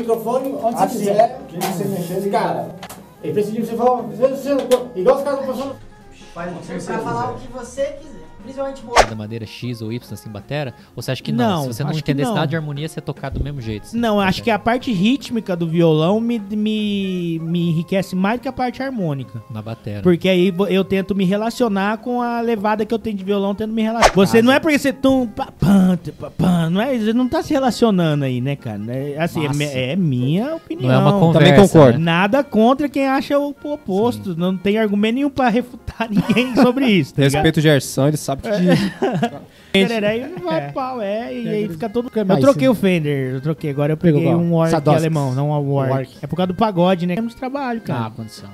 microfone onde você Assim, quiser. que você mexer, Cara, ele precisa de você falar, igual os caras do professor. Pra falar o que você quiser. Principalmente da maneira X ou Y assim batera? Ou você acha que não? Não, Se você não entendesse nada de harmonia, você tocar do mesmo jeito. assim. Não, acho que a parte rítmica do violão me, me, me enriquece mais do que a parte harmônica. Na batera. Porque aí eu tento me relacionar com a levada que eu tenho de violão, tento me relacionar. Você não é porque você tum, pá, pam, pá, pam, não é, você não tá se relacionando aí, né, cara? É, assim, é, é minha opinião. Não é uma conversa. Também concordo. né? Nada contra quem acha o oposto. Não tem argumento nenhum pra refutar ninguém sobre isso. Tá? Respeito o Gerson, ele sabe que. Tereré e vai pau, é, e aí fica todo. Eu troquei o Fender, eu troquei. Agora eu peguei Pegou qual? um Warwick alemão, não um Warwick. É por causa do pagode, né? Temos trabalho, cara. Ah, condição.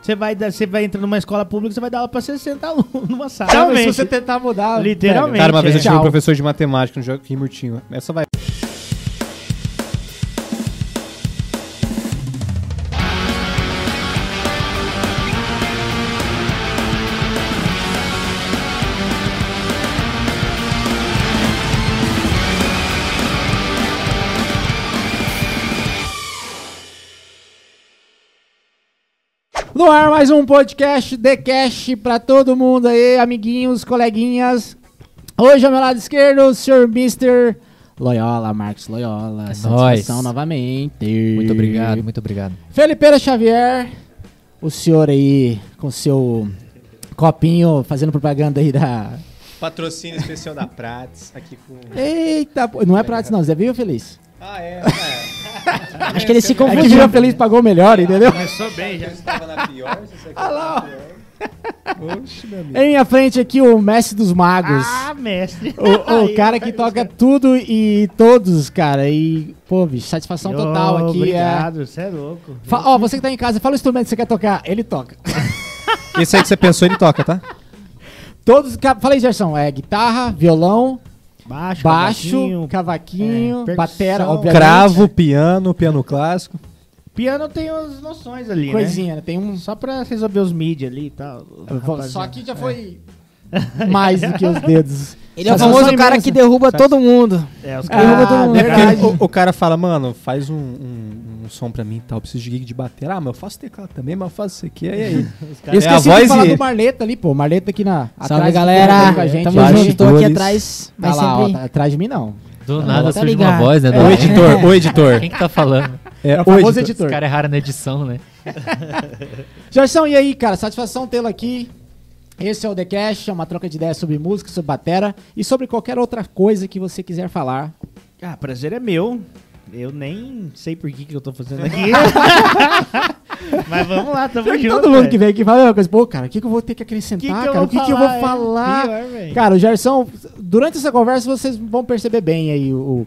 Você vai, dar- você vai entrar numa escola pública, você vai dar aula pra 60 alunos numa sala. Sabe, se você tentar mudar. Literalmente. Cara, uma vez eu é. tive um Tchau. professor de matemática no Joaquim Murtinho. Essa vai. No ar, mais um podcast The Cash pra todo mundo aí, amiguinhos, coleguinhas. Hoje, ao meu lado esquerdo, o senhor Mr. Loyola, Marcos Loyola. É Satisfação nóis. novamente. Muito obrigado, muito obrigado. Felipeira Xavier, o senhor aí com seu copinho fazendo propaganda aí da. Patrocínio especial da Prats, aqui com. Eita, pô, não é Pratos não, Zé Viva Feliz. Ah, é, Acho que ele se É que confundiu. Viva Feliz pagou melhor, entendeu? Começou bem já. Estava na pior, se isso aqui lá, ó. Oxe, meu amigo. Em minha frente aqui, o mestre dos magos. Ah, mestre. O, o Aí, cara que toca tudo e todos, cara. E, pô, bicho, satisfação total aqui. É... Obrigado, você é louco. Fa- Ó, você que tá em casa, fala o instrumento que você quer tocar. Ele toca. Esse aí que você pensou, ele toca, tá? Todos. Fala aí, Gerson. É guitarra, violão, Baixo, baixo, cavaquinho. cavaquinho, é, batera, obviamente. Cravo, piano, piano clássico. Piano tem as noções ali, Coisinha, né? Tem um. né? Só pra resolver os mídia ali e tal. Só que já foi mais do que os dedos. Ele é o famoso cara que derruba todo mundo. É, os Ah, caras... todo mundo. É o, o cara fala, mano, faz um, um- um som pra mim e tal, preciso de gig de bater. Ah, mas eu faço teclado também, mas eu faço isso aqui, aí, aí. Eu É a esqueci voz de falar e- do Marleta ali, pô. Marleta aqui na. Salve, atrás, galera. com a gente. Tamo junto, tô aqui atrás. Tá Mas lá, ó, tá atrás de mim não. Do Tá nada surge uma ligado. voz, né? É o editor, o editor. Quem que tá falando? É, É o famoso editor. editor. Os caras erraram na edição, né? Gerson, e aí, cara? Satisfação tê-lo aqui. Esse é o The Cash, é uma troca de ideias sobre música, sobre batera e sobre qualquer outra coisa que você quiser falar. Ah, prazer é meu. Eu nem sei por que, que eu tô fazendo aqui. Mas vamos lá, tamo junto. Todo mundo velho. que vem aqui fala a coisa. Pô, cara, o que, que eu vou ter que acrescentar, Que que cara? O que, que eu vou falar, é? Pior, cara, o Gerson, durante essa conversa vocês vão perceber bem aí o...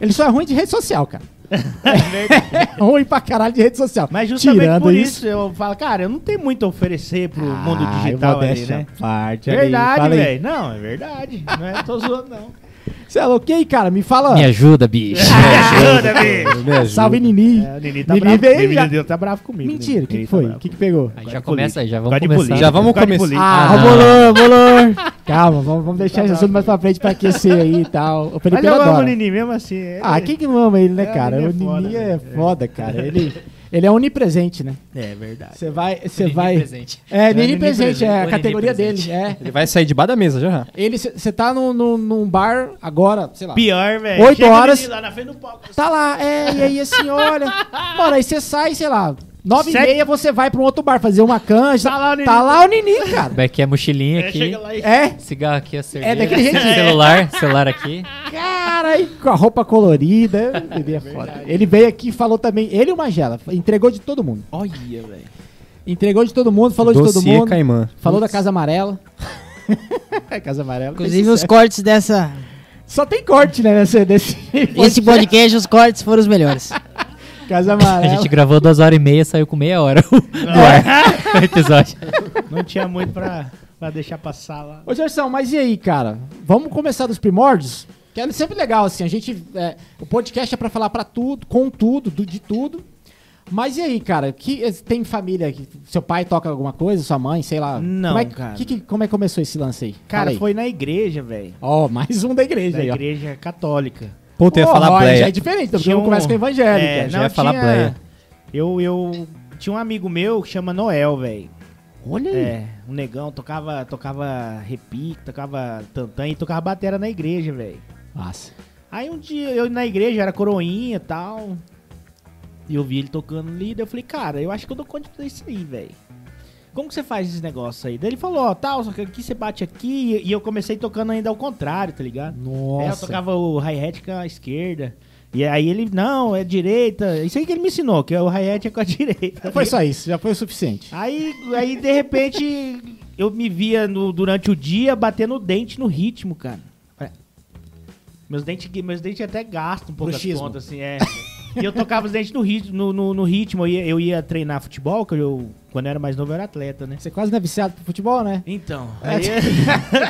Ele só é ruim de rede social, cara. É ruim pra caralho de rede social. Mas justamente Tirando por isso, eu falo, cara, eu não tenho muito a oferecer pro mundo Ai, digital ali, modéstia né? Parte, aí, Verdade, aí. velho. Não, é verdade. Não é, tô zoando, não. Você é louco? E aí, cara, me fala... Me ajuda, bicho. Ajuda, bicho. Me ajuda. Salve, Nini. É, o Nini tá Nini bravo. veio Nini já- tá bravo comigo. Mentira, o que, que tá foi? O bravo. que, que pegou? Aí já começa, política. já vamos começar. Já vamos começar. Ah, Ah, bolor, bolor. Calma, vamos, vamos deixar esse assunto mais pra frente pra aquecer aí e tal. O Mas Felipe eu amo o adora. Nini mesmo assim. ele- Ah, quem que não ama ele, né, É, cara? o O Nini é foda, Nini é né? foda, cara. Ele, ele é onipresente, né? É verdade. Você vai. Você Nini vai. É, Nini Nini presente, presente, é a categoria dele. É. Ele vai sair debaixo da mesa já. Ele, você tá num, num, num bar agora, sei lá. Pior, velho. Oito horas. Lá na frente do palco. Tá lá, é, e aí assim, olha. Mano, aí você sai, sei lá, nove e Sete- meia você vai pra um outro bar fazer uma canja. Tá lá o Nini. Tá lá o Nini, cara. Como é que é mochilinha É, aqui? chega lá e... É, Cigarro aqui, a cerveja. daquele jeito. Celular, celular aqui. cara, e com a roupa colorida. Ele é foda. Ele veio aqui e falou também, ele e o Magela, entregou de todo mundo. Olha, velho. Entregou de todo mundo, falou de todo mundo. Caimã. Falou da Casa Amarela. é, Casa Amarela. Inclusive, os cortes dessa... Só tem corte, né, nesse, nesse Esse podcast, os cortes foram os melhores. Casa A Amarela. gente gravou duas horas e meia, saiu com meia hora o ar, o episódio. Não tinha muito pra, pra deixar passar lá. Ô, Gerson, mas e aí, cara? Vamos começar dos primórdios? Que é sempre legal, assim, a gente... é, o podcast é pra falar pra tudo, com tudo, do- de tudo. Mas e aí, cara? Que, eh, tem família, que seu pai toca alguma coisa, sua mãe, sei lá? Não, como é, que- cara. que- que- como é que começou esse lance aí? Cara, aí. foi na igreja, velho. Ó, mais um da igreja Da aí, ó. igreja católica. Puta, eu ia falar olha, Já é bleia. diferente, porque Tinha eu um- começo com evangélica. É, já não, ia falar tinha- bleia. Eu, eu tinha um amigo meu que chama Noel, velho. Olha aí. É, um negão, tocava, tocava repique, tocava tantã e tocava batera na igreja, velho. Massa. Aí um dia eu na igreja, era coroinha e tal. E eu vi ele tocando ali, daí eu falei, cara, eu acho que eu dou conta de fazer isso aí, velho. Como que você faz esse negócio aí? Daí ele falou, ó, tal, só que aqui você bate aqui. E eu comecei tocando ainda ao contrário, tá ligado? Nossa. É, eu tocava o hi-hat com a esquerda. E aí ele, não, é direita. Isso aí que ele me ensinou, que o hi-hat é com a direita. Foi só isso, já foi o suficiente. Aí, aí de repente, eu me via no- durante o dia batendo o dente no ritmo, cara. É. Meus dentes, meus dentes até gastam um pouco as Bruxismo. pontas, assim, é. E eu tocava os dentes no ritmo, no, no- no ritmo. Eu ia, eu ia treinar futebol, que eu, quando eu era mais novo, eu era atleta, né? Você quase não é viciado pro futebol, né? Então, É, aí,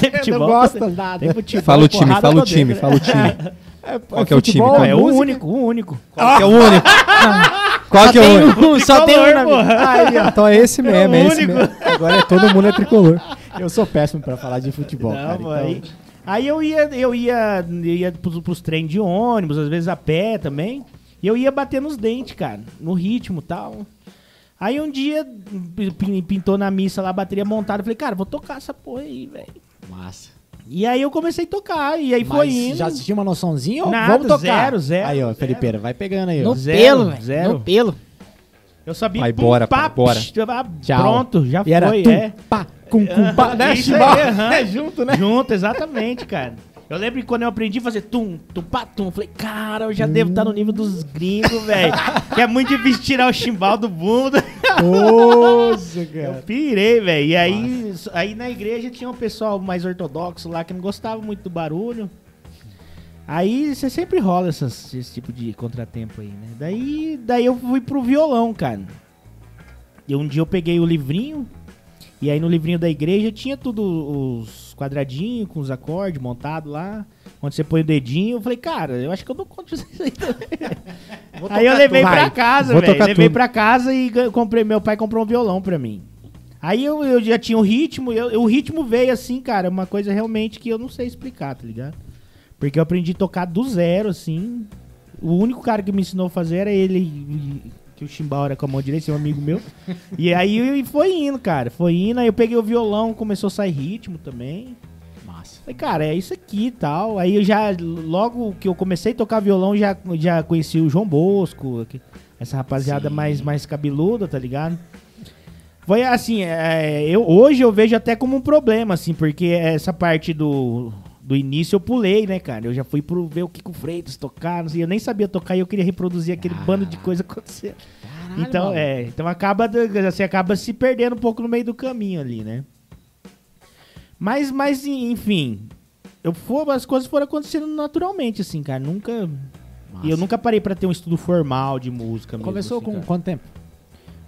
tem futebol. não gosta nada. Tem futebol, Fala o time, fala o time, dentro, fala o time. É, Qual que é o time? É o único, o único. Qual que é o único? Qual que é o único? um, só tem um. Aí. Então é esse mesmo, é esse único. mesmo. Agora é todo mundo é tricolor. Eu sou péssimo pra falar de futebol, Não, cara. pô, então- aí, aí eu ia, eu ia, eu ia pros, pros treinos de ônibus, às vezes a pé também. E eu ia bater nos dentes, cara, no ritmo e tal. Aí um dia pin- pintou na missa lá a bateria montada. Eu falei, cara, vou tocar essa porra aí, velho. Massa. E aí eu comecei a tocar, e aí foi Mas indo. já tinha uma noçãozinha ou Nada, vamos tocar? zero, zero, Aí, ó, zero. Felipeira, vai pegando aí, ó. No Zero, pelo, velho. zero. No pelo. Eu sabia Vai, pum, bora, pá, bora. psh, ah, Tchau. Pronto, já E era foi, tum, é. pá, cum, cum, pá, né? Isso aí. É junto, né? Junto, exatamente, cara. Eu lembro que quando eu aprendi a fazer tum, tum, pá, tum, eu falei, cara, eu já devo estar no nível dos gringos, velho. que é muito difícil tirar o chimbal do bunda. Nossa, Eu cara. pirei, velho. E aí, aí na igreja tinha um pessoal mais ortodoxo lá que não gostava muito do barulho. Aí você sempre rola essas- esse tipo de contratempo aí, né? Daí, daí eu fui pro violão, cara. E um dia eu peguei o livrinho, e aí no livrinho da igreja tinha tudo os quadradinhos com os acordes montados lá, onde você põe o dedinho. Eu falei, cara, eu acho que eu dou conta disso aí também. Aí eu levei tudo, pra casa, velho. Levei tudo. pra casa e comprei. Meu pai comprou um violão pra mim. Aí eu, eu já tinha o ritmo, eu- o ritmo veio assim, cara, uma coisa realmente que eu não sei explicar, tá ligado? Porque eu aprendi a tocar do zero, assim. O único cara que me ensinou a fazer era ele, que o chimbal era com a mão direita, um amigo meu. e aí foi indo, cara, foi indo. Aí eu peguei o violão, começou a sair ritmo também. Massa. Falei, cara, é isso aqui e tal. Aí eu já, logo que eu comecei a tocar violão, já, já conheci o João Bosco, essa rapaziada mais, mais cabeluda, tá ligado? Foi assim, é, eu, hoje eu vejo até como um problema, assim, porque essa parte do, do início eu pulei, né, cara? Eu já fui pro ver o Kiko Freitas tocar, não sei, eu nem sabia tocar e eu queria reproduzir aquele bando de coisa acontecer. Caralho, Então, mano. é, então acaba, você acaba se perdendo um pouco no meio do caminho ali, né? Mas, mas enfim, eu for, as coisas foram acontecendo naturalmente, assim, cara. Nunca. Massa. E eu nunca parei pra ter um estudo formal de música mesmo. Começou assim, com cara. quanto tempo?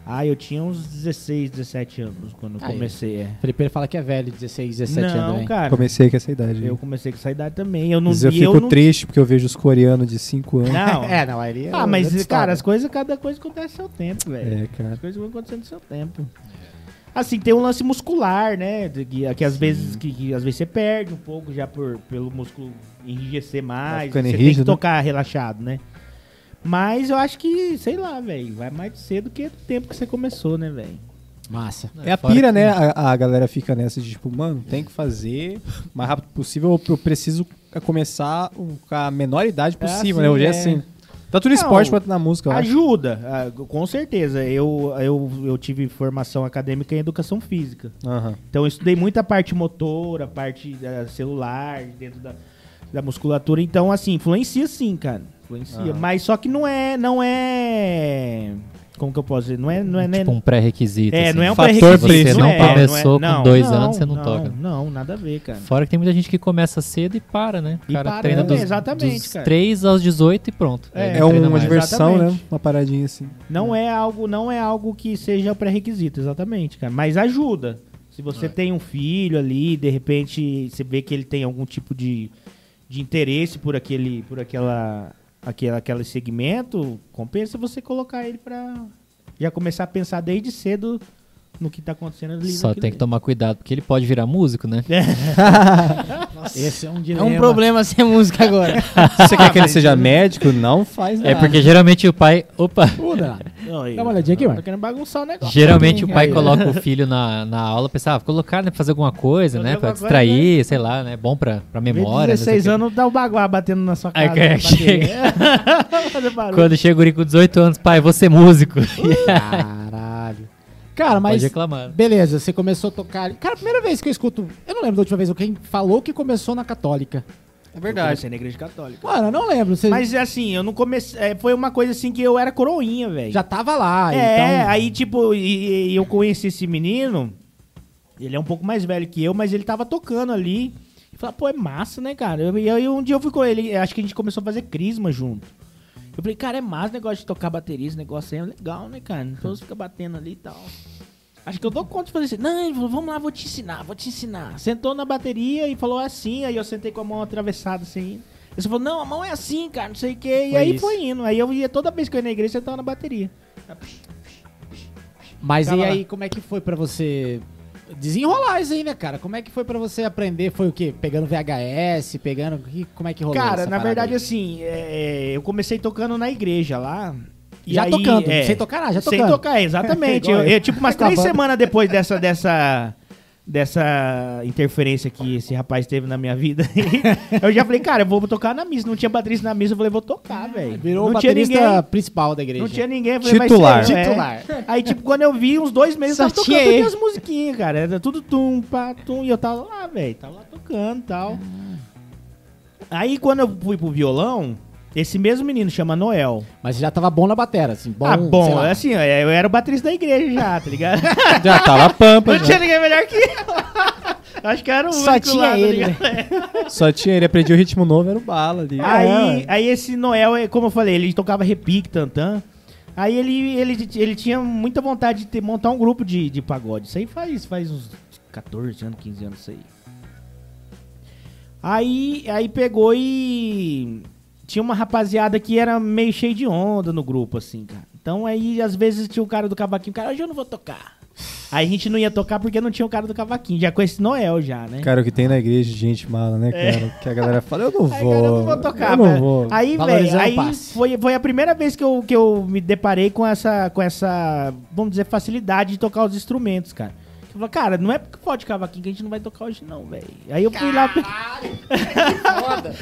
Ah, eu tinha uns 16, 17 anos quando eu Aí. comecei. É. Felipeira fala que é velho, 16, 17 anos não, também. cara. Comecei com essa idade. Eu comecei com essa idade também. Eu não Mas eu fico não, triste porque eu vejo os coreanos de 5 anos. Não. É, não, aí ele é Ah, mas, história. cara, as coisas, cada coisa acontece no seu tempo, velho. É, cara. As coisas vão acontecendo no seu tempo. Assim, tem um lance muscular, né? Que, que às vezes que, que às vezes você perde um pouco já por, pelo músculo enrijecer mais. Você tem que rígido, né? tocar relaxado, né? Mas eu acho que, sei lá, velho, vai mais cedo que o tempo que você começou, né, velho? Massa. É a Fora pira, que- né? A, a galera fica nessa de tipo, mano, tem que fazer o mais rápido possível. Eu preciso começar com a menor idade possível, Ah, né? sim, Hoje é é. assim. Tanto no Não, esporte quanto na música. Ajuda, ah, com certeza. Eu, eu, eu tive formação acadêmica em educação física. Aham. Então eu estudei muita parte motora, parte eh, celular, dentro da, da musculatura. Então, assim, influencia sim, cara. Influencia. Aham. Mas só que não é. Não é. Como que eu posso dizer? Não é. Não é, Tipo um pré-requisito. é, assim. não é um fator pré-requisito. Você não não é, começou não é- com dois não, anos, você não toca. Não, nada a ver, cara. Fora que tem muita gente que começa cedo e para, né? O E cara para, treina é, dos, exatamente, dos cara. 3 aos 18 e pronto. É, É não uma mais. diversão, né? Uma paradinha assim. Não é algo, não é algo que seja pré-requisito, exatamente, cara. Mas ajuda. Se você tem um filho ali, de repente você vê que ele tem algum tipo de, de interesse por aquele, por aquela, aquele, aquele segmento, compensa você colocar ele pra já começar a pensar desde cedo no que tá acontecendo ali. Só tem que tomar cuidado, porque ele pode virar músico, né? Esse é um É dilema. um problema ser música agora. Se você quer que ele seja médico, não faz nada. É porque geralmente o pai. Opa! Muda. Aí, Dá uma olhadinha aqui, mano. Tô querendo bagunçar o negócio. Geralmente o pai Aí. coloca o filho na, na aula, pensava, ah, colocar, né, pra fazer alguma coisa, né? Pra distrair, sei lá, né? Bom pra, pra memória. não sei o 16 quê. anos dá o baguá batendo na sua Aí, cara, bateria. Fazer barulho. Quando chega o guri com 18 anos, pai, vou ser músico. Caralho. Cara, mas. Pode reclamar. Beleza, você começou a tocar. Cara, a primeira vez que eu escuto. Eu não lembro da última vez quem falou que começou na Católica. É Eu verdade. comecei na igreja católica. Mano, eu não lembro. Você Mas assim, eu não comecei. é, foi uma coisa assim que eu era coroinha, velho. já tava lá. É, então... aí tipo, e, e eu conheci esse menino. Ele é um pouco mais velho que eu, mas ele tava tocando ali. E falei, pô, é massa, né, cara? E aí um dia eu fui com ele, acho que a gente começou a fazer crisma junto. Eu falei, cara, é massa o negócio de tocar bateria, esse negócio aí é legal, né, cara? Então você fica batendo ali e tal. Acho que eu dou conta de fazer isso. Não, ele falou, vamos lá, vou te ensinar, vou te ensinar. Sentou na bateria e falou assim, aí eu sentei com a mão atravessada assim. Ele falou, não, a mão é assim, cara, não sei o quê. E Foi aí isso. foi indo. Aí eu ia toda vez que eu ia na igreja, sentava na bateria. Mas Ficava e lá. aí, como é que foi pra você desenrolar isso aí, né, cara? Como é que foi pra você aprender? Foi o quê? Pegando VHS, pegando. Como é que rolou? Cara, na verdade, aí? assim, é, eu comecei tocando na igreja lá. Já aí, tocando, é, sem tocar nada, já Sem tocando. tocar, exatamente. Eu, eu, tipo, umas três semanas depois dessa, dessa, dessa interferência que esse rapaz teve na minha vida, eu já falei, cara, eu vou tocar na missa. Não tinha baterista na missa, eu falei, vou tocar, velho. Virou não o tinha baterista ninguém. principal da igreja. Não tinha ninguém. eu falei, Titular. ser eu, é. Titular. Aí, tipo, quando eu vi, uns dois meses, eu tava tocando todas as musiquinhas, cara. Era tudo tum, pá, tum. E eu tava lá, velho. Tava lá tocando e tal. Aí, quando eu fui pro violão, esse mesmo menino chama Noel. Mas já tava bom na batera, assim. Bom, ah, bom, é assim, eu era o baterista da igreja já, tá ligado? Já tava pampa, Não já. tinha ninguém melhor que eu. Acho que era o Só único tinha lá, tá ele, ligado? Só tinha ele, aprendia o ritmo novo, era o bala ali. Aí, aí esse Noel, é, como eu falei, ele tocava repique, tantã. Aí ele, ele, ele tinha muita vontade de ter, montar um grupo de, de pagode. Isso aí faz, faz uns 14 anos, 15 anos isso aí. Aí, aí pegou e tinha uma rapaziada que era meio cheio de onda no grupo, assim, cara. Então aí, às vezes, tinha o cara do cavaquinho, cara, hoje eu não vou tocar. Aí a gente não ia tocar porque não tinha o cara do cavaquinho, já com esse Noel já, né? Cara, o que tem na igreja de gente mala, né, cara? Que a galera fala, eu não Aí, vou. cara, eu não vou tocar, eu não vou. Aí, velho, aí foi, foi a primeira vez que eu, que eu me deparei com essa, com essa, vamos dizer, facilidade de tocar os instrumentos, cara. Eu falei, cara, não é porque pode cavaquinho que a gente não vai tocar hoje, não, velho. Aí eu fui lá.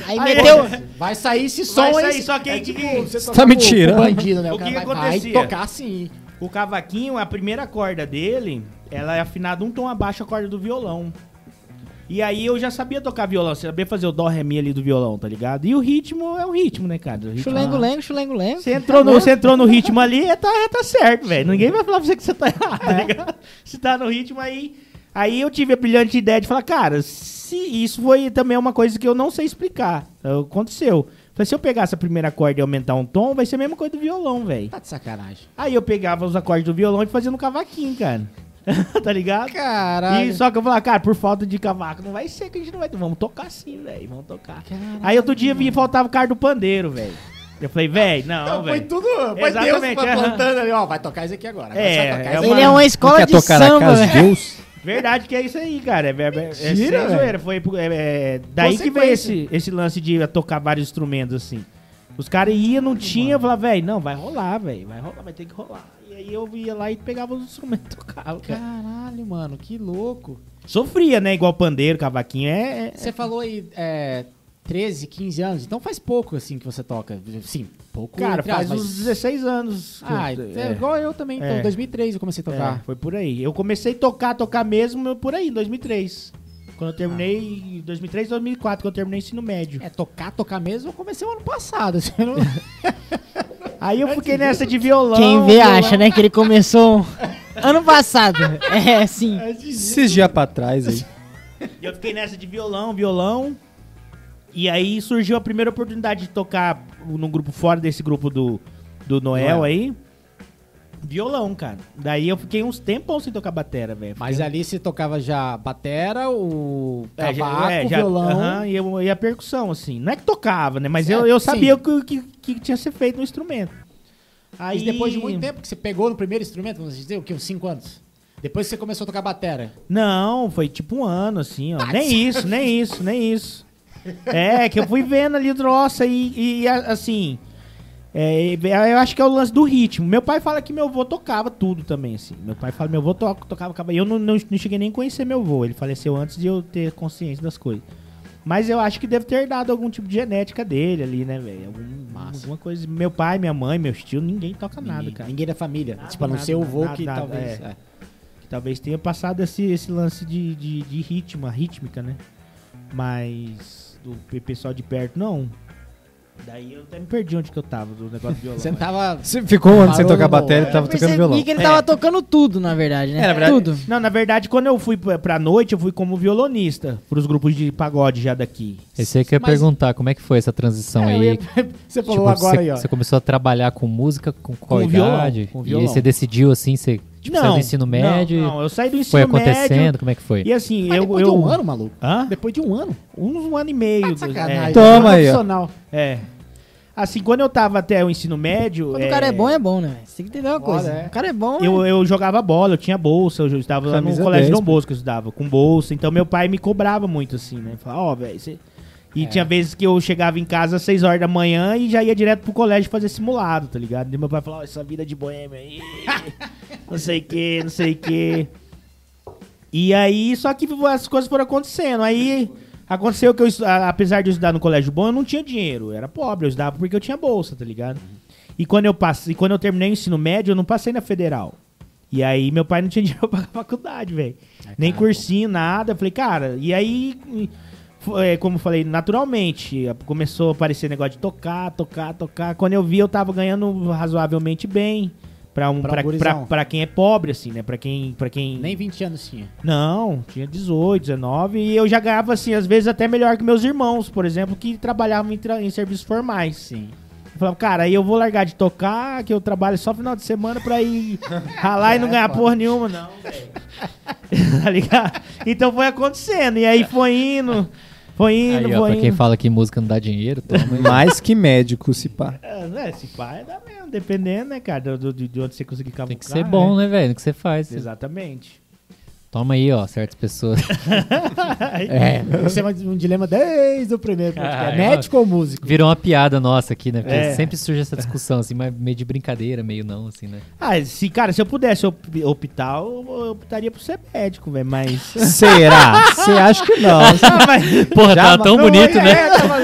Aí Aí meteu. Vai sair esse som Vai aí. sair, só que aí tipo, que- você tá me pro- pro tirando? bandido, né? O O que vai, que vai acontecia? tocar sim. O cavaquinho, a primeira corda dele, ela é afinada um tom abaixo a corda do violão. E aí eu já sabia tocar violão, sabia fazer o dó, ré, mi ali do violão, tá ligado? E o ritmo é o ritmo, né, cara? Ritmo- Chulengo-lengo, chulengo-lengo. Você entrou, no, você entrou no ritmo ali, é, tá, é, tá certo, velho. Ninguém vai falar pra você que você tá errado, tá ligado? Se tá no ritmo aí. Aí eu tive a brilhante ideia de falar, cara, se isso foi também uma coisa que eu não sei explicar. Aconteceu. Falei, se eu pegar essa primeira corda e aumentar um tom, vai ser a mesma coisa do violão, velho. Tá de sacanagem. Aí eu pegava os acordes do violão e fazia no cavaquinho, cara. tá ligado? Caralho. E só que eu falava, cara, por falta de cavaco, não vai ser que a gente não vai. Vamos tocar sim, velho. Vamos tocar. Aí outro dia vinha e faltava o cara do pandeiro, velho. Eu falei, velho, não, foi tudo. Foi Exatamente, Deus plantando ali, ó. Vai tocar isso aqui agora. agora É, tocar é uma- Ele é uma escola Quer de tocar na samba, casa de velho. Deus? Verdade que é isso aí, cara. É, é, é, é Gira, velho. zoeira. Foi, é, é, daí que veio esse, esse lance de tocar vários instrumentos assim. Os caras iam, não tinha, eu falava, velho, não, vai rolar, velho. Vai rolar, vai ter que rolar. E aí eu ia lá e pegava os instrumentos e tocava, cara. Caralho, mano, que louco. Sofria, né? Igual pandeiro, cavaquinho. É, é- Você falou aí é, 13, 15 anos, então faz pouco assim que você toca. Sim, pouco. Cara, faz aspas, uns 16 anos. Ah, eu- é. igual eu também, então. É. 2003 eu comecei a É, tocar. foi por aí. Eu comecei a tocar, tocar mesmo por aí, em 2003. Quando eu terminei, em 2003, 2004, quando eu terminei o ensino médio. É, tocar, tocar mesmo, eu comecei o ano passado. Assim, eu não- Aí eu fiquei nessa de violão. Quem vê violão. acha, né, que ele começou ano passado. É, sim. Esses dias pra trás aí. E eu fiquei nessa de violão, violão. E aí surgiu a primeira oportunidade de tocar num grupo fora desse grupo do, do Noel, Noel. aí. Violão, cara. Daí eu fiquei uns tempos sem tocar batera, velho. Mas Fiquei- ali você tocava já batera, o É, é, já- violão. aham, e, eu- e a percussão, assim. Não é que tocava, né? Mas eu, eu sabia o que, que, que tinha que ser feito no instrumento. Aí, Mas depois de muito tempo que você pegou no primeiro instrumento, vamos dizer, o que, uns 5 anos? Depois que você começou a tocar batera. Não, foi tipo um ano, assim, ó. Nem isso, nem isso, nem isso. É, que eu fui vendo ali o troço e, e, assim. É, eu acho que é o lance do ritmo. Meu pai fala que meu avô tocava tudo também, assim. Meu pai fala que meu avô to tocava caba- Eu não, não, não cheguei nem a conhecer meu avô. Ele faleceu antes de eu ter consciência das coisas. Mas eu acho que deve ter dado algum tipo de genética dele ali, né, velho? Algum-. Alguma coisa. Meu pai, minha mãe, meus tios, ninguém toca nada, ninguém, cara. ninguém da família. Nada, tipo, a não nada, ser o vô nada, que nada, talvez. é. é. Que talvez tenha passado esse, esse lance de, de, de ritmo, a rítmica, né? Mas do pe- pessoal de perto, não. Daí eu até me perdi onde que eu tava, do negócio do violão. Você tava. Você ficou um ano sem tocar bateria é, e tava Eu tocando violão. que ele tava tocando tudo, na verdade, né? É, na verdade- tudo. Não, na verdade, quando eu fui pra, noite, eu fui como violonista pros grupos de pagode já daqui. Esse aí que eu ia Mas- perguntar, como é que foi essa transição É, aí? ia- Você falou Tipo, agora você, aí, ó. você começou a trabalhar com música com qual Com violão, idade? com E violão. aí você decidiu assim, você tipo, saiu do ensino médio? Não, não, eu saí do foi ensino acontecendo? médio. Como é que foi? E assim, Mas eu. depois eu de um ano, maluco. Hã? Depois de um ano. Uns um ano e meio. Tá é, Toma aí, ó. Profissional. é. Assim, quando eu tava até o ensino médio. Quando o cara é bom, é bom, né? Você tem que entender uma coisa. é. O cara é bom, Eu, eu jogava bola, eu tinha bolsa, eu estava no colégio 10, Dom Bosco, eu estudava com bolsa, então meu pai me cobrava muito assim, né? Falava, ó, velho, você... E tinha vezes que eu chegava em casa às 6 horas da manhã e já ia direto pro colégio fazer simulado, tá ligado? E meu pai falava, essa vida de boêmia aí, não sei o que, não sei o que. E aí, só que as coisas foram acontecendo, aí... Aconteceu que eu, apesar de eu estudar no colégio bom, eu não tinha dinheiro. Eu era pobre, eu estudava porque eu tinha bolsa, tá ligado? E quando eu passei, quando eu terminei o ensino médio, eu não passei na federal. E aí meu pai não tinha dinheiro pra faculdade, velho. Nem cursinho, nada. Eu falei, cara, e aí, foi, como eu falei, naturalmente, começou a aparecer negócio de tocar, tocar, tocar. Quando eu vi, eu tava ganhando razoavelmente bem. Pra, um, Pra pra, pra, pra quem é pobre, assim, né? Pra quem. Pra quem Nem 20 anos tinha. não, tinha 18, 19 e eu já ganhava, assim, às vezes até melhor que meus irmãos, por exemplo, que trabalhavam em, tra- em serviços formais. Sim. Eu falava, cara, aí eu vou largar de tocar, que eu trabalho só final de semana pra ir ralar e não ganhar porra nenhuma, não, velho. tá ligado? Então foi acontecendo, e aí foi indo, foi indo, Aí, ó, foi pra quem indo. fala que música não dá dinheiro. Mais que médico, se pá. É, né, esse pai dá mesmo, dependendo, né, cara, do, do- de onde você conseguir cavucar. Tem que ser bom, né, velho? No que você faz. Exatamente. Toma aí, ó, certas pessoas. É, esse é um dilema desde o primeiro podcast. Ah, é, Médico ou músico? Virou uma piada nossa aqui, né? Porque É. sempre surge essa discussão, assim, mas meio de brincadeira, meio não, assim, né? Ah, se, cara, se eu pudesse op- optar, eu, optaria por ser médico, velho, mas... Será? Você acha que não? Ah, mas- Porra, Já, tava tão Não, bonito, é, né? é, tava.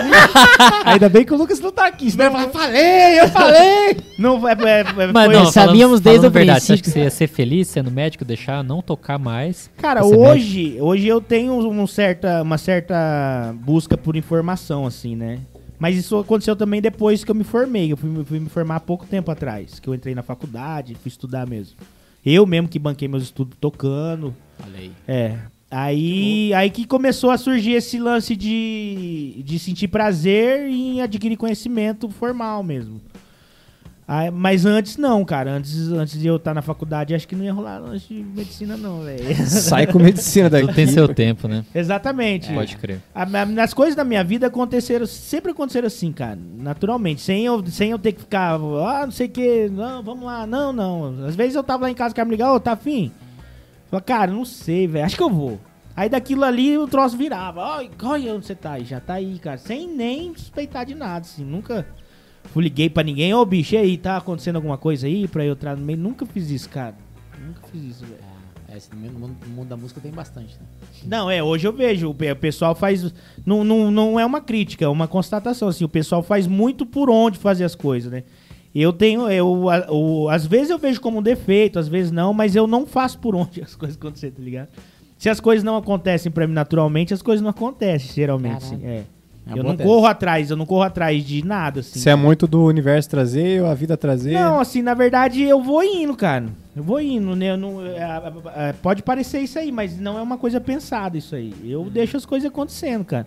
Ainda bem que o Lucas não tá aqui. Senão eu falei, eu falei. Não, é, é, Mas foi- não, sabíamos falando, desde falando o verdade, Você acha princípio. que você ia ser feliz sendo médico, deixar não tocar mais? Cara, Você hoje, hoje eu tenho um certa, uma certa busca por informação, assim, né? Mas isso aconteceu também depois que eu me formei. Eu fui, fui me formar há pouco tempo atrás, que eu entrei na faculdade, fui estudar mesmo. Eu mesmo que banquei meus estudos tocando. Olha aí. É. Aí, aí que começou a surgir esse lance de, de sentir prazer em adquirir conhecimento formal mesmo. Aí, mas antes não, cara. Antes, antes de eu estar na faculdade, acho que não ia rolar lance de medicina, não, velho. Sai com medicina daqui. Tudo tem seu tempo, né? Exatamente. Pode crer. A- a- As coisas da minha vida aconteceram, sempre aconteceram assim, cara, naturalmente, sem eu, sem eu ter que ficar, ah, não sei o que, não, vamos lá, não, não. Às vezes eu tava lá em casa, o cara me ligar, ô, tá afim? Falei, cara, não sei, velho, acho que eu vou. Aí daquilo ali o troço virava, ai, olha onde você tá aí, já tá aí, cara, sem nem suspeitar de nada, assim, nunca fui liguei pra ninguém, ô bicho, e aí, tá acontecendo alguma coisa aí pra eu entrar no meio? Nunca fiz isso, cara, nunca fiz isso, velho. É, no mundo, no mundo da música tem bastante, né? Não, é, hoje eu vejo, o pe- o pessoal faz. Não, não, não é uma crítica, é uma constatação. Assim, o pessoal faz muito por onde fazer as coisas, né? Eu tenho. Eu, o- às vezes eu vejo como um defeito, às vezes não, mas eu não faço por onde as coisas acontecerem, tá ligado? Se as coisas não acontecem pra mim naturalmente, as coisas não acontecem, geralmente. Caralho. Assim, é. É eu não tese. corro atrás, eu não corro atrás de nada, assim. Você é muito do universo trazer ou a vida trazer? Não, assim, na verdade eu vou indo, cara. Eu vou indo, né? Eu não- é, é, é, pode parecer isso aí, mas não é uma coisa pensada isso aí. Eu deixo as coisas acontecendo, cara.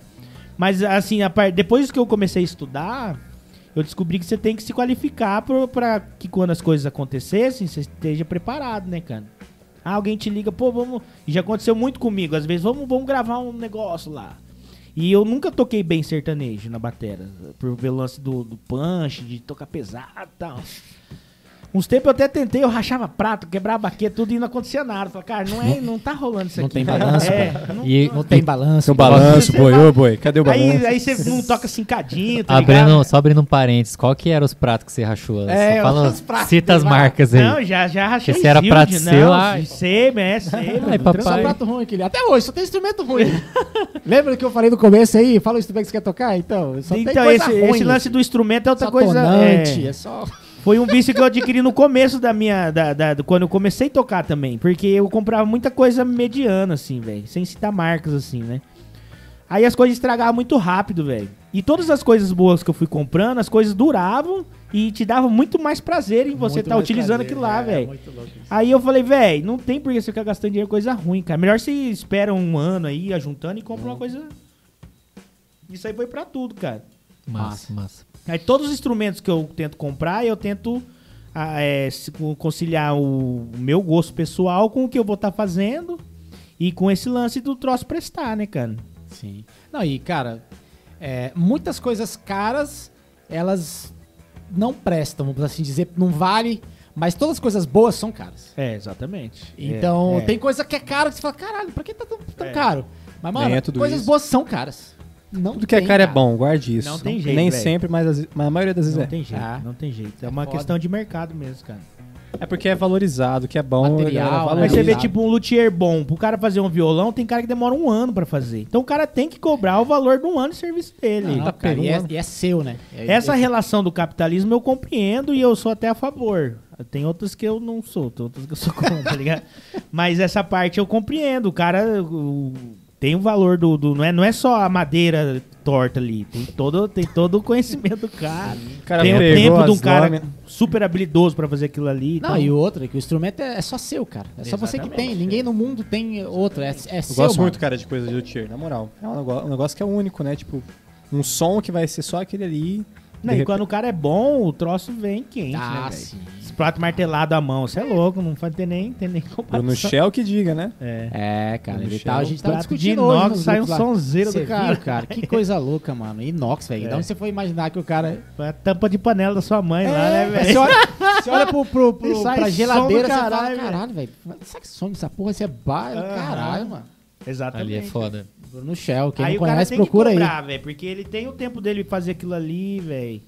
Mas, assim, a par- depois que eu comecei a estudar, eu descobri que você tem que se qualificar pro- pra que quando as coisas acontecessem, você esteja preparado, né, cara? Ah, alguém te liga, pô, vamos. E já aconteceu muito comigo, às vezes, vamos, vamos gravar um negócio lá. E eu nunca toquei bem sertanejo na batera, por, pelo lance do, do punch, de tocar pesado e tal. Uns tempos eu até tentei, eu rachava prato, quebrava baqueta, tudo e não acontecia nada. Falei, cara, não, é, não tá rolando isso Não aqui. tem balanço, é, não- E Não tem balanço. Seu balanço, boi, ô boi, cadê o balanço? Aí, aí você não toca cincadinho, tá abrindo, ligado? só abrindo um parênteses, qual que eram os pratos que você rachou? É, Só fala, os pratos cita as marcas aí. Não, já, já rachei Porque se era prato não, seu, ai. sei, é, sei. Ai, papai. Só prato ruim aquele. Até hoje, só tem instrumento ruim. Lembra que eu falei no começo aí? Fala o instrumento que você quer tocar? Então, só tem Então, coisa esse, ruim. esse lance do instrumento é outra só coisa. tonante, é, é só... Foi um vício que eu adquiri no começo da minha. Da, da- do- quando eu comecei a tocar também. Porque eu comprava muita coisa mediana, assim, velho. Sem citar marcas, assim, né? Aí as coisas estragavam muito rápido, velho. E todas as coisas boas que eu fui comprando, as coisas duravam e te davam muito mais prazer em você estar mais utilizando prazer, aquilo lá, é, velho. isso. Aí eu falei, velho, não tem por que você ficar gastando dinheiro com coisa ruim, cara. Melhor você espera um ano aí, ajuntando e compra uma coisa. Isso aí foi pra tudo, cara. Massa, massa. Aí todos os instrumentos que eu tento comprar, eu tento ah, é, conciliar o meu gosto pessoal com o que eu vou estar fazendo e com esse lance do troço prestar, né, cara? Sim. Não, e cara, é, muitas coisas caras, elas não prestam, vamos assim dizer, não vale, mas todas as coisas boas são caras. É, exatamente. Então, É, é. tem coisa que é cara que você fala, caralho, pra que tá tão, tão É. caro? Mas, mano, é coisas isso. boas são caras. Não Tudo que é tem, cara é cara. bom, guarde isso. Não tem jeito, Nem velho. sempre, mas, vezes- mas a maioria das vezes Não é. tem jeito, Ah. não tem jeito. É É uma foda. questão de mercado mesmo, cara. É porque é valorizado, que é bom. Material, né? Mas você vê, tipo, um luthier bom, pro cara fazer um violão, tem cara que demora um ano pra fazer. Então o cara tem que cobrar o valor de um ano de serviço dele. Não, Tá cara, e, é, e é seu, né? É- Essa é- relação do capitalismo eu compreendo e eu sou até a favor. Tem outras que eu não sou, tem outras que eu sou contra, tá ligado? Mas essa parte eu compreendo. O cara o- tem o valor do, do- não, é, não é só a madeira torta ali. Tem todo, tem todo o conhecimento do cara. Cara tem o tempo de um cara lâminas. super habilidoso pra fazer aquilo ali. Não, então- e o outro, é que o instrumento é, é só seu, cara. É só você que Exatamente, tem. Ninguém no mundo tem outro. É, é Eu seu, gosto mano. muito, cara, de coisa de luthier, na moral. É um negócio, um negócio que é único, né? Tipo, um som que vai ser só aquele ali. Não, e quando o cara é bom, o troço vem quente, né, Ah, velho? sim. Prato martelado à mão, você é louco, não ter nem, tem nem Bruno comparação. Shell que diga, né? É. É, cara, ele tá, a gente de discutindo hoje inox, nos sai um sonzeiro do cara. viu, cara? Que coisa louca, mano. Inox, velho. É. Onde você foi imaginar que o cara... Foi a tampa de panela da sua mãe lá, né, É, velho? Você olha, você olha pro, pro, pro, pra geladeira e você fala, caralho, velho. Sabe que som dessa porra? Você é bar... Aham. Caralho, mano. Exatamente. Ali é foda. Bruno Shell, quem aí não o cara conhece, tem procura que aí. cobrar, velho, porque ele tem o tempo dele fazer aquilo ali, velho.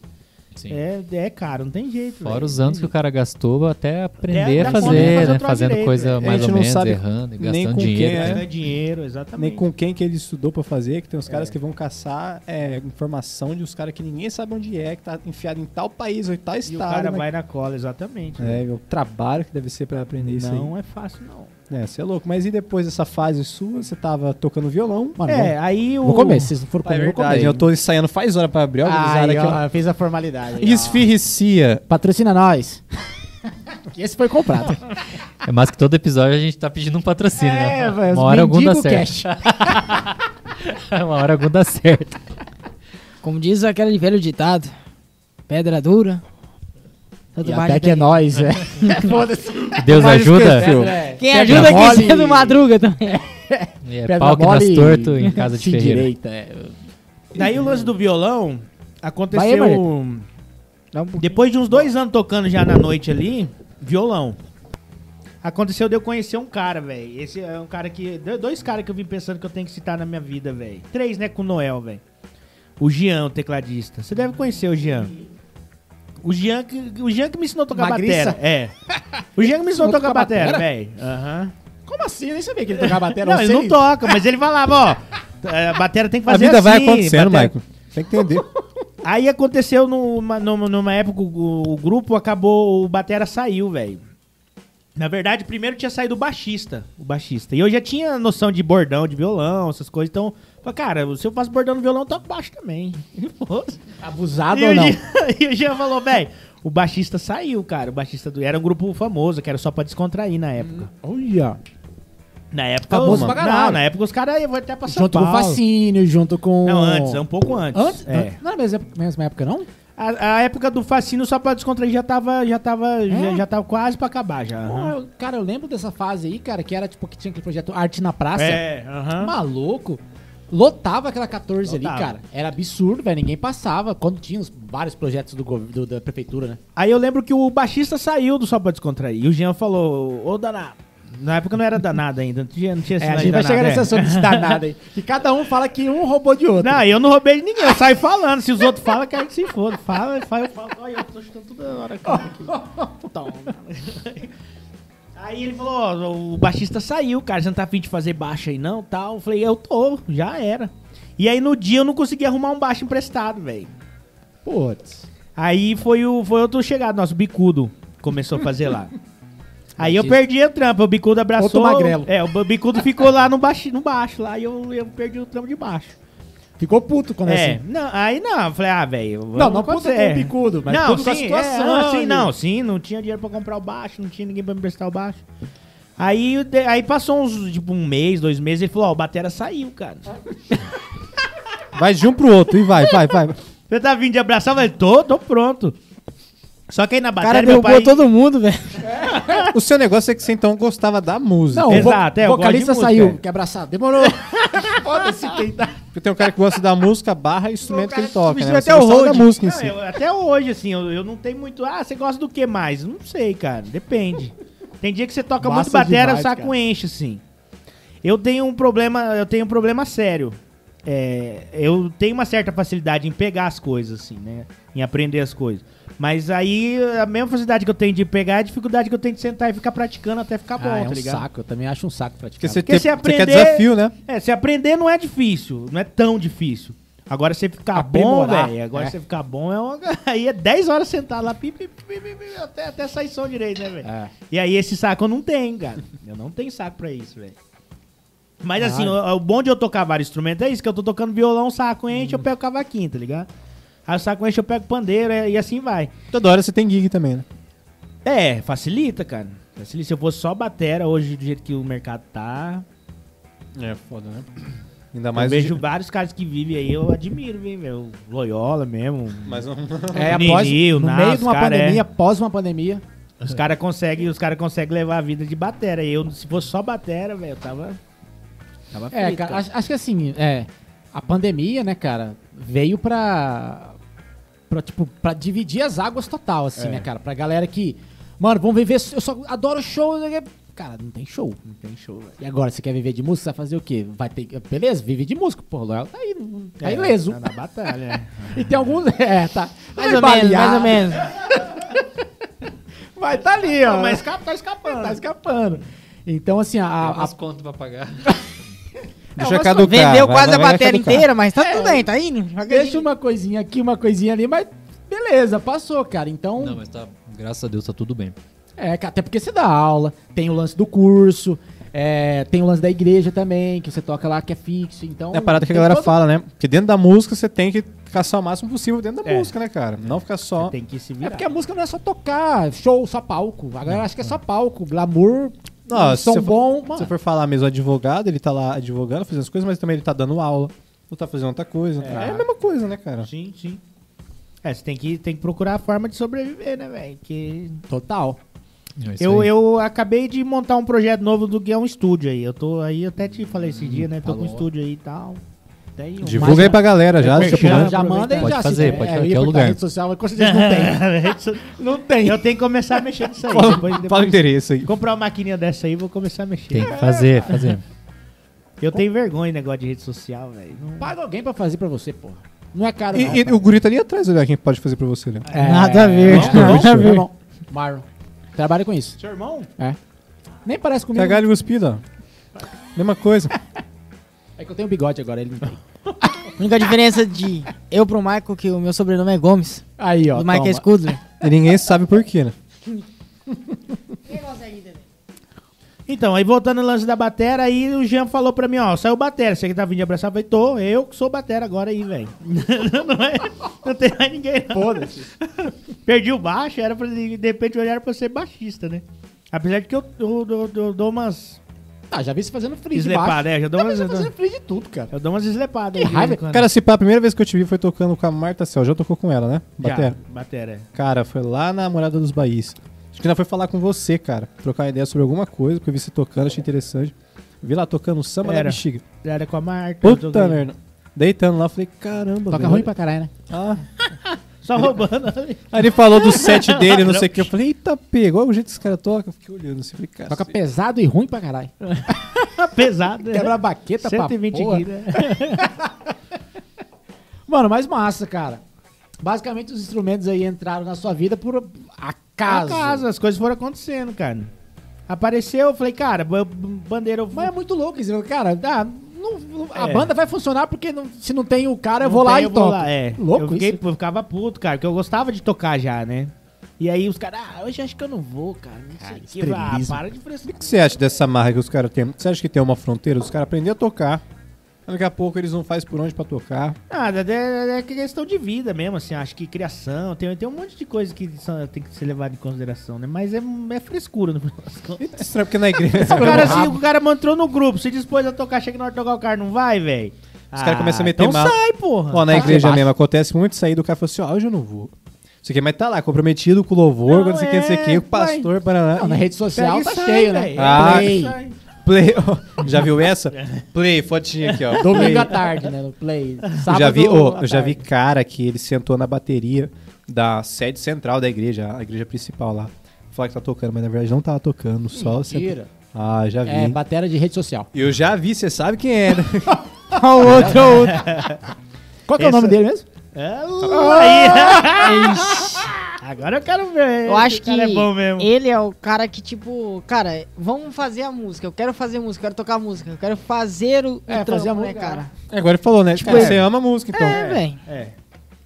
Sim. É, é caro, não tem jeito, Fora velho. os Não anos que o cara gastou até aprender dar a fazer, fazer né? o troço Fazendo direito, coisa velho. A mais ou não menos, sabe errando, e nem gastando com quem dinheiro. é. né? Dinheiro, exatamente. Nem com quem que ele estudou pra fazer, que tem uns caras que vão caçar é, informação de uns caras que ninguém sabe onde é, que tá enfiado em tal país ou em tal E o estado. cara né? vai na cola, exatamente. É, o trabalho que deve ser pra aprender isso não é fácil, não. É, você é louco. Mas e depois dessa fase sua, você tava tocando violão? Mano, é, aí o... vou, comer. Se não é comer, eu vou comer. eu tô ensaiando faz hora pra abrir. Olha Ai, aqui, ó. ó, fez a formalidade. aí, ó. Esfirricia. Patrocina nós. esse foi comprado. É mais que todo episódio a gente tá pedindo um patrocínio, É, né? velho, Uma hora algum dá certo. Uma hora algum dá certo. Como diz aquele velho ditado, pedra dura. E até que é nós, é. Foda-se. Deus ajuda. É, Quem ajuda mole aqui cedo madruga também. É pau que nasce torto em casa de ferreira. direita, é. Daí o lance do violão Vai aconteceu... Dá um. Depois de uns dois anos tocando já na noite ali, violão. Aconteceu de eu conhecer um cara, velho. Esse é um cara que. do- Dois caras que eu vim pensando que eu tenho que citar na minha vida, velho. Três, né, com o Noel, velho. O Jean, o tecladista. Você deve conhecer o Jean. O Jean que, o Jean que me ensinou a tocar Magriça? batera. É. O Jean que me ensinou a tocar batera, batera? velho. Aham. Como assim? Eu nem sabia que ele tocava bateria. Não, ele não toca, mas ele falava, ó. A batera tem que A fazer vida vai assim, acontecendo, batera- Michael. Tem que entender. Aí aconteceu numa, numa, numa época, o, o grupo acabou, o Batera saiu, velho. Na verdade, primeiro tinha saído o baixista, o baixista. E eu já tinha noção de bordão, de violão, essas coisas. Então, falei, cara, se eu faço bordão no violão, eu toco baixo também. Abusado e, ou não? Jean, e o Jean falou, velho, o baixista saiu, cara. O baixista do, era um grupo famoso, que era só pra descontrair na época. Olha. Na época, Famoso os, pra caralho. não, na época os caras iam até pra São Junto com o Paulo. Fascínio, junto com... Não, antes, um pouco antes. Antes? É. Não era a mesma época, mesma época, não? A, a época do fascínio só pra descontrair já tava, já tava, já, já tava quase pra acabar já. Eu- cara, eu lembro dessa fase aí, cara, que era tipo que tinha aquele projeto Arte na Praça. É, aham. Maluco. Lotava aquela 14 ali, Lotava. cara. Era absurdo, velho. Ninguém passava. Quando tinha os vários projetos do, do- da prefeitura, né? Aí eu lembro que o baixista saiu do Só Pra Descontrair. E o Jean falou, ô danado. Na época não era danado ainda, não tinha, não tinha É, a gente vai chegar danado, nesse é. assunto de danada aí. Que cada um fala que um roubou de outro. Não, eu não roubei de ninguém, eu saio falando. Se os outros falam, que se foda. Fala, fala, eu falo. Olha, eu tô chutando toda hora cara, aqui. Toma. Aí ele falou, ó, o baixista saiu, cara, você não tá afim de fazer baixo aí não, tal. Eu falei, eu tô, já era. E aí no dia eu não consegui arrumar um baixo emprestado, velho. Putz. Aí foi o foi outro chegado, nosso bicudo começou a fazer lá. Aí eu perdi a trampa, o bicudo abraçou. Outro magrelo. É, o bicudo ficou lá no baixo, no baixo lá e eu, eu perdi o trampo de baixo. Ficou puto quando É, assim. não, aí não, eu falei, ah, velho. Não, não puto com o bicudo, mas não, puto sim, com a situação. É, ah, sim, não, sim, não tinha dinheiro pra comprar o baixo, não tinha ninguém pra me emprestar o baixo. Aí, aí passou uns, tipo, um mês, dois meses, ele falou, ó, o batera saiu, cara. Vai de um pro outro e vai, vai, vai. Você tá vindo de abraçar? Eu falei, tô, tô pronto. Só que aí na O cara bateria, meu derrubou pai... todo mundo, velho. O seu negócio é que você então gostava da música. Não, o Exato, vo é, vocalista música, saiu, é. quer abraçar. Demorou. Foda-se quem tá. Porque tem um cara que gosta da música, barra instrumento que ele toca, né? até o gostava da música em Não, si. eu- até hoje, assim, eu, eu não tenho muito... Ah, você gosta do que mais? Não sei, cara, depende. Tem dia que você toca Massa muito batera, demais, o saco cara. enche, assim. Eu tenho um problema, eu tenho um problema sério. É, eu tenho uma certa facilidade em pegar as coisas, assim, né? Em aprender as coisas. Mas aí, a mesma facilidade que eu tenho de pegar é a dificuldade que eu tenho de sentar e ficar praticando até ficar bom, Ah, é tá um ligado? saco. Eu também acho um saco Porque praticar. você, Porque tem- se você quer aprender- desafio, né? É, se aprender não é difícil, não é tão difícil. Agora você ficar bom, velho. Agora é. você ficar bom é uma. Aí é 10 horas sentado lá, pi, pi, pi, até, até sair som direito, né, velho? É. E aí esse saco eu não tenho, cara. Eu não tenho saco pra isso, velho. Mas assim, Caralho. o, o bom de eu tocar vários instrumentos é isso, que eu tô tocando violão, saco enche, eu pego cavaquinho, tá ligado? Aí o saco enche, eu pego pandeiro é, e assim vai. Toda hora você tem gig também, né? É, facilita, cara. Facilita. Se eu fosse só batera hoje, do jeito que o mercado tá, É, foda, né? Ainda eu mais... vejo vários caras que vivem aí, eu admiro, viu, meu? Loyola mesmo. Mas não... É, Nini, após, o no Nas, meio de uma cara, pandemia, é. após uma pandemia. Os caras conseguem, os cara conseguem levar a vida de batera. Eu, se fosse só batera, velho, eu tava. Tava É, frito, cara, acho, acho que assim, é, a pandemia, né, cara, veio pra, pra, tipo, pra dividir as águas total, assim, É. né, cara? Pra galera que, mano, vamos viver, eu só adoro show, cara, não tem show. Não tem show, velho. E agora, você quer viver de música, você vai fazer o quê? Vai ter, beleza, vive de música, pô, Loyal tá aí, tá É, ileso. Tá na batalha, é. E tem alguns, é, tá. Mais ou menos, mais ou menos. Vai tá ali, ó. Não, mas escapa, tá escapando. tá escapando. Então, assim, a... a, a As contas pra pagar. Deixa mas caducar. Vendeu vai- quase vai- a bateria inteira, mas tá É. tudo bem, tá indo. deixa uma coisinha aqui, uma coisinha ali, mas beleza, passou, cara. Então, Não, mas tá. Graças a Deus tá tudo bem. É, cara, até porque você dá aula, tem o lance do curso, é, tem o lance da igreja também, que você toca lá que é fixo, então... É a parada que a galera todo- fala, né? Que dentro da música você tem que caçar o máximo possível dentro da É. música, né, cara? Não ficar só. Tem que se É virar. porque a música não é só tocar, show, só palco. A galera acha que é só palco, glamour, Não, se som você for- bom, Se mano. você for falar mesmo advogado, ele tá lá advogando, fazendo as coisas, mas também ele tá dando aula. Ou tá fazendo outra coisa. É, a mesma coisa, né, cara? Sim, sim. É, você tem que, tem que procurar a forma de sobreviver, né, velho? Que... Total. É Eu, aí. eu acabei de montar um projeto novo do é um estúdio aí. Eu tô aí, eu até te falei esse dia, né? Tô com um falou. estúdio aí e tal. Tem Divulga Mas- aí pra galera já. Já, né? já manda e Pode já fazer, pode é, ia é o lugar. rede social, mas com certeza não tem. Não tem. Eu tenho que começar a mexer nisso aí. Fala, depois, fala o depois endereço aí. comprar uma maquininha dessa aí, vou começar a mexer. Tem que fazer, fazer. Eu tenho vergonha de negócio de rede social, velho. Não- Paga alguém pra fazer pra você, porra. Não é caro, E, não. e o guri tá ali atrás, olha quem pode fazer pra você, né? É, Nada a ver, Vamos, nada a ver. vamos. Marlon. Trabalha com isso. Seu irmão? Nem parece comigo. Cagalho e cuspido, ó. Mesma coisa. É que eu tenho bigode agora, ele não tem. A única diferença de eu pro Michael que o meu sobrenome é Gomes. Aí, ó. do Michael toma. Scudler. E ninguém sabe por quê, né? Então, aí voltando no lance da batera, aí o Jean falou pra mim, ó, saiu batera, você que tá vindo de abraçar, eu falei, tô, eu que sou batera agora aí, velho. não, é, não tem mais ninguém, não. Foda-se. Perdi o baixo, era pra, de repente olharam pra eu ser baixista, né? Apesar de que eu, eu- eu- eu dou umas Ah, já vi você fazendo free de baixo. é, já dou Já vi umas, dou, fazendo free de tudo, cara. eu dou umas eslepadas. Que raiva. Cara, se pá, a primeira vez que eu te vi foi tocando com a Marta Cel. Já tocou com ela, né? Já, Batera. batera, é. Cara, foi lá na Morada dos Baís. Acho que ainda foi falar com você, cara. Trocar ideia sobre alguma coisa, porque eu vi você tocando, achei interessante. Vi lá tocando samba da Era. bexiga. Era com a Marta. Puta merda. Deitando lá, falei, caramba, Toca velho. ruim pra caralho, né? Ah. Só roubando. Aí ele falou do set dele, não sei o que. Eu falei, eita, pegou o jeito que esse cara toca. Eu fiquei olhando assim, falei, cara. Toca pesado e ruim pra caralho. Pesado. né? Quebra a baqueta pra 120 porra. quilos. né? Mano, mas massa, cara. Basicamente, os instrumentos aí entraram na sua vida por acaso. Acaso, as coisas foram acontecendo, cara. Apareceu, eu falei, cara, ba- bandeira eu Mas é muito louco isso, cara. Ah, não- não- a É. banda vai funcionar porque não- se não tem o cara, eu vou lá tem, e toco. lá, É. Louco eu, fiquei, isso. eu ficava puto, cara, porque eu gostava de tocar já, né? E aí os caras, ah, hoje acho que eu não vou, cara. Não sei o que. Ah, para de frescura. O que você acha dessa marra que os caras têm? Você acha que tem uma fronteira? Os caras aprendem a tocar. Daqui a pouco eles não fazem por onde pra tocar. Ah, é, é- é questão de vida mesmo, assim, acho que criação, tem, tem um monte de coisa que são- tem que ser levado em consideração, né? Mas é, é frescura no final das contas. E estranho porque na igreja. O cara, assim, o cara entrou no grupo, se dispôs a tocar, chega na hora de tocar o cara, não vai, velho? Os caras começam a meter então mal. sai, porra. Ó, na Tá igreja mesmo acontece muito isso aí do cara fala assim, ó, hoje eu não vou. Isso aqui, mas tá lá, comprometido com o louvor, Não, com não sei o que, não sei o que, é, o pastor, para Não, na rede social Pega tá sai, cheio, né? velho. Ah, Play. Play. Já viu essa? Play, fotinha aqui, ó. Domingo à tarde, né? No play. Eu Sábado já vi, à eu já vi cara que ele sentou na bateria da sede central da igreja, a igreja principal lá. Falar que tá tocando, mas na verdade não tava tocando, só sentou. Mentira. Ah, já vi. É, batera de rede social. Eu já vi, você sabe quem é, né? o outro, o outro. Qual que é o nome dele mesmo? É, aí. Agora eu quero ver. Eu acho que é bom mesmo. ele é o cara que, tipo, cara, vamos fazer a música. Eu quero fazer música, eu quero tocar música, eu quero fazer o, o É, trampo, fazer a né, música, cara? É, Agora ele falou, né? Tipo, é. você ama música, então. É, velho. É.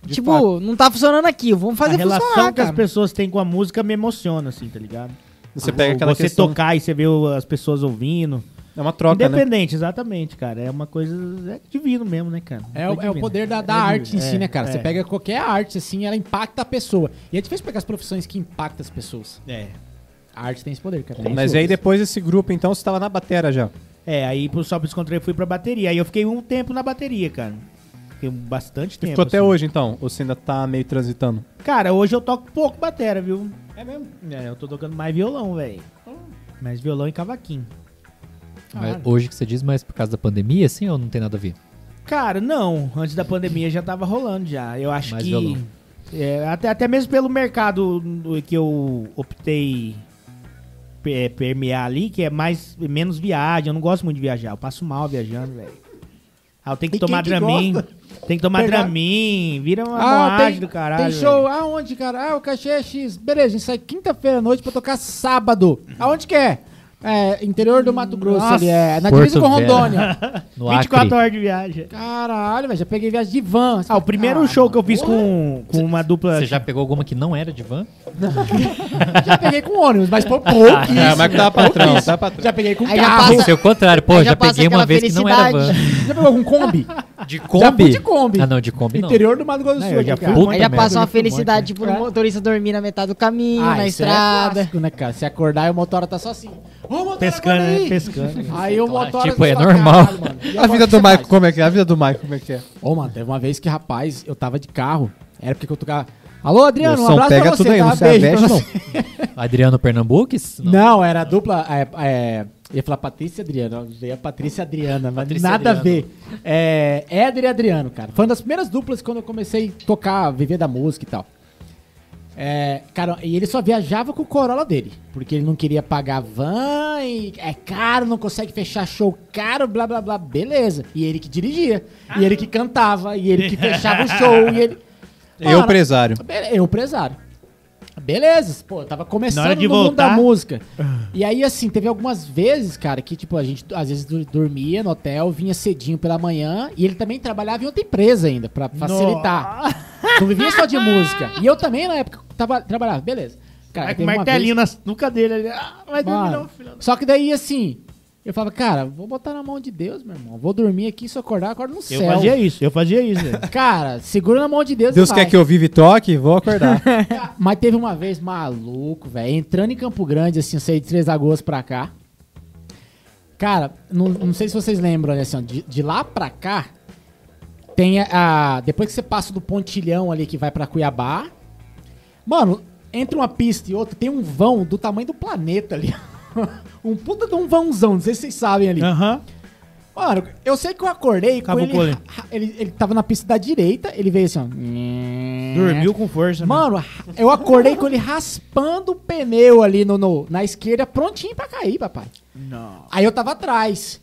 De Tipo, fato. não tá funcionando aqui, vamos fazer a relação funcionar, que as pessoas têm com a música me emociona, assim, tá ligado? Você pega aquela Você questão... tocar e você vê o- as pessoas ouvindo. É uma troca, né? Independente, exatamente, cara. É uma coisa. É divino mesmo, né, cara? É, o, é o divino. poder da, da É arte divino. em si, É, né, cara? Você é. pega qualquer arte, assim, ela impacta a pessoa. E é difícil pegar as profissões que impactam as pessoas. É. A arte tem esse poder, cara. Mas aí depois desse grupo, então, você tava na batera já. É, aí pro Só Descontrole eu fui pra bateria. Aí eu fiquei um tempo na bateria, cara. Fiquei bastante tempo. Ficou até assim. hoje, então? Ou você ainda tá meio transitando? Cara, hoje eu toco pouco batera, viu? É mesmo? É, eu tô tocando mais violão, velho. Mais violão e cavaquinho. Mas hoje que você diz, mas por causa da pandemia, assim, ou não tem nada a ver? Cara, não. Antes da pandemia já tava rolando já. Eu acho Mais que. violão. é, até, até mesmo pelo mercado do- que eu optei pe- permear ali, que é mais menos viagem. Eu não gosto muito de viajar. Eu passo mal viajando, velho. Ah, eu tenho que E tomar quem que Dramin. gosta? Tem que tomar Pegar- Dramin. Vira uma Ah, moagem tem, do caralho. tem show velho. aonde, cara? Ah, o cachê é X. Beleza, a gente sai quinta-feira à noite pra tocar sábado. Aonde que é? É, interior do Mato Grosso Nossa. ali, é na Porto divisa com. Rondônia. No 24 Acre. horas de viagem. Caralho, velho, já peguei viagem de van. Ah, o primeiro Ah, show que eu fiz com, com uma dupla. Você já pegou alguma que não era de van? Já peguei com ônibus, mas por pouquíssimo. É, mas dá patrão, dá patrão. Já peguei com Aí já carro. Ser o contrário. Pô, já, já passa peguei uma vez que não era van. Já pegou algum Kombi? De Kombi? de Kombi. Ah, não, de Kombi não. Interior do Mato Grosso do Sul. já cara. Aí já passa uma felicidade, tipo, É. o motorista dormir na metade do caminho, Ah, na isso é estrada. clássico, né, cara? Se acordar e o motora tá só assim. Ô, motora, Pescando, acorda né? aí. Pescando. Aí o motora Tipo, é fala, normal. "Caralho, mano, e A agora vida o que do você Michael, faz?" como é que é? A vida do Michael, como é que é? Ô, mano, teve uma vez que, rapaz, eu tava de carro. Era porque eu tocava. Alô, Adriano, um abraço pega pra você, tudo aí, tá? não se Beijo pra aveste, você. Adriano Pernambuques? Não. era a dupla. É, é, ia falar Patrícia e Adriano. Veio a Patrícia e Adriana, mas Patrícia nada Adriano. a ver. É, Éder e Adriano, cara. Foi uma das primeiras duplas quando eu comecei a tocar, viver da música e tal. É, cara, e ele só viajava com o Corolla dele. Porque ele não queria pagar van e é caro, não consegue fechar show caro, blá blá blá. Beleza. E ele que dirigia. E ele que cantava. E ele que fechava o show. E ele. Eu, empresário. Eu, empresário. Beleza, pô, eu tava começando no mundo voltar- da música. E aí, assim, teve algumas vezes, cara, que, tipo, a gente às vezes dormia no hotel, vinha cedinho pela manhã, e ele também trabalhava em outra empresa ainda, pra facilitar. Não vivia só de música. E eu também, na época, tava, trabalhava, beleza. Cara, Vai com martelinho vez- na nuca dele. ali. Ah, vai dormir Mano, não, filho. Só que daí, assim, eu falava, cara, vou botar na mão de Deus, meu irmão. Vou dormir aqui, se eu acordar, eu acordo no Eu céu. fazia isso, eu fazia isso. velho. Cara, segura na mão de Deus Deus e quer vai. que eu vive e toque, vou acordar. Mas teve uma vez maluco, velho. Entrando em Campo Grande, assim, eu saí de Três Lagoas pra cá. Cara, não, não sei se vocês lembram, né, assim, ó, de, de lá pra cá, tem a, a- Depois que você passa do pontilhão ali que vai pra Cuiabá. Mano, entre uma pista e outra, tem um vão do tamanho do planeta ali. um puta de um vãozão, não sei se vocês sabem ali. Aham. Mano, eu sei que eu acordei com Acabou ele, com ele. ra- ele. Ele tava na pista da direita, ele veio assim, ó. Dormiu com força. né? Mano, eu acordei com ele raspando o pneu ali no, no- na esquerda, prontinho pra cair, papai. Não. Aí eu tava atrás.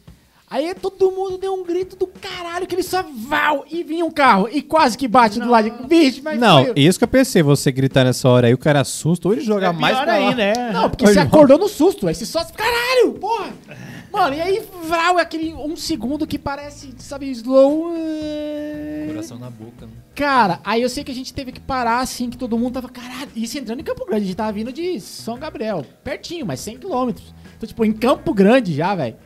Aí todo mundo deu um grito do caralho, que ele só val e vinha um carro e quase que bate do lado. de- Vixe, mas Não, foi- isso que eu pensei, você gritar nessa hora aí, o cara assusta, ou ele joga É mais pra lá. ainda, é. Não, porque você acordou no susto, aí você só. Caralho, porra! Mano, e aí, vral, é aquele um segundo que parece, sabe, slow. eh, Coração na boca. né? Cara, aí eu sei que a gente teve que parar assim, que todo mundo tava, caralho, isso entrando em Campo Grande, a gente tava vindo de São Gabriel, pertinho, mas 100 quilômetros. Então, tipo, em Campo Grande já, velho.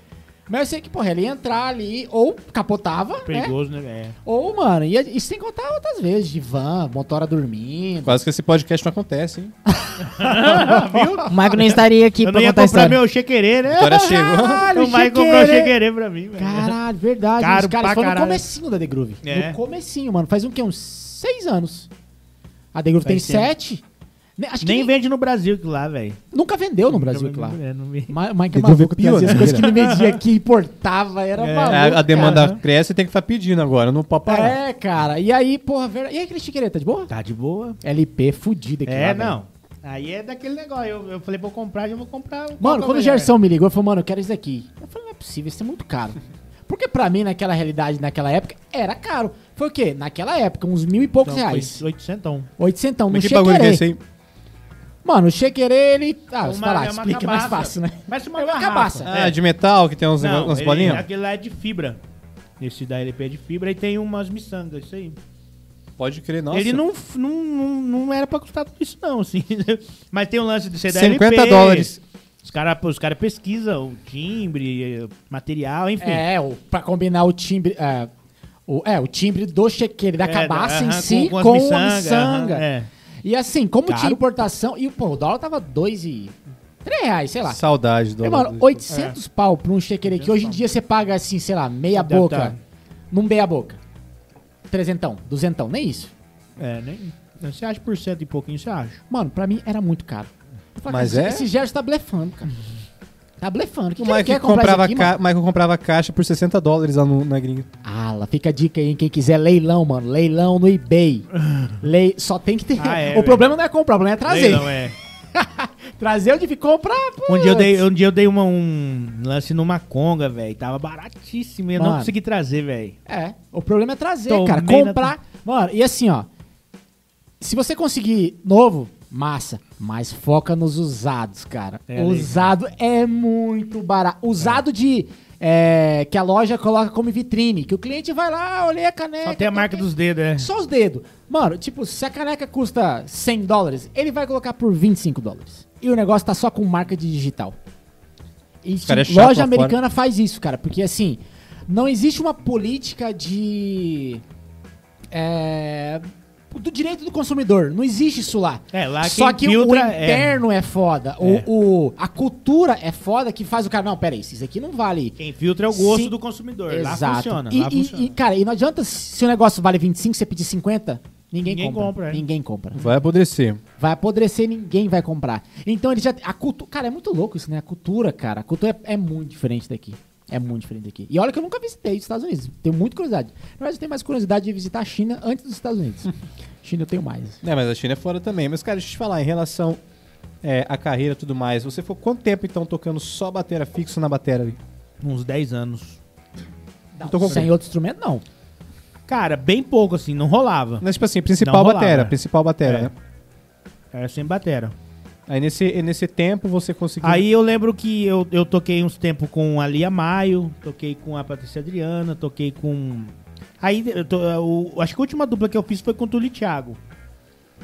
Mas eu sei que, porra, ele ia entrar ali, ou capotava, né? Perigoso, né? É. Ou, mano, ia, e sem contar outras vezes, de van, motora dormindo. Quase que esse podcast não acontece, hein? O Michael não estaria aqui Eu não pra ia contar comprar meu chequerê, né? Agora chegou. Caralho, o Mike comprou o chequerê. pra mim, velho. Caralho, verdade. Caro Os caras foi no comecinho da The Groove. É. No comecinho, mano. Faz um que? Uns seis anos. A The Groove tem Faz tempo. sete. Que Nem vende no Brasil aquilo lá, velho. nunca vendeu no Brasil, Nunca claro. vende- é, não. Ma- Mike é maluco, trazia as coisas que ele vendia aqui, importava, era É. maluco, a, a demanda cara. cresce e tem que estar pedindo agora, não pode parar. É, cara. E aí, porra, verdade. E aí, aquele chiqueirê, tá de boa? Tá de boa. LP fudido aqui É, lá, não. Aí é daquele negócio. Eu, eu falei, vou comprar, já vou comprar. que Mano, quando o? Gerson me ligou, ele falou, mano, eu quero isso daqui. Eu falei, não é possível, isso é muito caro. Porque pra mim, naquela realidade, naquela época, era caro. Foi o quê? Naquela época, uns mil e poucos Então, reais. foi 800. Oitocentão, Mas que bagulho que é aí? Mano, o chequerê, ele... Ah, você Uma- lá, é uma explica mais fácil, né? Parece uma É uma cabaça. Ah, de metal, que tem uns, Não, umas ele- bolinhas? Aquele lá é de fibra. Esse da LP é de fibra e tem umas miçangas, isso aí. Pode crer, nossa. Ele não, não, não, não era pra custar tudo isso, não, assim. Mas tem o lance de ser da 50 LP. dólares. Os caras os cara pesquisam o timbre, eh, material, enfim. É, pra combinar o timbre... É, o, é, o timbre do chequerê, da É, cabaça em aham, si, com, as a miçanga, miçanga. aham, é. E assim, como Caro. tinha importação... E pô, o dólar tava dois e... três reais, sei lá. Saudade do É, mano, 800 pau pra um chequerê que hoje em dia você paga assim, sei lá, meia Deve boca. tá. Num meia boca. Trezentão, duzentão, nem isso. É, nem. Você acha por cento e pouquinho, você acha? Mano, pra mim era muito caro. Eu falei, Mas cara, é? Esse Gerson tá blefando, cara. Tá blefando. Que O Michael quer comprava, aqui, ca... Michael comprava caixa por 60 dólares lá no- na gringa. Ah, lá fica a dica aí? Quem quiser leilão, mano. Leilão no eBay. Lei... Só tem que ter. Ah, é, o problema não é comprar, o problema é trazer. Não, é. Trazer onde fica comprar, pô. Um dia eu dei, um dia eu dei uma, um lance numa conga, velho. Tava baratíssimo. e Eu não Mano. consegui trazer, velho. É, o problema é trazer, Tomei cara. na- Comprar. Mano, e assim, ó. Se você conseguir novo, massa. Mas foca nos usados, cara. É, Usado é muito barato. Usado de. é, que a loja coloca como vitrine. Que o cliente vai lá, olha a caneca. Só tem a tá, marca tá, dos dedos, é. Só os dedos. Mano, tipo, se a caneca custa 100 dólares, ele vai colocar por 25 dólares. E o negócio tá só com marca de digital. E é tipo, chato loja lá fora. americana faz isso, cara. Porque assim, não existe uma política de. É, do direito do consumidor. Não existe isso lá. É, lá Só quem que o filtra é- interno é, foda. O, É. o- a cultura é foda que faz o cara. Não, peraí, isso aqui não vale. Quem filtra é o gosto Sim. do consumidor. Exato. Lá funciona. E, lá e- funciona. e, cara, e não adianta se o negócio vale 25, você pedir 50, ninguém, Ninguém compra. compra, é. Ninguém compra. Vai apodrecer. Vai apodrecer, ninguém vai comprar. Então ele já. A cultura. Cara, é muito louco isso, né? A cultura, cara. A cultura é, é muito diferente daqui. É muito diferente daqui. E olha que eu nunca visitei os Estados Unidos. Tenho muita curiosidade. Na verdade, eu tenho mais curiosidade de visitar a China antes dos Estados Unidos. China eu tenho mais. É, mas a China é fora também. Mas, cara, deixa eu te falar, em relação é, à carreira e tudo mais, você ficou quanto tempo, então, tocando só batera fixo na batera ali? Uns 10 anos. Não, tocou sem outro instrumento, não. Cara, bem pouco, assim, não rolava. Mas, tipo assim, principal Não rolava, batera, principal batera, É. né? Era sem batera. Aí nesse, nesse tempo você conseguiu... Aí eu lembro que eu, eu toquei uns tempos com a Lia Maio, toquei com a Patrícia Adriana, toquei com. Aí eu tô- o- acho que a última dupla que eu fiz foi com o Tuli Thiago.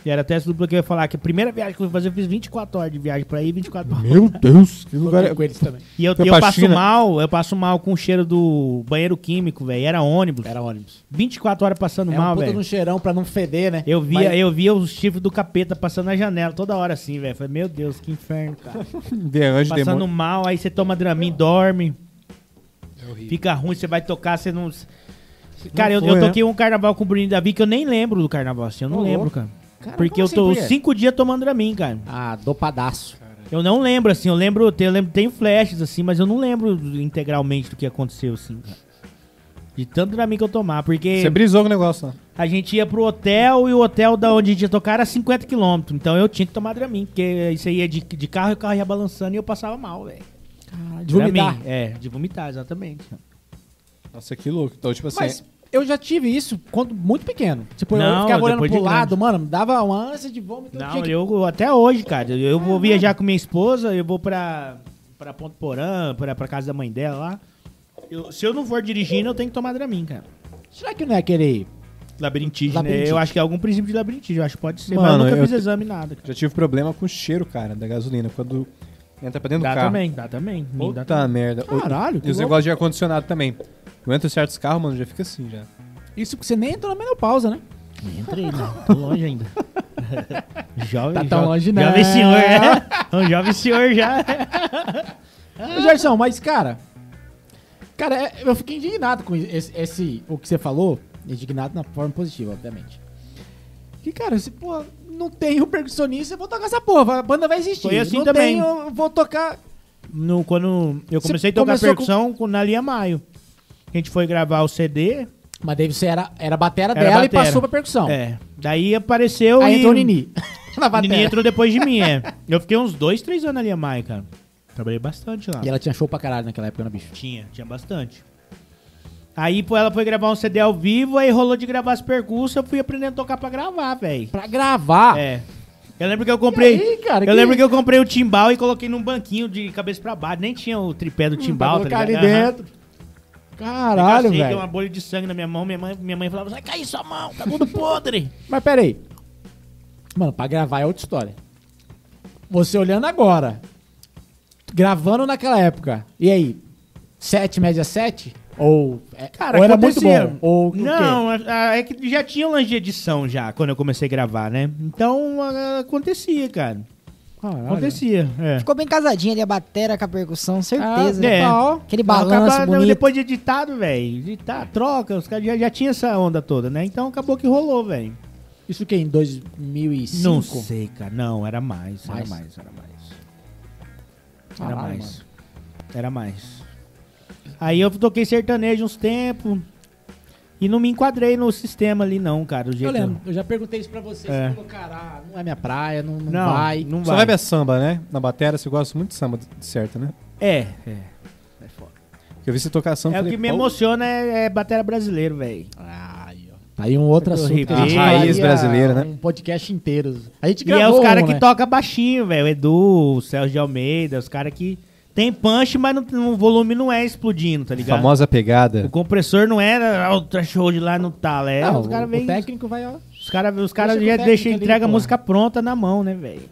E era até essa dupla que eu ia falar, que a primeira viagem que eu fui fazer, eu fiz 24 horas de viagem pra ir e 24 horas. Meu Deus, que lugar... Toquei com eles também. E eu, eu passo China? mal, eu passo mal com o cheiro do banheiro químico, velho. Era ônibus. Era ônibus. 24 horas passando É mal, um velho. no cheirão pra não feder, né? Eu via, Mas- eu via os chifres do capeta passando na janela toda hora assim, velho. Falei, meu Deus, que inferno, cara. Passando demônio. mal, aí você toma Dramin, dorme. Fica ruim, você vai tocar, você não. Cara, eu, foi, eu né? toquei um carnaval com o Bruninho Davi que eu nem lembro do carnaval, assim, eu não lembro, louco. cara. Cara, Porque eu assim, tô cinco dias tomando Dramin, cara. Ah, dopadaço. Eu não lembro, assim, eu lembro, eu lembro, tem flashes, assim, mas eu não lembro integralmente do que aconteceu, assim, cara. De tanto Dramin que eu tomar, porque Você brisou com o negócio lá. a gente ia pro hotel e o hotel da onde a gente ia tocar era 50 km. Então eu tinha que tomar Dramin, porque isso aí ia de, de carro e o carro ia balançando e eu passava mal, velho. De vomitar. Dramin, É, de vomitar, exatamente. Nossa, que louco. Então, tipo assim, Mas eu já tive isso quando muito pequeno. Tipo, eu Não, ficava olhando pro lado, mano, me dava uma ânsia de vômito. eu Não, que- eu até hoje, cara. Eu vou viajar com minha esposa, eu vou pra, pra Ponto Porã, pra, pra casa da mãe dela lá. Eu- se eu não for dirigindo, eu tenho que tomar Dramin, cara. Será que não é aquele... Labirintite, né? Eu acho que é algum princípio de labirintite, eu acho que pode ser. mas eu Mano, nunca eu fiz exame, nada. cara. já tive problema com o cheiro, cara, da gasolina. Quando entra pra dentro Dá do carro. também, dá também. Dá Puta também. merda. Caralho, E os negócios de ar-condicionado também. Eu entro em certos carros, mano, já fica assim já. Isso porque você nem entrou na menopausa, né? Entrei, né? Tô longe ainda. jovem, Tá tão jo- longe não. Jovem senhor, é. Um jovem senhor já. Ô, Gerson, mas, cara... Cara, é- eu fiquei indignado com esse, esse- o que você falou. Indignado na forma positiva, obviamente. Que, cara, se, porra, não tem o percussionista, eu vou tocar essa porra. A banda vai existir. Foi assim não também. tem, eu vou tocar... No, quando eu Você comecei a tocar percussão com... na Lia Maio. A gente foi gravar o CD. Mas daí você era, era a batera Era dela batera. e passou pra percussão. É. Daí apareceu Aí e... entrou o Nini. na batera. Nini entrou depois de mim, é. Eu fiquei uns dois, três anos na Lia Maio, cara. Trabalhei bastante lá. E ela tinha show pra caralho naquela época, né, bicho? Tinha, tinha bastante. Aí pô, ela foi gravar um CD ao vivo, aí rolou de gravar as percussões, eu fui aprendendo a tocar pra gravar, velho. Pra gravar. É. Eu lembro que eu comprei. Aí, cara, eu que- lembro que eu comprei o timbal e coloquei num banquinho de cabeça pra baixo. Nem tinha o tripé do timbal, pra tá ligado? ali Aham. dentro. Caralho, Cacei, Deu uma velho. bolha de sangue na minha mão, minha mãe, minha mãe falava, vai cair sua mão, tá tudo podre. Mas peraí. Mano, pra gravar é outra história. Você olhando agora, gravando naquela época, e aí? 7 média 7? Ou, é, Cara, ou era muito bom? Ou? Não, a- é que já tinha lance de edição já, quando eu comecei a gravar, né? Então, acontecia, cara. Caralho. Acontecia, é. Ficou bem casadinho ali, a batera com a percussão, certeza. Ah, É. Aquele Não, balanço acaba- bonito. depois de editado, velho, editar, troca, os caras já, já tinha essa onda toda, né? Então acabou que rolou, velho. Isso que em 2005? Não sei, cara. Não, era mais, Mais? era mais, era mais. Era Caralho, mais. Era mais. Aí eu toquei sertanejo uns tempos e não me enquadrei no sistema ali não, cara. Do Eu jeito lembro, eu já perguntei isso pra você. É. Você falou, cara, ah, não é minha praia, não, não, Não, vai. não Só vai. ver samba, né? Na bateria, você gosta muito de samba, de certo, né? É, é. Porque eu vi você tocar samba É o falei, que me emociona é, é bateria brasileiro, velho. Ai, ó. Tá aí um outro assunto que a. Raiz brasileira, né? Um podcast inteiro. A gente E é gravou os caras um, que né? tocam baixinho, velho. Edu, o Celso de Almeida, os caras que tem punch, mas não- o volume não é explodindo, tá ligado? Famosa pegada. O compressor não era ah, o threshold lá no talo, é. Não, os caras o, vêm. o técnico vai, ó. Os caras os cara já deixa, técnico ali, entrega a música pronta na mão, né, velho?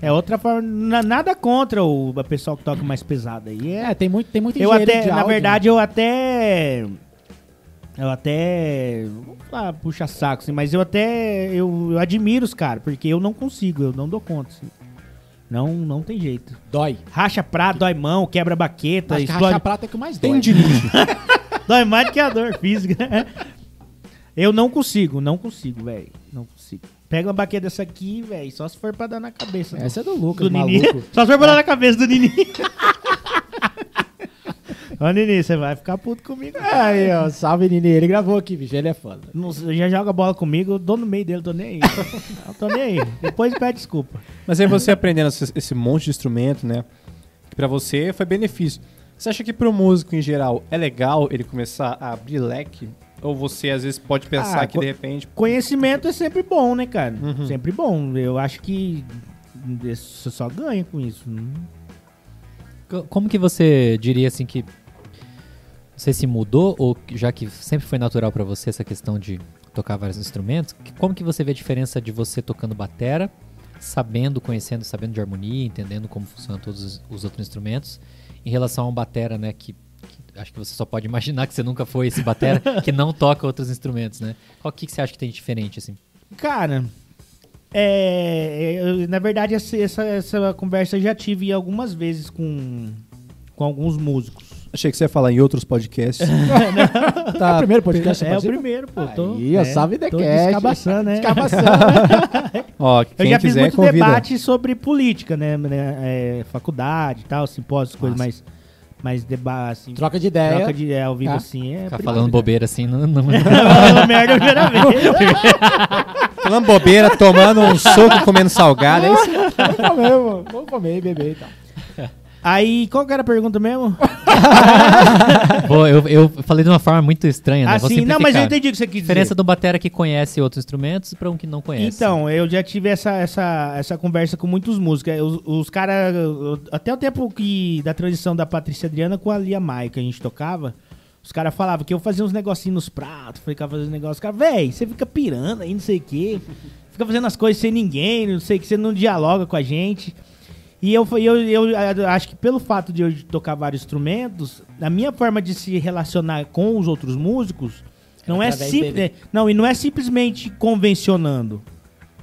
É outra forma. na- nada contra o pessoal que toca mais pesado aí. É, É, tem muito, tem muito eu até, de na áudio, verdade, eu até. Eu até. Vou falar, puxa saco, assim, mas eu até. Eu, eu admiro os caras, porque eu não consigo, eu não dou conta, assim. Não, não tem jeito. né? Dói. Racha prato, dói mão, quebra baqueta, Acho explode. rachar prata é o que mais dói. Tem de nicho. Dói mais do que a dor física. Eu não consigo, não consigo, velho. Não consigo. Pega uma baqueta dessa aqui, velho, só se for pra dar na cabeça. Essa é do Lucas, do Nini. maluco. Só se for pra dar na cabeça do Nini. Ô, Nini, você vai ficar puto comigo. Aí, ó, salve Nini. Ele gravou aqui, bicho. Ele é foda. Não, já joga bola comigo, eu dou no meio dele, tô nem aí. Eu tô nem aí. Depois pede desculpa. Mas aí você aprendendo esse, esse monte de instrumento, né? Que pra você foi benefício. Você acha que pro músico em geral é legal ele começar a abrir leque? Ou você às vezes pode pensar Ah, que de repente. Conhecimento é sempre bom, né, cara? Uhum. Sempre bom. Eu acho que você só ganha com isso. Como que você diria assim que você se mudou ou já que sempre foi natural pra você essa questão de tocar vários instrumentos? Como que você vê a diferença de você tocando batera, sabendo, conhecendo, sabendo de harmonia, entendendo como funcionam todos os, os outros instrumentos, em relação a um batera, né, que, que acho que você só pode imaginar que você nunca foi esse batera que não toca outros instrumentos, né? Qual que, que você acha que tem de diferente assim? Cara, é, eu- na verdade essa, essa, essa conversa eu já tive algumas vezes com, com alguns músicos. Achei que você ia falar em outros podcasts. Tá, o primeiro podcast É o participa? primeiro, pô. Tô, Aí, ó, é, salve The tô Cast. descabaçando, né? Escabação. Ó, Eu quem já fiz quiser, muito convida. debate sobre política, né? né, é, faculdade e tal, simpósios, coisas mais, mais debate, assim, Troca de ideia. troca de ideia ao vivo, Tá. assim. É Ficar falando bobeira assim, não, não, Falando merda a primeira vez. Falando bobeira, tomando um soco, comendo salgado. É isso? Vamos comer, mano. Vamos comer e beber e tal. Aí, qual que era a pergunta mesmo? Pô, eu, eu falei de uma forma muito estranha, né? Assim, não, mas eu entendi o que você quis diferença dizer. do batera que conhece outros instrumentos para um que não conhece. Então, eu já tive essa, essa, essa conversa com muitos músicos. É, Os, os caras, até o tempo que da transição da Patrícia Adriana com a Lia Maia, que a gente tocava, os caras falavam que eu fazia uns negocinhos nos pratos, ficava fazendo negócio. Os caras, véi, você fica pirando aí, não sei o quê. Fica fazendo as coisas sem ninguém, não sei o que, você não dialoga com a gente. E eu, eu, eu, eu acho que pelo fato de eu tocar vários instrumentos, a minha forma de se relacionar com os outros músicos não é através simples. dele. Não, e não é simplesmente convencionando.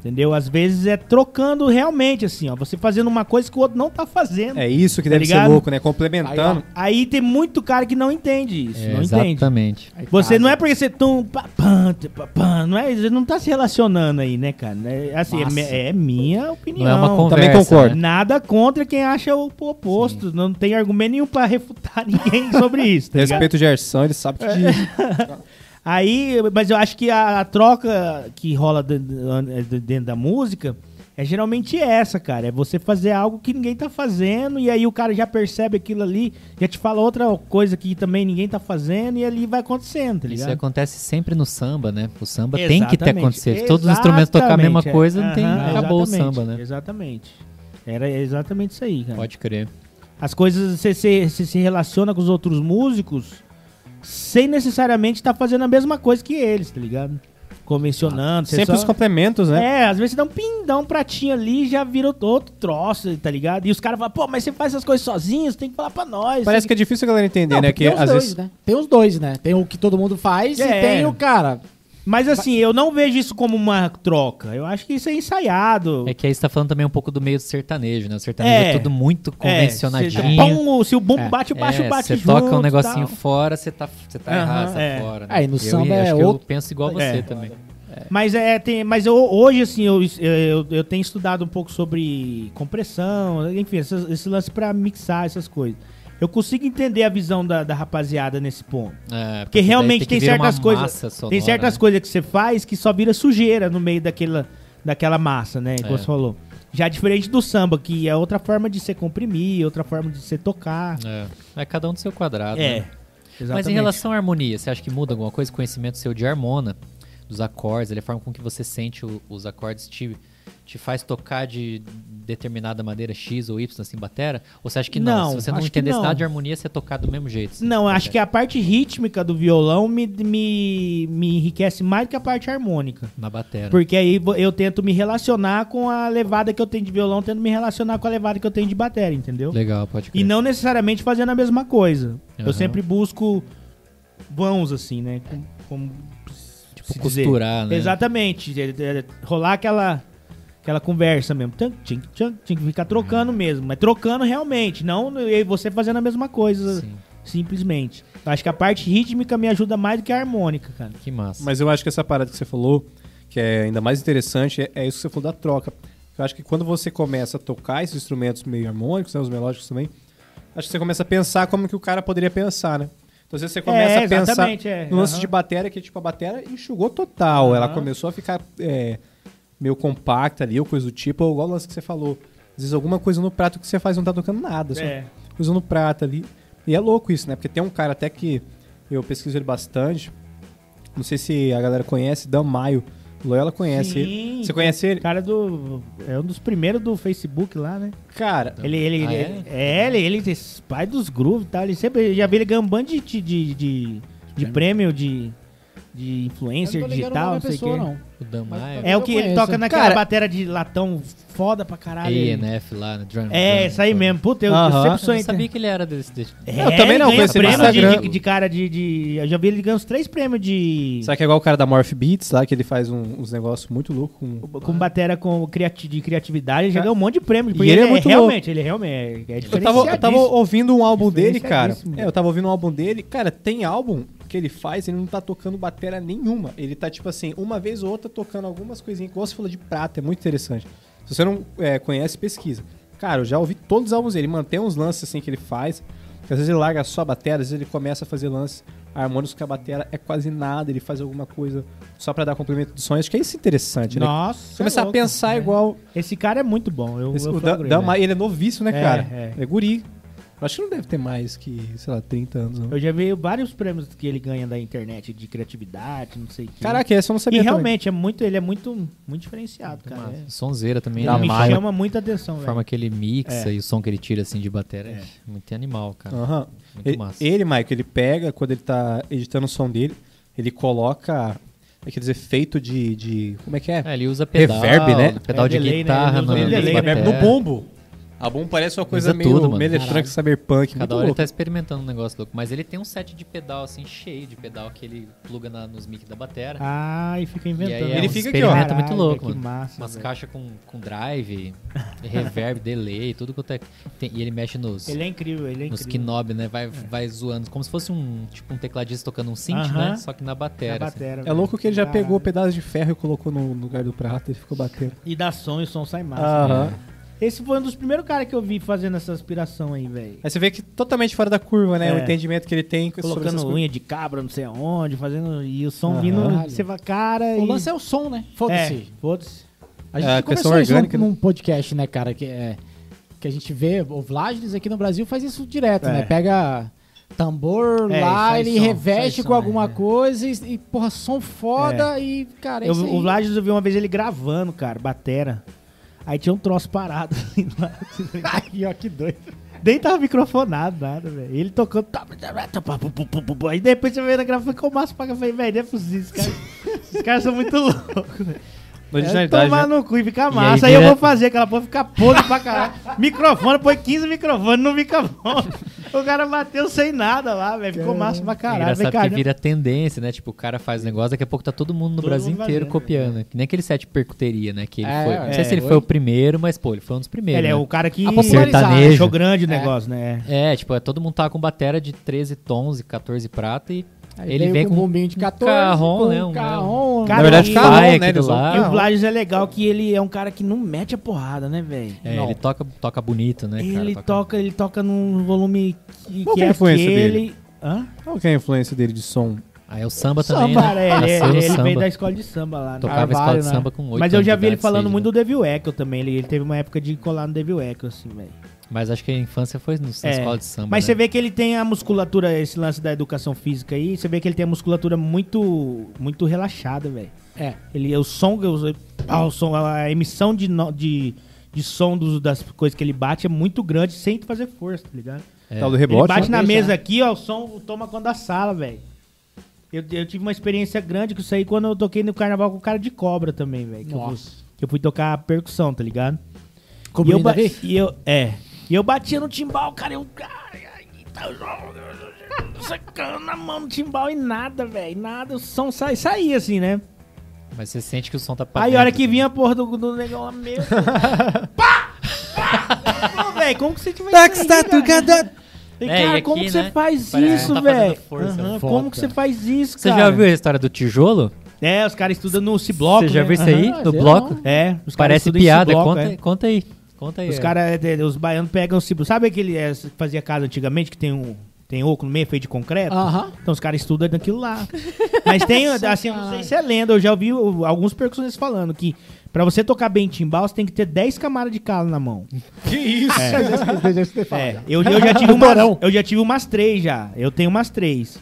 Entendeu? Às vezes é trocando realmente, assim, ó. Você fazendo uma coisa que o outro não tá fazendo. É isso que Tá deve ser ligado? louco, né? Complementando. Aí tem muito cara que não entende isso. É, não entende. exatamente. Aí Você não é porque você tum, pá, pam, tê, pá, pam, não é, você não tá se relacionando aí, né, cara? É, assim, é, é minha opinião. Não é uma conversa. Também concordo. né? Nada contra quem acha o oposto. Não tem argumento nenhum pra refutar ninguém sobre isso. Tá? Respeito o Gerson, ele sabe que. Aí, mas eu acho que a, a troca que rola dentro, dentro da música é geralmente essa, cara. É você fazer algo que ninguém tá fazendo, e aí o cara já percebe aquilo ali, já te fala outra coisa que também ninguém tá fazendo, e ali vai acontecendo, tá Isso ligado? acontece sempre no samba, né? O samba tem que ter Exatamente. acontecido. Se todos os instrumentos tocar a mesma Exatamente, é. coisa, não tem, acabou o exatamente, samba, né? Exatamente. Era exatamente isso aí, cara. Pode crer. As coisas, você, você- você se relaciona com os outros músicos sem necessariamente estar fazendo a mesma coisa que eles, tá ligado? Convencionando. você Sempre só- os complementos, né? É, às vezes você dá um pim, dá um pratinho ali e já vira outro troço, tá ligado? E os caras falam, pô, mas você faz essas coisas sozinho, você tem que falar pra nós. Parece que é difícil a galera entender, Não, né? Que tem os às dois, vezes. né? Tem os dois, né? Tem o que todo mundo faz É. e tem o cara. Mas assim, eu não vejo isso como uma troca. Eu acho que isso é ensaiado. É que aí você tá falando também um pouco do meio do sertanejo, né? O sertanejo é, É. tudo muito É, convencionadinho. você- pum, se o bumbo É. bate, o baixo É, bate Você toca um negocinho tal. fora, você tá, você tá Aham, errado, você é. tá fora. Aí no eu, samba é acho que eu outro- penso igual você É. também. Mas é, tem, mas eu, hoje assim eu, eu, eu tenho estudado um pouco sobre compressão, enfim, essas- esse lance pra mixar essas coisas. Eu consigo entender a visão da, da rapaziada nesse ponto. É, Porque daí realmente tem virar certas coisas- sonora, Tem certas né? coisas que você faz que só vira sujeira no meio daquela, daquela massa, né? Como É. você falou. Já diferente do samba, que é outra forma de você comprimir, outra forma de você tocar. É. é cada um do seu quadrado. É. né? Exatamente. Mas em relação à harmonia, você acha que muda alguma coisa? Conhecimento seu de harmona, dos acordes, a forma com que você sente o- os acordes te, te faz tocar de determinada maneira X ou Y assim, batera? Ou você acha que não? Não, Se você não entendesse nada de harmonia, você tocar do mesmo jeito? assim, Não, eu acho batera? que a parte rítmica do violão me, me, me enriquece mais do que a parte harmônica. Na batera. Porque aí eu tento me relacionar com a levada que eu tenho de violão, tento me relacionar com a levada que eu tenho de bateria, entendeu? Legal, pode crer. E não necessariamente fazendo a mesma coisa. Eu Aham. sempre busco vãos, assim, né? Com- Como, Tipo, se dizer. costurar, né? Exatamente. é- é- rolar aquela, aquela conversa mesmo. Tchan, tchan, Tinha que ficar trocando mesmo. Mas trocando realmente. Não e você fazendo a mesma coisa, Sim, simplesmente. Eu acho que a parte rítmica me ajuda mais do que a harmônica, cara. que massa. Mas eu acho que essa parada que você falou, que é ainda mais interessante, é, é isso que você falou da troca. Eu acho que quando você começa a tocar esses instrumentos meio harmônicos, né, os melódicos também, acho que você começa a pensar como que o cara poderia pensar, né? Então, às vezes você começa É, a pensar exatamente, é. no lance Aham. de bateria, que tipo, a bateria enxugou total. Ela Aham. começou a ficar é, meio compacta ali, ou coisa do tipo, ou igual o lance que você falou. Às vezes alguma coisa no prato que você faz não tá tocando nada, só É. coisa no prato ali. E é louco isso, né? Porque tem um cara até que eu pesquiso ele bastante. Não sei se a galera conhece, Dan Maio. Loyola conhece ele. Sim. Você conhece ele? Cara do. É um dos primeiros do Facebook lá, né? Cara, Ele, ele, Ah, ele- é? ele, ele, esse pai dos grooves e tal. Ele sempre já vi ele ganhando um bando de, de, de, de prêmio de, de influencer não digital, não sei o pessoa, quê. não. O Dan Maia. É o que ele toca naquela Cara, bateria de latão foda pra caralho. ENF lá no Drum. É, isso aí mesmo. Puta, eu, Aham. sempre Eu não sonhei. sabia que ele era desse. desse- É, Eu também não, ele conheci ele prêmio de, de, de cara de, de- Eu já vi ele ganhar uns três prêmios de. Será que é igual o cara da Morph Beats lá, que ele faz um- uns negócios muito loucos com... Com bateria com criati de criatividade, ele já É. ganhou um monte de prêmio. E Porque ele é muito realmente, ele realmente é, é Eu tava, eu tava ouvindo um álbum dele, cara. É, eu tava ouvindo um álbum dele. Cara, tem álbum que ele faz, ele não tá tocando bateria nenhuma. Ele tá, tipo assim, uma vez ou outra tocando algumas coisinhas, igual você falou de prata, é muito interessante. Se você não é, conhece, pesquisa. Cara, eu já ouvi todos os álbuns dele, ele mantém uns lances assim que ele faz. que Às vezes ele larga só a bateria, às vezes ele começa a fazer lances harmônicos que a bateria é quase nada, ele faz alguma coisa só pra dar complemento de som. Acho que é isso interessante, né? Nossa. Começar é a louco. pensar É. igual. Esse cara é muito bom. Eu, Esse, eu Dan, Dan ele, Maia, ele é novício, né, É, cara? é. É guri. Eu acho que não deve ter mais que, sei lá, 30 anos. Não. Eu já vi vários prêmios que ele ganha da internet de criatividade, não sei o que. Caraca, essa eu não e sabia também. realmente é muito, ele é muito, muito diferenciado, cara. É. Sonzeira também, né? me Maia. chama muita atenção, A velho. forma que ele mixa É. e o som que ele tira assim de bateria é, É. muito animal, cara. Aham. Muito Ele, massa. ele, Mike, ele pega, quando ele tá editando o som dele, ele coloca aqueles efeitos de, de. Como é que é? É, ele usa pedal, Reverb, né? pedal É, de delay, né? guitarra Ele usa no, delay, né? Bateria. no bumbo. A bumbo parece uma coisa Usa meio, tudo, mano. eletrônica, Caralho. cyberpunk. Cada muito hora ele louco. tá experimentando um negócio louco. Mas ele tem um set de pedal assim, cheio de pedal que ele pluga na- nos mic da bateria. Ah, e fica e inventando. aí é Ele um fica aqui, ó. experimento muito Caralho, louco, que mano. massa, Umas caixas com, com drive, reverb, delay, tudo quanto é. tem- e ele mexe nos, Ele é incrível, ele é nos incrível. knob, né? Vai, vai zoando. Como se fosse um tipo um tecladista tocando um synth, Aham. né? Só que na Na bateria. assim. batera, É louco que ele já pegou Caralho. pedaço de ferro e colocou no lugar do prato e ficou batendo. E dá som e o som sai massa. Aham. Esse foi um dos primeiros caras que eu vi fazendo essa aspiração aí, velho. Aí você vê que totalmente fora da curva, né? É. O entendimento que ele tem Colocando unha de cabra, não sei aonde, fazendo. E o som Aham. vindo. Caralho. Você vai, cara. O e... lance é o som, né? É, Foda-se. foda-se. A gente É, questão isso orgânica, num, num podcast, né, cara? Que, é, que a gente vê, o Vlagis aqui no Brasil faz isso direto, É. né? Pega tambor É, lá, ele som, reveste com som, alguma é. coisa e, e, porra, som foda e, cara, é Eu, isso aí. o Vlad eu vi uma vez ele gravando, cara, batera. Aí tinha um troço parado. assim, lá. Ai, ó, que doido. Nem tava microfonado, nada, velho. Ele tocando. tá, Aí de repente eu veio na gravação ficou massa pra falei, velho, não é possível. Esses caras, esses caras são muito loucos, velho. É Originalidade, tomar né? no cu e ficar aí massa. Aí, eu vira- vou fazer aquela porra ficar podre pra caralho. Microfone, põe 15 microfones, não fica bom. O cara bateu sem nada lá, velho. Ficou massa pra É caralho. Falei, cara, que vira tendência, né? Tipo, o cara faz negócio, daqui a pouco tá todo mundo no Todo Brasil mundo inteiro fazendo, copiando. né? Que nem aquele set percuteria, né? Que ele É, foi. Não é, sei se ele foi. foi o primeiro, mas, pô, ele foi um dos primeiros. Ele é né? o cara que Sertanejo. achou grande o É. negócio, né? É, tipo, é, todo mundo tava com batera de 13 tons e 14 prata e Aí ele vem com um bombinho de 14, carrom, com né, um um- carrom. Cara, Na verdade, e- carrom, né? aqui Ele do usou lado. E o. Vlades é legal que ele é um cara que não mete a porrada, né, velho? É, Não. ele toca, toca bonito, né, cara? Ele toca, ele toca num volume que, Qual que que é a é influência aquele. Hã? Qual que é a influência dele de som? Aí é o samba também, Cara, né? ele, no ele, ele samba. veio da escola de samba lá. né? Tocava escola Carvalho, de né? samba com 8 Mas eu já vi ele falando seis, muito né? do Devil Echo também. Ele, ele teve uma época de colar no Devil Echo, assim, velho. Mas acho que a infância foi no, na É. escola de samba, Mas né? você vê que ele tem a musculatura, esse lance da educação física aí, você vê que ele tem a musculatura muito muito relaxada, velho. É. Ele, o som, o, o som, a emissão de, de, de som dos- das coisas que ele bate é muito grande sem fazer força, tá ligado? É. Tal do Ele rebote. bate né? na Deixa. mesa aqui, ó, o som toma conta da sala, velho. Eu, eu tive uma experiência grande com isso aí quando eu toquei no carnaval com o cara de cobra também, velho. Que, eu fui- Nossa. eu fui tocar percussão, tá ligado? Com o e eu, e eu É. E eu batia no timbal, cara, eu. Tá Sacando na mão no timbal e nada, velho. Nada, o som sai, saía assim, né? Mas você sente que o som tá pra Aí a dentro, hora que assim. vinha a porra do, do negão lá meu. Pá! Pô, velho, como que você tiver Tax, isso tá. E, É, cara, e como aqui, que você né, faz isso, tá velho? né? Como que você faz isso, Você cara? já viu a história do tijolo? É, os caras estudam no C-Bloco, Você já né? viu isso aí? Ah, no bloco? não. É, os caras Parece piada. C-Bloco, conta, é. conta aí. Conta aí. Os é. caras, os baianos pegam o ciblo. Sabe aquele é, que fazia casa antigamente que tem um tem oco no meio feito de concreto? Aham. Então os caras estudam daquilo lá. Mas tem, assim, eu não sei se é lenda, eu já ouvi alguns percussionistas falando que pra você tocar bem timbal, você tem que ter 10 camadas de calo na mão. Que isso? É, eu, eu já tive umas, eu já tive umas três já. Eu tenho umas três.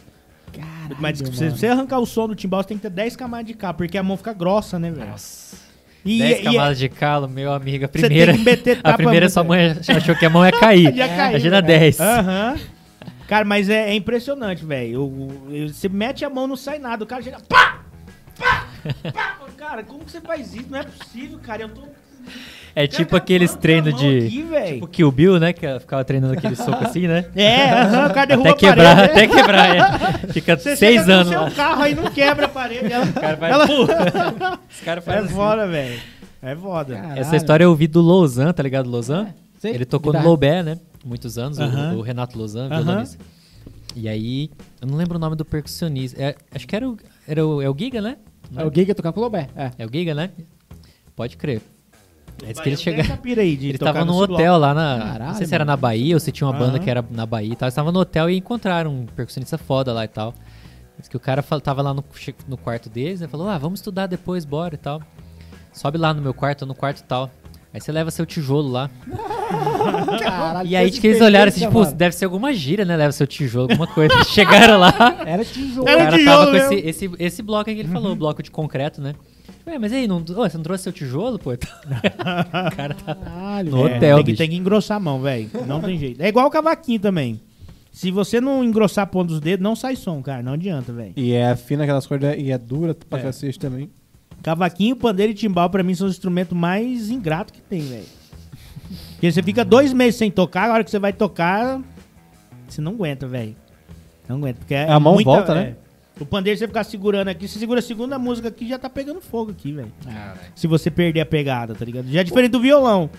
Mas se você, você arrancar o som do timbal, você tem que ter 10 camadas de calo, porque a mão fica grossa, né, velho? E, 10 e- camadas de calo, meu amigo. A primeira, a primeira sua mãe achou que a mão ia cair. Já caiu, Imagina né? 10. Aham. Cara, mas é, é impressionante, velho. Você mete a mão, não sai nada. O cara chega. Pá! Pá! Pá! Cara, como que você faz isso? Não é possível, cara. Eu tô. É tipo aqueles treinos de. Aqui, velho. Tipo Kill Bill, né? Que ficava treinando aquele soco assim, né? É, aham, o cara derruba Até a quebrar, parede. até quebrar. É. Fica Você seis anos seu lá. carro aí não quebra a parede. Ela, O cara vai. ela- Os caras É fazem assim. foda, velho. É foda. Essa história eu ouvi do Louzan, tá ligado? Louzan? sei. Ele tocou Guitarra. no Lobé, né? Muitos anos, o- Aham. o, Renato Louzan, Aham. violonista. E aí, eu não lembro o nome do percussionista. É, acho que era o, era o, é o Giga, né? É o Giga tocando com o Lobé. É. É o Giga, né? Pode crer. É isso que Baiano ele tem chega. essa pira aí de Ele tava num hotel lá na. não Caralho, sei se era na Bahia ou se tinha uma banda que era na Bahia e tal. Eles estavam no hotel e encontraram um percussionista foda lá e tal. Diz que o cara tava lá no, no quarto deles e falou: Ah, vamos estudar depois, bora e tal. Sobe lá no meu quarto, no quarto e tal. Aí você leva seu tijolo lá. Caralho, E aí que que eles olharam assim, tipo, mano. deve ser alguma gíria, né? Leva seu tijolo, alguma coisa. Chegaram lá. Era tijolo. O Era cara tijolo tava com esse, esse, esse bloco aí que ele falou, o bloco de concreto, né? Ué, mas aí, não, ô, você não trouxe seu tijolo, pô? o cara tá Caralho, no velho. hotel, tem, que, bicho. tem que engrossar a mão, velho. Não tem jeito. É igual o cavaquinho também. Se você não engrossar a ponta dos dedos, não sai som, cara. Não adianta, velho. E é fina aquelas cordas e é dura pra É. cacete também. Cavaquinho, pandeiro e timbal, pra mim, são os instrumentos mais ingratos que tem, velho. Porque você fica dois meses sem tocar, a hora que você vai tocar, você não aguenta, velho. Não aguenta. Porque é A mão muita- volta, né? O pandeiro, você ficar segurando aqui, você segura a segunda música aqui, já tá pegando fogo aqui, velho. Se você perder a pegada, tá ligado? Já é diferente do violão.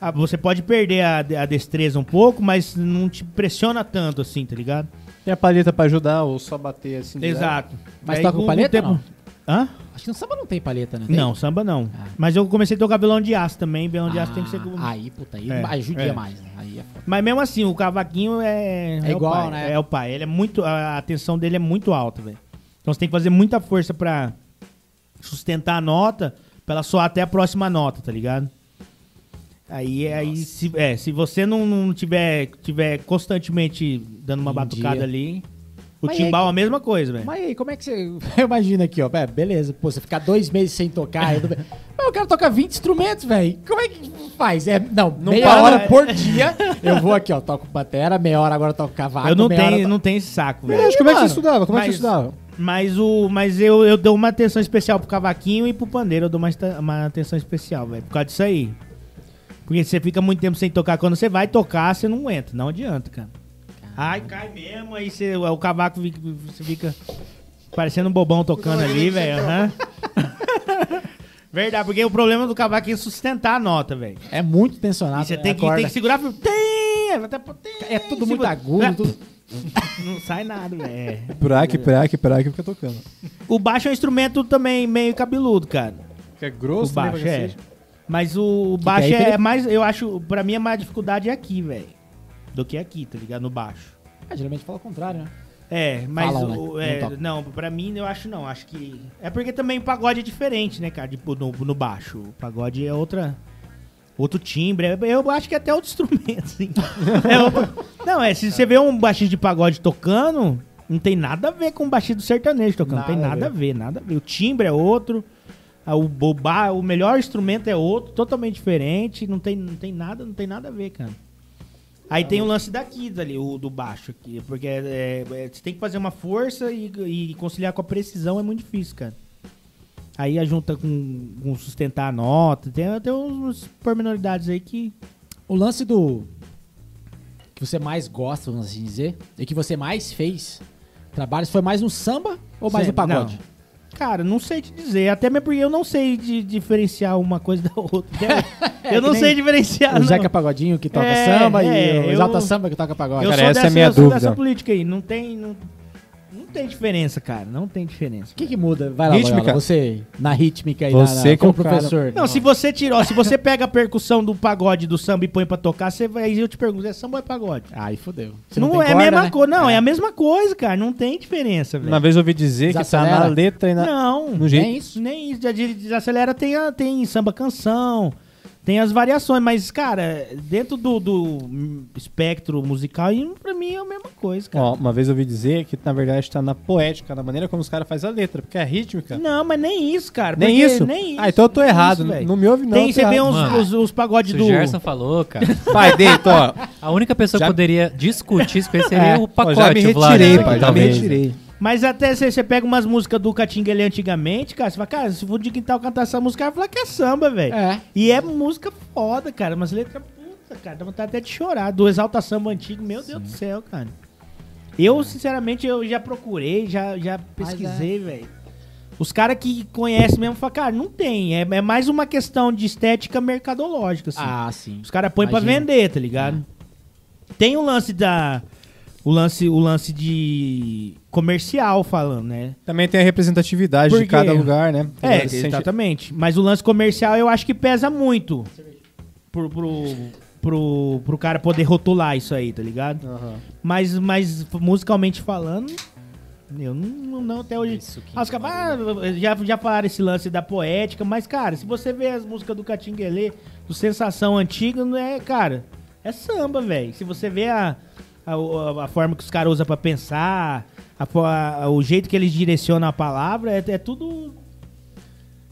Ah, você pode perder a, a destreza um pouco, mas não te pressiona tanto assim, tá ligado? Tem a palheta pra ajudar ou só bater assim. direto. Exato. Mas Aí, toca com o palheta tempo- não? Hã? Acho que no samba não tem palheta, né? Tem? Não, samba não. Ah. Mas eu comecei a tocar violão de aço também. Violão de aço tem que ser. Ah, Aí, puta, aí É, ajudia é. mais. Né? Aí é foda. Mas mesmo assim, o cavaquinho é. É igual, o pai, né? É o pai. Ele é muito. A a tensão dele é muito alta, velho. Então você tem que fazer muita força pra sustentar a nota, pra ela soar até a próxima nota, tá ligado? Aí, aí se, é, se você não, não tiver, tiver constantemente dando uma Em batucada dia. ali. O Mas timbal é a mesma coisa, velho. Mas aí, como é que você. Imagina aqui, ó. É, beleza, pô, você ficar dois meses sem tocar. bem. Mas o cara toca 20 instrumentos, velho. Como é que faz? É, não, meia para, hora é. por dia. Eu vou aqui, ó, toco batera, meia hora agora eu toco cavaco. Eu não tenho, eu não tenho esse saco, velho. Mas como é que você mano, estudava? Como é que mas- você estudava? Mas, o, mas eu, eu dou uma atenção especial pro cavaquinho e pro pandeiro. Eu dou uma, uma atenção especial, velho. Por causa disso aí. Porque você fica muito tempo sem tocar. Quando você vai tocar, você não aguenta. Não adianta, cara. Ai, cai mesmo. Aí você, o cavaco fica, você fica parecendo um bobão tocando ali, velho. aham. Verdade, porque o problema do cavaco é sustentar a nota, velho. É muito tensionado. E você né, tem que, corda. tem que segurar. Tem, até, tem, É tudo muito agudo. Tudo... Não sai nada, velho. É. Aqui, por aqui, fica tocando. O baixo é um instrumento também meio cabeludo, cara. Que é O grosso, né, baixo, pra é. Mas o que baixo é é, mais, eu acho, pra mim a maior dificuldade é aqui, velho. Do que aqui, tá ligado? No baixo. Ah, geralmente fala o contrário, né? É, mas Falam, o, né? é, Não não, pra mim eu acho não, acho que é porque também o pagode é diferente, né, cara, tipo, no, no baixo. O pagode é outra outro timbre, é- eu acho que é até outro instrumento, assim. É não, é, se você vê um baixista de pagode tocando, não tem nada a ver com o baixista do sertanejo tocando, não tem Nada a nada a ver, nada a ver. O timbre é outro, o, ba- o melhor instrumento é outro, totalmente diferente, não tem, não tem nada, não tem nada a ver, cara. Aí tem o lance daqui, ali, o do baixo aqui. Porque é, é, é, você tem que fazer uma força e, e conciliar com a precisão é muito difícil, cara. Aí a junta com, com sustentar a nota. Tem, tem uns pormenoridades aí que. O lance do. que você mais gosta, vamos assim dizer, e que você mais fez trabalhos, foi mais no samba ou mais no Sempre, pagode? não. Cara, não sei te dizer. Até mesmo porque eu não sei de diferenciar uma coisa da outra. eu que não nem sei diferenciar, o não. Zeca Pagodinho que toca É, samba é, e o eu- Exalta Samba que toca pagode. Eu Cara, sou essa é a dessa, minha eu sou dúvida. dessa política aí. Não tem. Não, não tem diferença, cara. Não tem diferença. O que, que muda? Vai lá, Rítmica. Loyola, você na rítmica aí, Você na, na, que é um como professor. Não, se você tirou, se você pega a percussão do pagode do samba e põe pra tocar, você vai, aí eu te pergunto, é samba ou é pagode? Aí fodeu. Você Não, tem é a corda, mesma né? coisa, não, é. a mesma coisa, cara, não tem diferença, velho. Uma vez eu ouvi dizer que tá Desacelera. na letra e na, Não, no jeito. nem isso, nem isso. Desacelera tem, a- tem samba canção, Tem as variações, mas, cara, dentro do, do espectro musical, pra mim é a mesma coisa, cara. Ó, uma vez eu ouvi dizer que na verdade tá na poética, na maneira como os caras fazem a letra, porque a rítmica. Não, mas nem isso, cara. Nem porque- isso? Nem isso. Ah, então eu tô errado. isso, não me ouve, não. Tem, você vê uns, Mano, os, os pagodes do. o Gerson falou, cara. Pai, deito, ó. A única pessoa Já- que poderia discutir isso com ele seria É, o pacote. já me retirei, pai, já me retirei. Mas até você, você pega umas músicas do Catinguele antigamente, cara, você fala, cara, se for de quintal cantar essa música, vai falar que é samba, velho. É. E é música foda, cara. Umas letras puta, cara. Dá vontade até de chorar. Do Exalta Samba antigo, meu Deus do céu, cara. Eu, sinceramente, eu já procurei, já, já pesquisei, velho. Os caras que conhecem mesmo falam, cara, não tem. É, é mais uma questão de estética mercadológica, assim. Ah, sim. Os caras põem pra vender, tá ligado? Tem o lance da. O lance, o lance de comercial falando, né? Também tem a representatividade Por de cada lugar, né? É, exatamente. Mas o lance comercial eu acho que pesa muito pro, pro, pro, pro cara poder rotular isso aí, tá ligado? Aham. Mas, mas musicalmente falando, eu não, não até hoje. Isso que Ah, ah, já, já falaram esse lance da poética, mas, cara, se você vê as músicas do Catinguelê, do Sensação Antiga, não é, cara, é samba, velho. Se você vê a, a, a- a forma que os caras usam pra pensar, a a- o jeito que eles direcionam a palavra, é, é tudo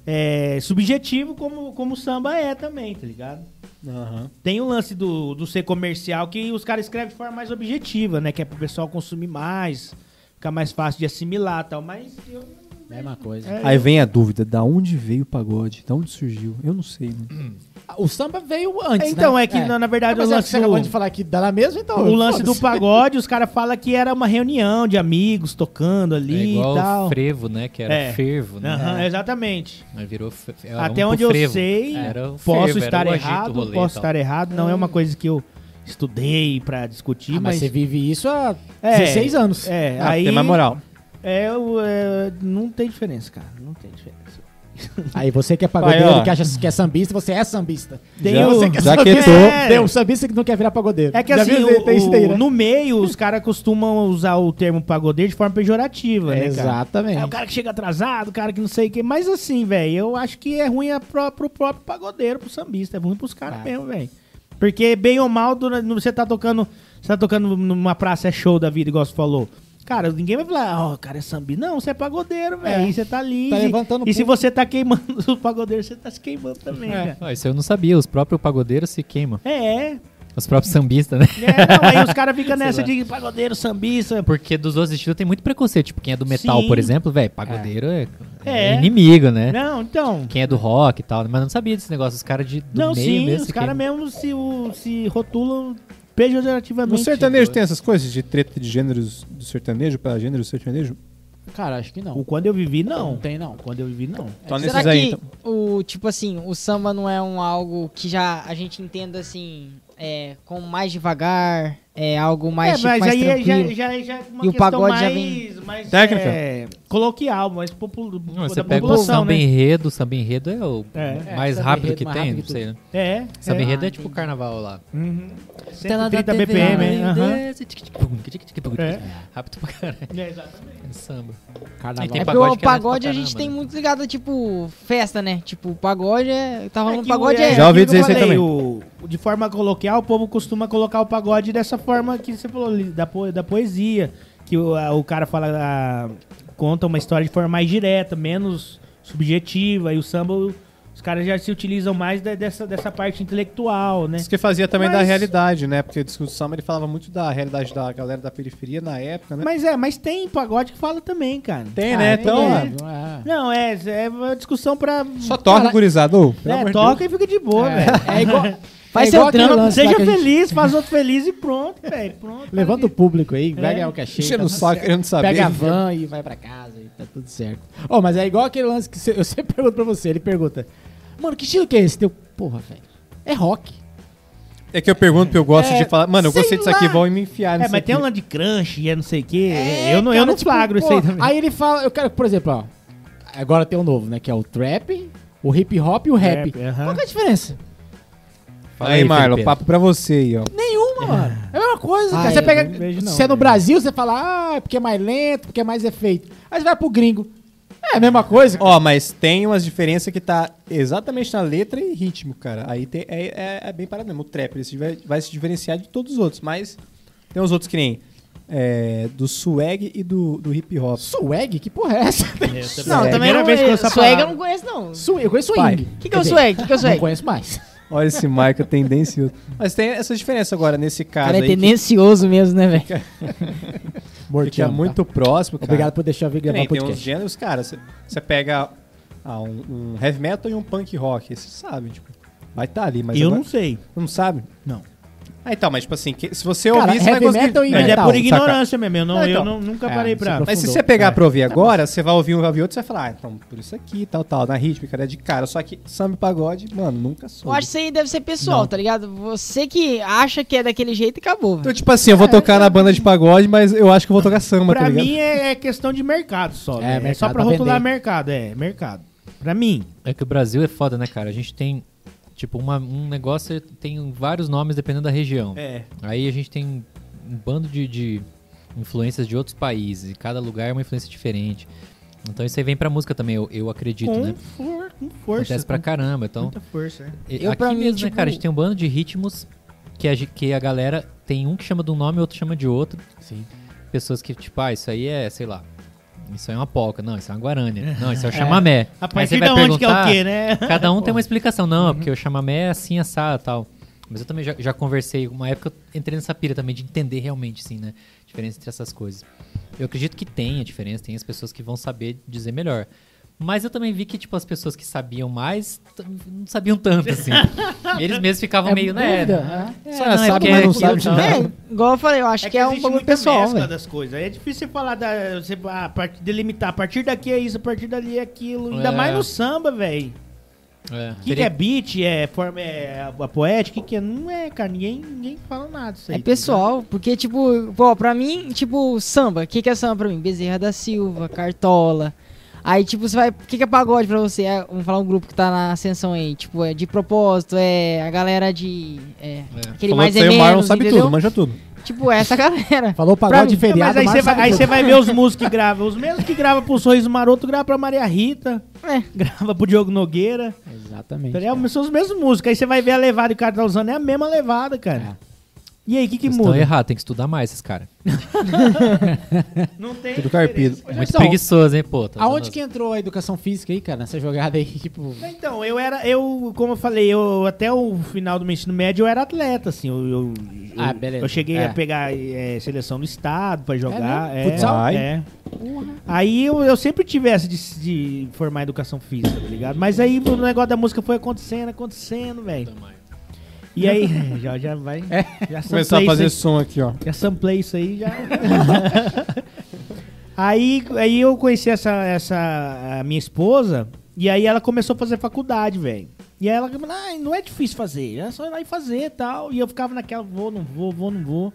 é, subjetivo como, como o samba é também, tá ligado? Aham. Tem o lance do, do ser comercial que os caras escrevem de forma mais objetiva, né? Que é pro pessoal consumir mais, ficar mais fácil de assimilar e tal. Mas eu. Mesma coisa. É, Aí vem a dúvida, da onde veio o pagode? Da onde surgiu? Eu não sei, né? O samba veio antes, Então, né? é que na, na verdade Mas o é que lance você acabou de falar que dá na mesma, então... o lance do pagode, os caras falam que era uma reunião de amigos tocando É ali igual e tal. o frevo, né? Que era É. fervo, né? Aham, exatamente. Aí virou fe- é, Até onde eu sei, Era o posso estar errado, rolê posso estar errado. Não é uma coisa que eu estudei pra discutir, Ah, mas mas. você vive isso há É, 16 anos. É, Ah, aí. tem mais moral. É, é, não tem diferença, cara. Não tem diferença. Aí você que é pagodeiro, ó. que acha que é sambista, você é sambista. Tem Já- você que é já sambista, é, tem um sambista que não quer virar pagodeiro. É que Já assim, o- Tem isso daí, né? no meio, os caras costumam usar o termo pagodeiro de forma pejorativa, né, cara? Exatamente. É o cara que chega atrasado, o cara que não sei o que. Mas assim, velho, eu acho que é ruim é pro, pro próprio pagodeiro, pro sambista. É ruim pros caras Ah. mesmo, velho. Porque, bem ou mal, durante- você tá tocando. Você tá tocando numa praça é show da vida, igual você falou. Cara, ninguém vai falar, ó, o cara é sambista. Não, você é pagodeiro, velho. É. E você tá ali. Tá e- levantando e se público. você tá queimando os pagodeiros, você tá se queimando também, É. cara. Ah, isso eu não sabia, os próprios pagodeiros se queimam. É, Os próprios sambistas, né? é, não, aí os caras ficam nessa de pagodeiro, sambista. Porque dos outros estilos tem muito preconceito. Tipo, quem é do metal, Sim. por exemplo, velho, pagodeiro é, é É. inimigo, né? Não, então. Quem é do rock e tal, mas eu não sabia desse negócio. Os caras de do Não, meio sim, mesmo. os se caras mesmo se, o- se rotulam pejorativamente. No sertanejo tem essas coisas de treta de gêneros do sertanejo pra gênero do sertanejo? Cara, acho que não. O quando eu vivi, não. Não tem, não. Quando eu vivi, não. Então Será nesses aí, que então. o tipo assim, o samba não é um algo que já a gente entenda assim, é, com mais devagar, é algo mais, é, tipo, mas mais aí é- já, tranquilo? já, já é uma E o questão pagode já mais, vem- mais Técnica? é, coloquial, mais popul Não, Você pega o população, samba né? enredo, o samba enredo é o É. mais É, samba rápido que mais tem, rápido não sei, né? É. Samba é. enredo é tipo carnaval lá. Uhum. Tá 130 BPM, hein? Aham. É. Rápido pra caralho. É, exatamente. É samba. Carnaval. Tem É porque pagode o pagode a gente tem né? muito ligado, tipo, festa, né? Tipo, o pagode é. Tá rolando que pagode é. Já ouvi dizer isso aí o- de forma coloquial, o povo costuma colocar o pagode dessa forma que você falou, da, po- da poesia. Que o, a- o cara fala, a- conta uma história de forma mais direta, menos subjetiva. E o samba, os caras já se utilizam mais da- dessa, dessa parte intelectual, né? Isso que fazia também da Mas- realidade, né? Porque o samba ele falava muito da realidade da galera da periferia na época, né? Mas é, mas tem pagode que fala também, cara. Tem, Ah, né? é, Então, é, é. Não, é, é uma discussão pra. só toca, Cara, pelo É, toca e fica de boa, velho. É igual. Faz é seu trampo, Seja gente- feliz, faz outro feliz e pronto, velho. Pronto. tá Levanta o público aí, vai É. ganhar o cachê. Enchendo tá o saco, querendo saber. Pega a van e vai pra casa e tá tudo certo. Ó, mas é igual aquele lance que eu sempre pergunto pra você. Ele pergunta, mano, que estilo que é esse teu? Porra, velho. É rock. É que eu pergunto porque eu gosto É, de falar, mano, eu gostei disso aqui, vão me enfiar É, nisso mas tem um aqui. lance de crunch e é não sei o quê. É, eu não, eu cara, não tipo, flagro isso pô, aí também. Aí ele fala, eu quero, por exemplo, ó. Agora tem o novo, né? Que é o trap, o hip hop e o rap. Rap, aham. Qual que é a diferença? Fala Aí, Marlon, Felipe. papo pra você aí, ó. Nenhuma, mano. É a mesma coisa, Ah, cara. Você eu pega. não vejo não, se é no velho. Brasil, você fala, ah, é porque é mais lento, porque é mais efeito. Aí você vai pro gringo. É É a mesma coisa. Ó, mas tem umas diferenças que tá exatamente na letra e ritmo, cara. Aí tem- é, é, é bem parado mesmo. O trap ele se vai, vai se diferenciar de todos os outros, mas tem uns outros que nem é, do swag e do, do hip hop. Swag? Que porra é essa? Não, É, também primeira não vez que eu é. Swag eu não conheço, não. Swing, eu conheço swing. O que, que é o swag? O que, que é o Não swag? conheço mais. Olha esse marca tendencioso. Mas tem essa diferença agora nesse O caso cara é aí. que tendencioso mesmo, né, velho? Fica tá? muito próximo, cara. Obrigado por deixar eu vir gravar nem o tem uns podcast. gêneros, cara. Você pega ah, um, um heavy metal e um punk rock. Você sabe, tipo, vai estar ali, mas eu agora- não sei. não sabe? Não. Ah, então, mas tipo assim, que- se você Cara, ouvir, você vai heavy conseguir... metal e Mas é metal, por saca? ignorância mesmo. Eu, não, eu então. não- nunca É, parei pra. aprofundou. Mas se você pegar É. pra ouvir agora, você vai ouvir um, vai ouvir outro, você vai falar, ah, então, por isso aqui, tal, tal, na rítmica, é de cara. Só que samba e pagode, mano, nunca soube. Eu acho que isso aí deve ser pessoal, tá ligado? Você que acha que é daquele jeito e acabou, Então, tipo assim, eu vou tocar na banda de pagode, mas eu acho que eu vou tocar samba, Pra tá ligado? mim é, é questão de mercado só. É, né? É, mercado só pra pra rotular vender. mercado, é, mercado. Pra mim. É que o Brasil é foda, né, cara? A gente tem, tipo, uma- um negócio tem vários nomes dependendo da região. É. Aí a gente tem um bando de, de influências de outros países. E cada lugar é uma influência diferente. Então isso aí vem pra música também, eu, eu acredito, Com, né? for- com força. Acontece pra com caramba. Então, Muita força, é. Eu, aqui pra mim, mesmo, né, tipo- cara? A gente tem um bando de ritmos que a, que a galera tem um que chama de um nome e outro chama de outro. Sim. Pessoas que, tipo, ah, isso aí é, sei lá. Isso é uma polca. Não, isso é uma guarânia. Não, isso é o chamamé. A Aí partir de onde que é o quê, né? Cada um tem uma explicação. Não, porque o chamamé é assim, assado e tal. Mas eu também já, já conversei, uma época eu entrei nessa pira também de entender realmente, assim, né? A diferença entre essas coisas. Eu acredito que tem a diferença, tem as pessoas que vão saber dizer melhor. Mas eu também vi que, tipo, as pessoas que sabiam mais não sabiam tanto, assim. Eles mesmos ficavam meio, né? dúvida, é. Só É, não, é sabe, porque mas não sabe de tal. nada. É, igual eu falei, eu acho que, é um muita pessoal, velho. das coisas. É difícil você falar da. Você, a partir, delimitar. A partir daqui é isso, a partir dali é aquilo. Ainda É. mais no samba, velho. É, O que, que teria- é beat? É, forma, é a, a poética? O que, que é? Não é, cara. Ninguém, ninguém fala nada disso aí. É tá pessoal, porque, tipo, pô, pra mim, tipo, samba. O que, que é samba pra mim? Bezerra da Silva, Cartola. Aí, tipo, você vai. O que, que é pagode pra você? É, vamos falar um grupo que tá na ascensão aí. Tipo, é de propósito, é a galera de. É, aquele Falou mais que é isso aí o Marlon menos, sabe entendeu? tudo, manja tudo. Tipo, essa galera. Falou Pra pagode de feriado, Mas aí você vai, aí você vai ver os músicos que gravam. Os mesmos que gravam pro Sorriso Maroto, gravam pra Maria Rita. É. Grava pro Diogo Nogueira. Exatamente. Tá ligado? São os mesmos músicos. Aí você vai ver a levada que o cara tá usando. É a mesma levada, cara. E aí, o que, que Vocês muda? estão errados, tem que estudar mais esses caras. Não tem. Tudo carpido. Muito Então, preguiçoso, hein, pô? Tá Aonde que entrou a educação física aí, cara? Nessa jogada aí, tipo... Então, eu era, eu, como eu falei, eu até o final do meu ensino médio eu era atleta, assim, eu, eu, Ah, beleza. eu cheguei É. a pegar é, seleção do estado pra jogar, mesmo? é, Futsal? é. Aí eu, eu sempre tive essa de, de formar educação física, tá ligado? Mas aí o negócio da música foi acontecendo, acontecendo, velho. E aí, já, já vai, já Começar a fazer som aqui, ó. já samplei isso aí, já... aí, aí eu conheci essa, essa a minha esposa e aí ela começou a fazer faculdade, velho. E aí ela falou, ah, não é difícil fazer, é só ir lá e fazer e tal. E eu ficava naquela, vou, não vou, vou, não vou.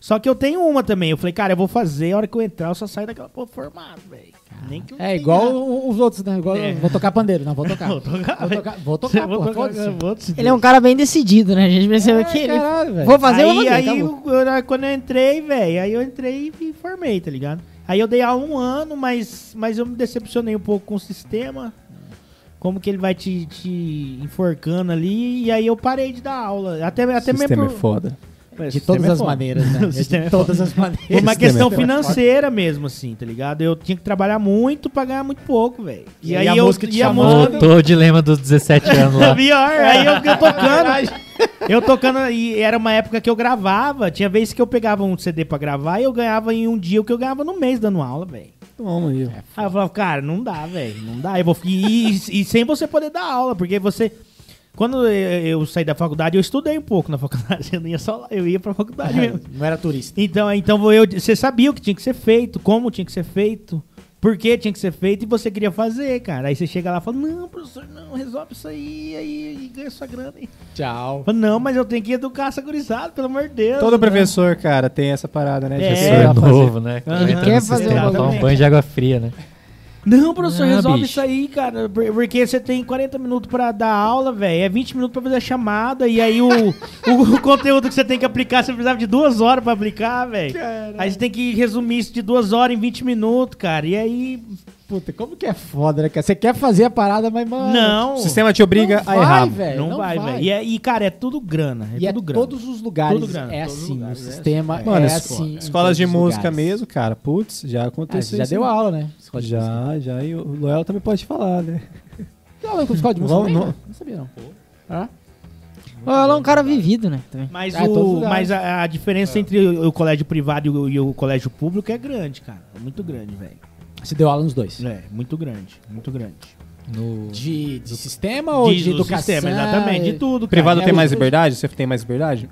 Só que eu tenho uma também. Eu falei, cara, eu vou fazer, a hora que eu entrar, eu só saio daquela porra formado, velho. Nem que eu É tenha- igual o- os outros, né? Igual, É. Vou tocar pandeiro. Não, vou tocar. Vou tocar, Vou velho. tocar, vou tocar, Vou pô, tocar, foda-se. vou Ele é um cara bem decidido, né? A gente percebeu É, que ele. caralho, velho. Vou fazer, eu aí, vou fazer. aí acabou. eu- eu- quando eu entrei, velho, aí eu entrei e formei, tá ligado? Aí eu dei aula um ano, mas, mas eu me decepcionei um pouco com o sistema. Como que ele vai te, te enforcando ali, e aí eu parei de dar aula. Até, até Sistema é mesmo. foda. É, De todas as maneiras, né? De é todas as maneiras. Foi uma é questão financeira mesmo, assim, tá ligado? Eu tinha que trabalhar muito pra ganhar muito pouco, velho. E aí a música te e a chamando. música- Voltou o dilema dos 17 anos lá. Pior, aí eu, eu tocando. eu tocando, e era uma época que eu gravava. Tinha vezes que eu pegava um CD pra gravar e eu ganhava em um dia o que eu ganhava no mês dando aula, velho. Toma. Aí eu falava, cara, não dá, velho, não dá. Eu vou, e, e- e sem você poder dar aula, porque você. Quando eu, saí da faculdade, eu estudei um pouco na faculdade. Eu não ia só lá, eu ia pra faculdade mesmo. Não era turista. Então, então eu, você sabia o que tinha que ser feito, como tinha que ser feito, por que tinha que ser feito e você queria fazer, cara. Aí você chega lá e fala, não, professor, não, resolve isso aí, aí e ganha sua grana aí. Tchau. Fala, não, mas eu tenho que educar essa gurizada, pelo amor de Deus. Todo né? professor, cara, tem essa parada, né? de É. fazer- Professor novo, né? Aham. Entra Quer no fazer sistema, um um banho de água fria, né? Não, professor, Ah, resolve bicho. isso aí, cara. por- Porque você tem 40 minutos pra dar aula, velho. É 20 minutos pra fazer a chamada. E aí o, o, o conteúdo que você tem que aplicar, você precisava de duas horas pra aplicar, velho. Aí você tem que resumir isso de duas horas em 20 minutos, cara. E aí, Puta, como que é foda, né? Você quer fazer a parada, mas, mano... Não, O sistema te obriga não a errar. vai, velho. não, vai, velho. E, é- e, cara, é tudo grana. É E é tudo grana. todos os lugares Tudo grana, é assim, lugares, o é sistema assim. é, Mano, es- assim. escolas de música lugares. mesmo, cara. Putz, já Ah, aconteceu você já isso deu aula, né? Escola. Já, já. E o Loel também pode falar, né? Deu aula com escola de música também? não. Não, não sabia, não. Hã? Ela é um cara vivido, né? Também. Mas, É, o, mas a, a diferença entre o, o colégio privado e o, e o colégio público é grande, cara. É muito grande, velho. Você deu aula nos dois? É, muito grande. Muito grande. No... De, de sistema ou de, do educação? sistema, exatamente. De tudo, cara. Privado é, tem mais liberdade? Você tem mais liberdade?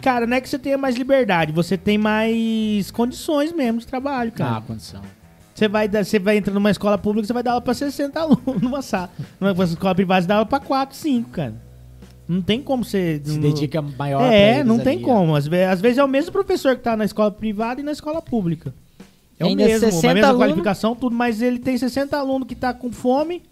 Cara, não é que você tenha mais liberdade, você tem mais condições mesmo de trabalho, cara. Ah, condição. Você vai, você vai entrar numa escola pública, você vai dar aula pra 60 alunos numa sala. Numa escola privada, você dá aula pra 4, 5, cara. Não tem como você... Se dedica maior pra É, eles não tem ali, como. Às vezes, às vezes é o mesmo professor que tá na escola privada e na escola pública. É o Ainda mesmo, 60 a mesma alunos. qualificação, tudo, mas ele tem 60 alunos que tá com fome,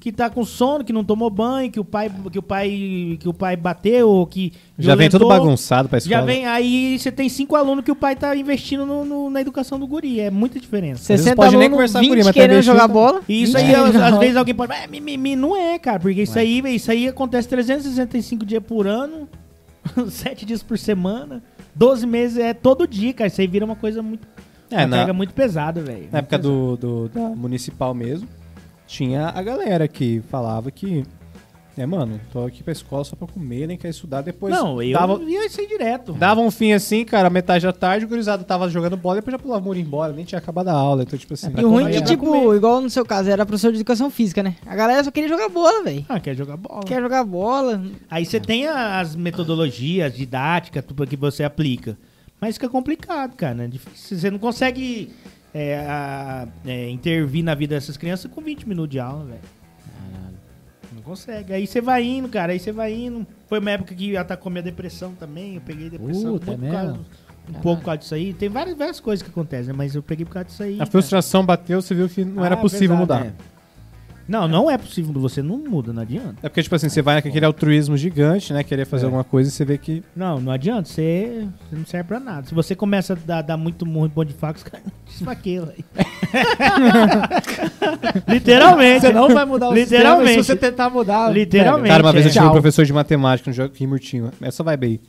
que tá com sono, que não tomou banho, que o pai, que o pai, que o pai bateu, ou que Já vem todo violentou. bagunçado pra escola. Já vem, aí você tem cinco alunos que o pai tá investindo no- no- na educação do guri. É muita diferença. vezes 60 pode nem alunos, conversar com 20 ele, mas tá querendo jogar bola. E isso 20 aí, às, às vezes alguém pode. Mimimi, não é, cara, porque isso aí, isso aí acontece 365 dias por ano, 7 dias por semana, 12 meses, é todo dia, cara. Isso aí vira uma coisa muito. É, uma na, carga muito pesada, velho. na época do, do- da municipal mesmo, tinha a galera que falava que. É, mano, tô aqui pra escola só pra comer, nem quer estudar. Depois Não, eu dava, ia isso aí direto. dava um fim assim, cara, metade da tarde, o gurizada tava jogando bola, depois já pulava o muro embora, nem tinha acabado a aula. Então, tipo assim. E o ruim comer, que, tipo, comer. igual no seu caso, era professor de educação física, né? A galera só queria jogar bola, velho. Ah, quer jogar bola. Quer jogar bola. Aí você tem as metodologias didáticas tudo que você aplica. Mas fica complicado, cara. Né? Difícil. Você não consegue é, a- é, intervir na vida dessas crianças com 20 minutos de aula, velho. Não consegue. Aí você vai indo, cara. Aí você vai indo. Foi uma época que atacou minha depressão também. Eu peguei depressão Puta, muito é causa- um pouco por causa disso aí. Tem várias, várias coisas que acontecem, né? Mas eu peguei por causa disso aí. A cara. frustração bateu, você viu que não era Ah, possível pesado, mudar. é. Não, não é possível. Você não muda, não adianta. É porque, tipo assim, você vai com aquele altruísmo gigante, né? Querer fazer É. alguma coisa e você vê que. Não, não adianta. Você, você não serve pra nada. Se você começa a dar, dar muito murro em pão de faca, os caras desfaqueiam. Literalmente. Você não vai mudar o Literalmente. sistema se você tentar mudar. Literalmente. Cara, uma vez eu é. tive um professor de matemática no Joaquim Murtinho. Essa vibe aí.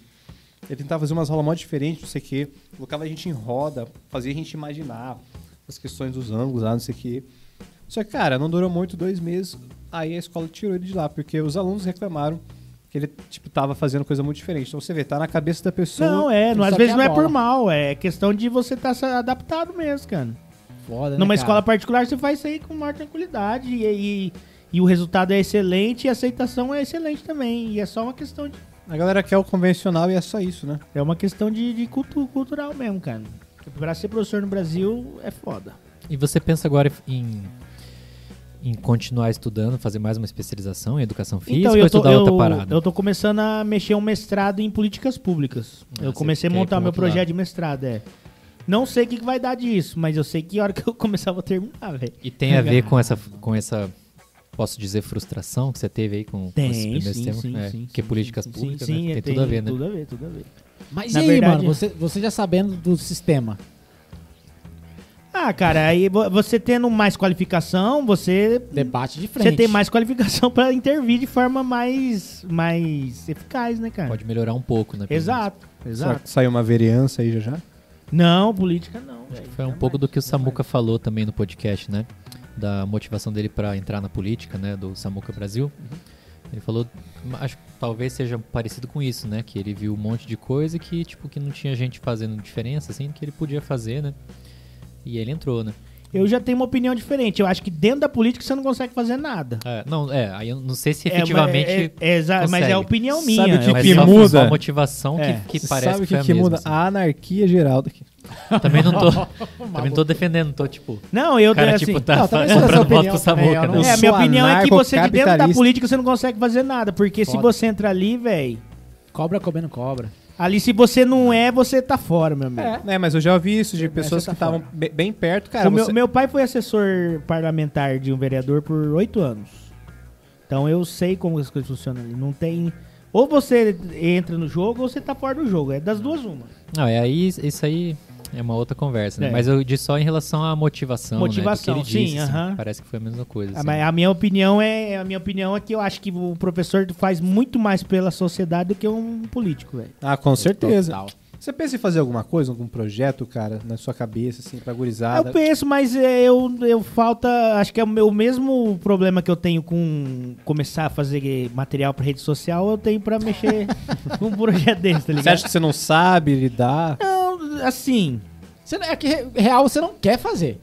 Ele tentava fazer umas aulas mó diferentes, não sei o quê. Colocava a gente em roda, fazia a gente imaginar as questões dos ângulos lá, não sei o quê. Só que, cara, não durou muito, dois meses. Aí a escola tirou ele de lá, porque os alunos reclamaram que ele, tipo, tava fazendo coisa muito diferente. Então você vê, tá na cabeça da pessoa. Não, é. Não, às vezes não é por mal. É questão de você estar adaptado mesmo, cara. Foda, né, Numa cara? escola particular, você faz isso aí com maior tranquilidade. E, e, e o resultado é excelente e a aceitação é excelente também. E é só uma questão de. A galera quer o convencional e é só isso, né? É uma questão de, de cultu- cultural mesmo, cara. Pra ser professor no Brasil é foda. E você pensa agora em, em continuar estudando, fazer mais uma especialização em educação física ou Então, eu tô, estudar outra eu, parada? eu tô começando a mexer um mestrado em políticas públicas. Ah, eu comecei a montar meu projeto lado. de mestrado, é. Não sei o que, que vai dar disso, mas eu sei que a hora que eu começar eu vou terminar, velho. E tem a ver com essa, com essa, posso dizer, frustração que você teve aí com, com esses Tem, primeiros sim, temas? sim, É, sim. que sim, políticas sim, públicas, sim, né? sim, Tem tudo a ver, né? Tudo a ver, tudo a ver. Mas Na e aí, verdade- mano? Você, você já sabendo do sistema. Ah, cara, aí vo- você tendo mais qualificação, você Debate de frente. você tem mais qualificação pra intervir de forma mais mais eficaz, né, cara? Pode melhorar um pouco, né? Exato, Será exato. que saiu uma vereança aí já já? Não, política não. Que foi um Jamais. pouco do que o Samuca falou também no podcast, né? Da motivação dele pra entrar na política, né? Do Samuca Brasil. Ele falou, acho que talvez seja parecido com isso, né? Que ele viu um monte de coisa que, tipo, que não tinha gente fazendo diferença, assim, que ele podia fazer, né? E ele entrou, né? Eu já tenho uma opinião diferente. Eu acho que dentro da política você não consegue fazer nada. É, não, é, aí eu não sei se É, efetivamente. mas é, é, exa- mas é a opinião Sabe minha. o que é mas que só, muda? só a motivação É. que, que parece sabe o que, que, que muda? assim. A anarquia geral daqui. Também não tô, também não tô defendendo, não tô tipo. Não, eu O cara, assim, tipo, tá não, comprando voto opinião pro Samuca, né? não- É, a minha opinião é que você de dentro da política você não consegue fazer nada. Porque se Foda. você entra ali, velho. Cobra comendo cobra. Ali, se você não é, você tá fora, meu amigo. É. É, mas eu já ouvi isso de pessoas você que tá estavam be- bem perto, cara. o meu, você- meu pai foi assessor parlamentar de um vereador por oito anos. Então eu sei como as coisas funcionam ali. Não tem. Ou você entra no jogo ou você tá fora do jogo. É das duas uma. Não, é aí, isso aí é uma outra conversa, né? É. Mas eu disse só em relação à motivação, Motivação, né? do que ele sim, disse, assim. aham. Parece que foi a mesma coisa. Ah, assim. mas a minha opinião é a minha opinião é que eu acho que o professor faz muito mais pela sociedade do que um político, velho. Ah, com certeza. Total. Você pensa em fazer alguma coisa, algum projeto, cara, na sua cabeça, assim, pra gurizada? Eu penso, mas é, eu, eu falta. Acho que é o meu mesmo problema que eu tenho com começar a fazer material pra rede social, eu tenho pra mexer com um projeto desse, tá Você ligado? acha que você não sabe lidar? Não, assim. Você, não- é que re- real você não quer fazer.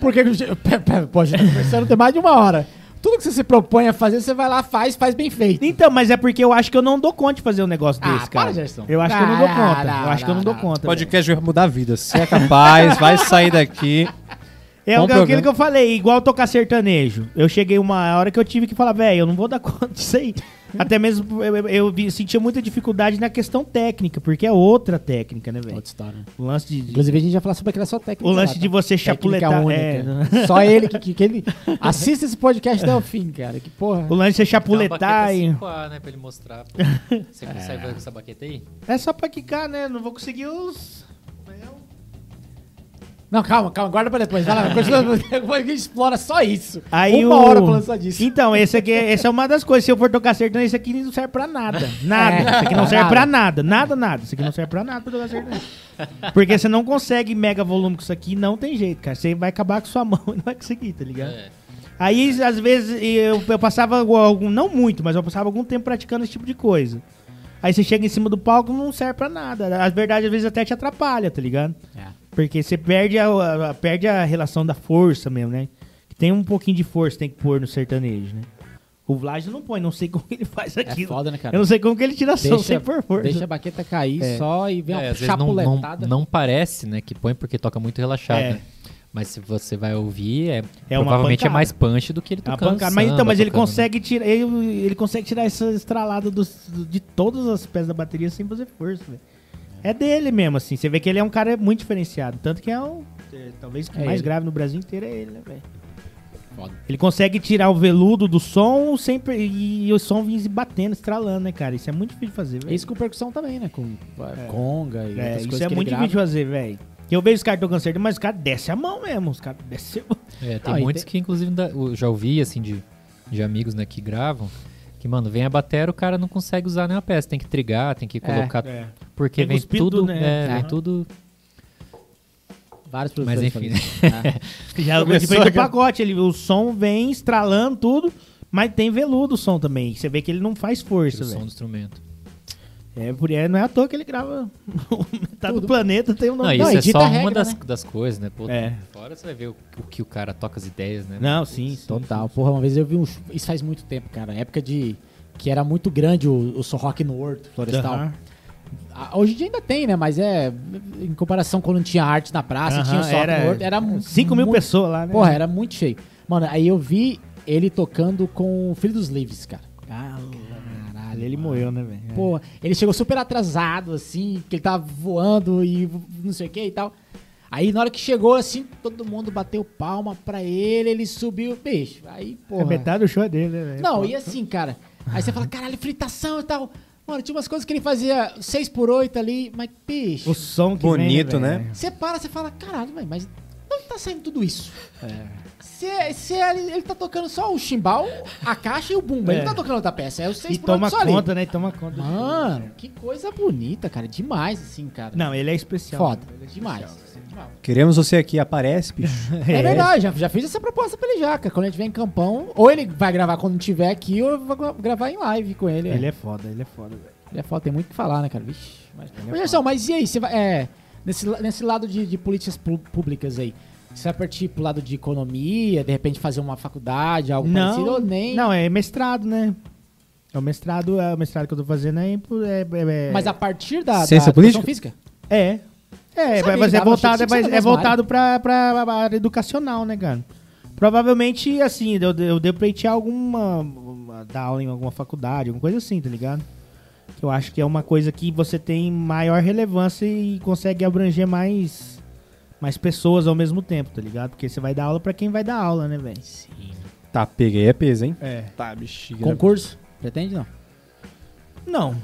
Porque pode conversando tem mais de uma hora. Tudo que você se propõe a fazer, você vai lá, faz, faz bem feito. Então, mas é porque eu acho que eu não dou conta de fazer um negócio Ah, desse, cara. para, Gerson. Eu acho que eu não dou Ah, conta. não, eu acho que eu não não, dou conta. Podcast vai mudar a vida. Se é capaz, vai sair daqui. É Bom o- aquilo programa. que eu falei, igual tocar sertanejo. Eu cheguei uma hora que eu tive que falar, velho, eu não vou dar conta disso aí. Até mesmo eu, eu- eu sentia muita dificuldade na questão técnica, porque é outra técnica, né, velho? Outra história. O lance de, de- Inclusive, a gente já falou sobre aquela sua técnica. o lance lá, de tá? você Técnica chapuletar. única. é, Só ele que, que, que ele assiste esse podcast até o fim, cara. Que porra. o lance de você chapuletar e. 5A, né, pra ele mostrar. Você consegue fazer com essa baqueta aí? É só pra quicar, né? Não vou conseguir os. Não, calma, calma, guarda pra depois. Vai lá, continua, depois a gente explora só isso. Aí uma o... hora falando só disso. Então, esse aqui, é- essa é uma das coisas. Se eu for tocar sertanejo, esse aqui não serve pra nada. Nada. É. Isso aqui não serve Nada. pra nada. Nada, nada. Isso aqui não serve pra nada pra tocar sertanejo. Porque você não consegue mega volume com isso aqui, não tem jeito, cara. Você vai acabar com sua mão e não vai conseguir, tá ligado? É. Aí, às vezes, eu, eu passava algum, não muito, mas eu passava algum tempo praticando esse tipo de coisa. Aí você chega em cima do palco, não serve pra nada. A verdade, às vezes, até te atrapalha, tá ligado? É. Porque você perde a, a- perde a relação da força mesmo, né? Que tem um pouquinho de força que tem que pôr no sertanejo, né? O Vlad não põe, não sei como que ele faz É aquilo. foda, né, cara? Eu não sei como que ele tira som sem pôr força. deixa a baqueta cair É. só e vem uma É, às vezes não, não, chapuletada. não parece, né, que põe porque toca muito relaxado, É. né? Mas se você vai ouvir, é, É uma provavelmente é mais punch do que ele É uma tocando pancada. Mas então, mas ele tocando- consegue tirar. Ele, ele consegue tirar essa estralada dos- de todas as peças da bateria sem fazer força, velho. É dele mesmo, assim. Você vê que ele é um cara muito diferenciado. Tanto que é o. é, talvez o que É mais ele. grave no Brasil inteiro é ele, né, velho? Foda. Ele consegue tirar o veludo do som sempre, e o som vir batendo, estralando, né, cara? Isso é muito difícil de fazer, velho. Isso com percussão também, né? Com é, conga e É, outras isso coisas é que muito ele difícil de fazer, velho. Eu vejo os caras tocando certo, mas os caras descem a mão mesmo. Os caras descem a mão. É, tem e muitos tem- que inclusive eu já ouvi assim de, de amigos, né, que gravam, que mano, vem a bateria, o cara não consegue usar nenhuma peça, tem que trigar, tem que colocar porque Tem vem cuspido, tudo, né? é, vem tudo, Vários mas enfim. fazem isso. É. Já Começou aquela- pacote, ele, o som vem estralando tudo, mas tem veludo o som também. Você vê que ele não faz força, o som do velho. instrumento. É, por aí não é à toa que ele grava metade do Tudo. planeta tem um Não, nome. Não, isso é edita só a uma regra, das, né? das coisas, né? Pô, É. Fora você vai ver o, o que o cara toca as ideias, né? Não, sim, sim. Total. Porra, uma vez eu vi um. Isso faz muito tempo, cara. Época de. Que era muito grande o, o rock no Horto Florestal. Ah, Hoje em dia ainda tem, né? Mas é. Em comparação quando não tinha arte na praça, Aham, tinha o som rock era Horto. Era 5 mil pessoas lá, né? Porra, era muito cheio. Mano, aí eu vi ele tocando com o Filho dos Leaves, cara. Caralho, ele morreu, né, velho? Pô, ele chegou super atrasado, assim, que ele tava voando e não sei o que e tal. Aí na hora que chegou, assim, todo mundo bateu palma pra ele, ele subiu, bicho. Aí, É, porra. metade do show é dele, né, velho? Não, e assim, cara. Aí você fala, caralho, fritação e tal. Mano, tinha umas coisas que ele fazia 6 por 8 ali, mas, bicho. O som que Bonito, vem, né? velho? Você para, você fala, caralho, mas onde tá saindo tudo isso? É- se é- ele, ele tá tocando só o chimbal, a caixa e o bumbo. Ele É. não tá tocando outra peça, é o 6 E toma 8 só ali. conta, né? E toma conta. Mano, que coisa bonita, cara. Demais, assim, cara. Não, ele é especial. Foda. Ele é Demais. especial. Queremos você aqui, aparece, bicho. É, verdade, já, já fiz essa proposta pra ele já, cara. Quando ele tiver em campão, ou ele vai gravar quando tiver aqui, ou eu vou gra- gravar em live com ele. Ele é. é foda, ele é foda, velho. Ele é foda, tem muito o que falar, né, cara? Vixe. Mas, Ele é mas e aí? Você vai, é, nesse, nesse lado de, de políticas públicas aí, você vai partir pro lado de economia, de repente fazer uma faculdade, algo parecido, ou nem? Não, é mestrado, né? É o mestrado, é o mestrado que eu tô fazendo aí. É, é, é, Mas a partir da, Ciência da política? educação física? É. É, Sabia mas é voltado, mas é voltado pra, pra área educacional, né, cara? Provavelmente, assim, eu, eu devo pleitear alguma. uma- dar aula em alguma faculdade, alguma coisa assim, tá ligado? Que eu acho que é uma coisa que você tem maior relevância e consegue abranger mais, mais pessoas ao mesmo tempo, tá ligado? Porque você vai dar aula pra quem vai dar aula, né, velho? Tá, peguei é peso, hein? É. Tá, bexiga. Concurso? Pretende, não? Não.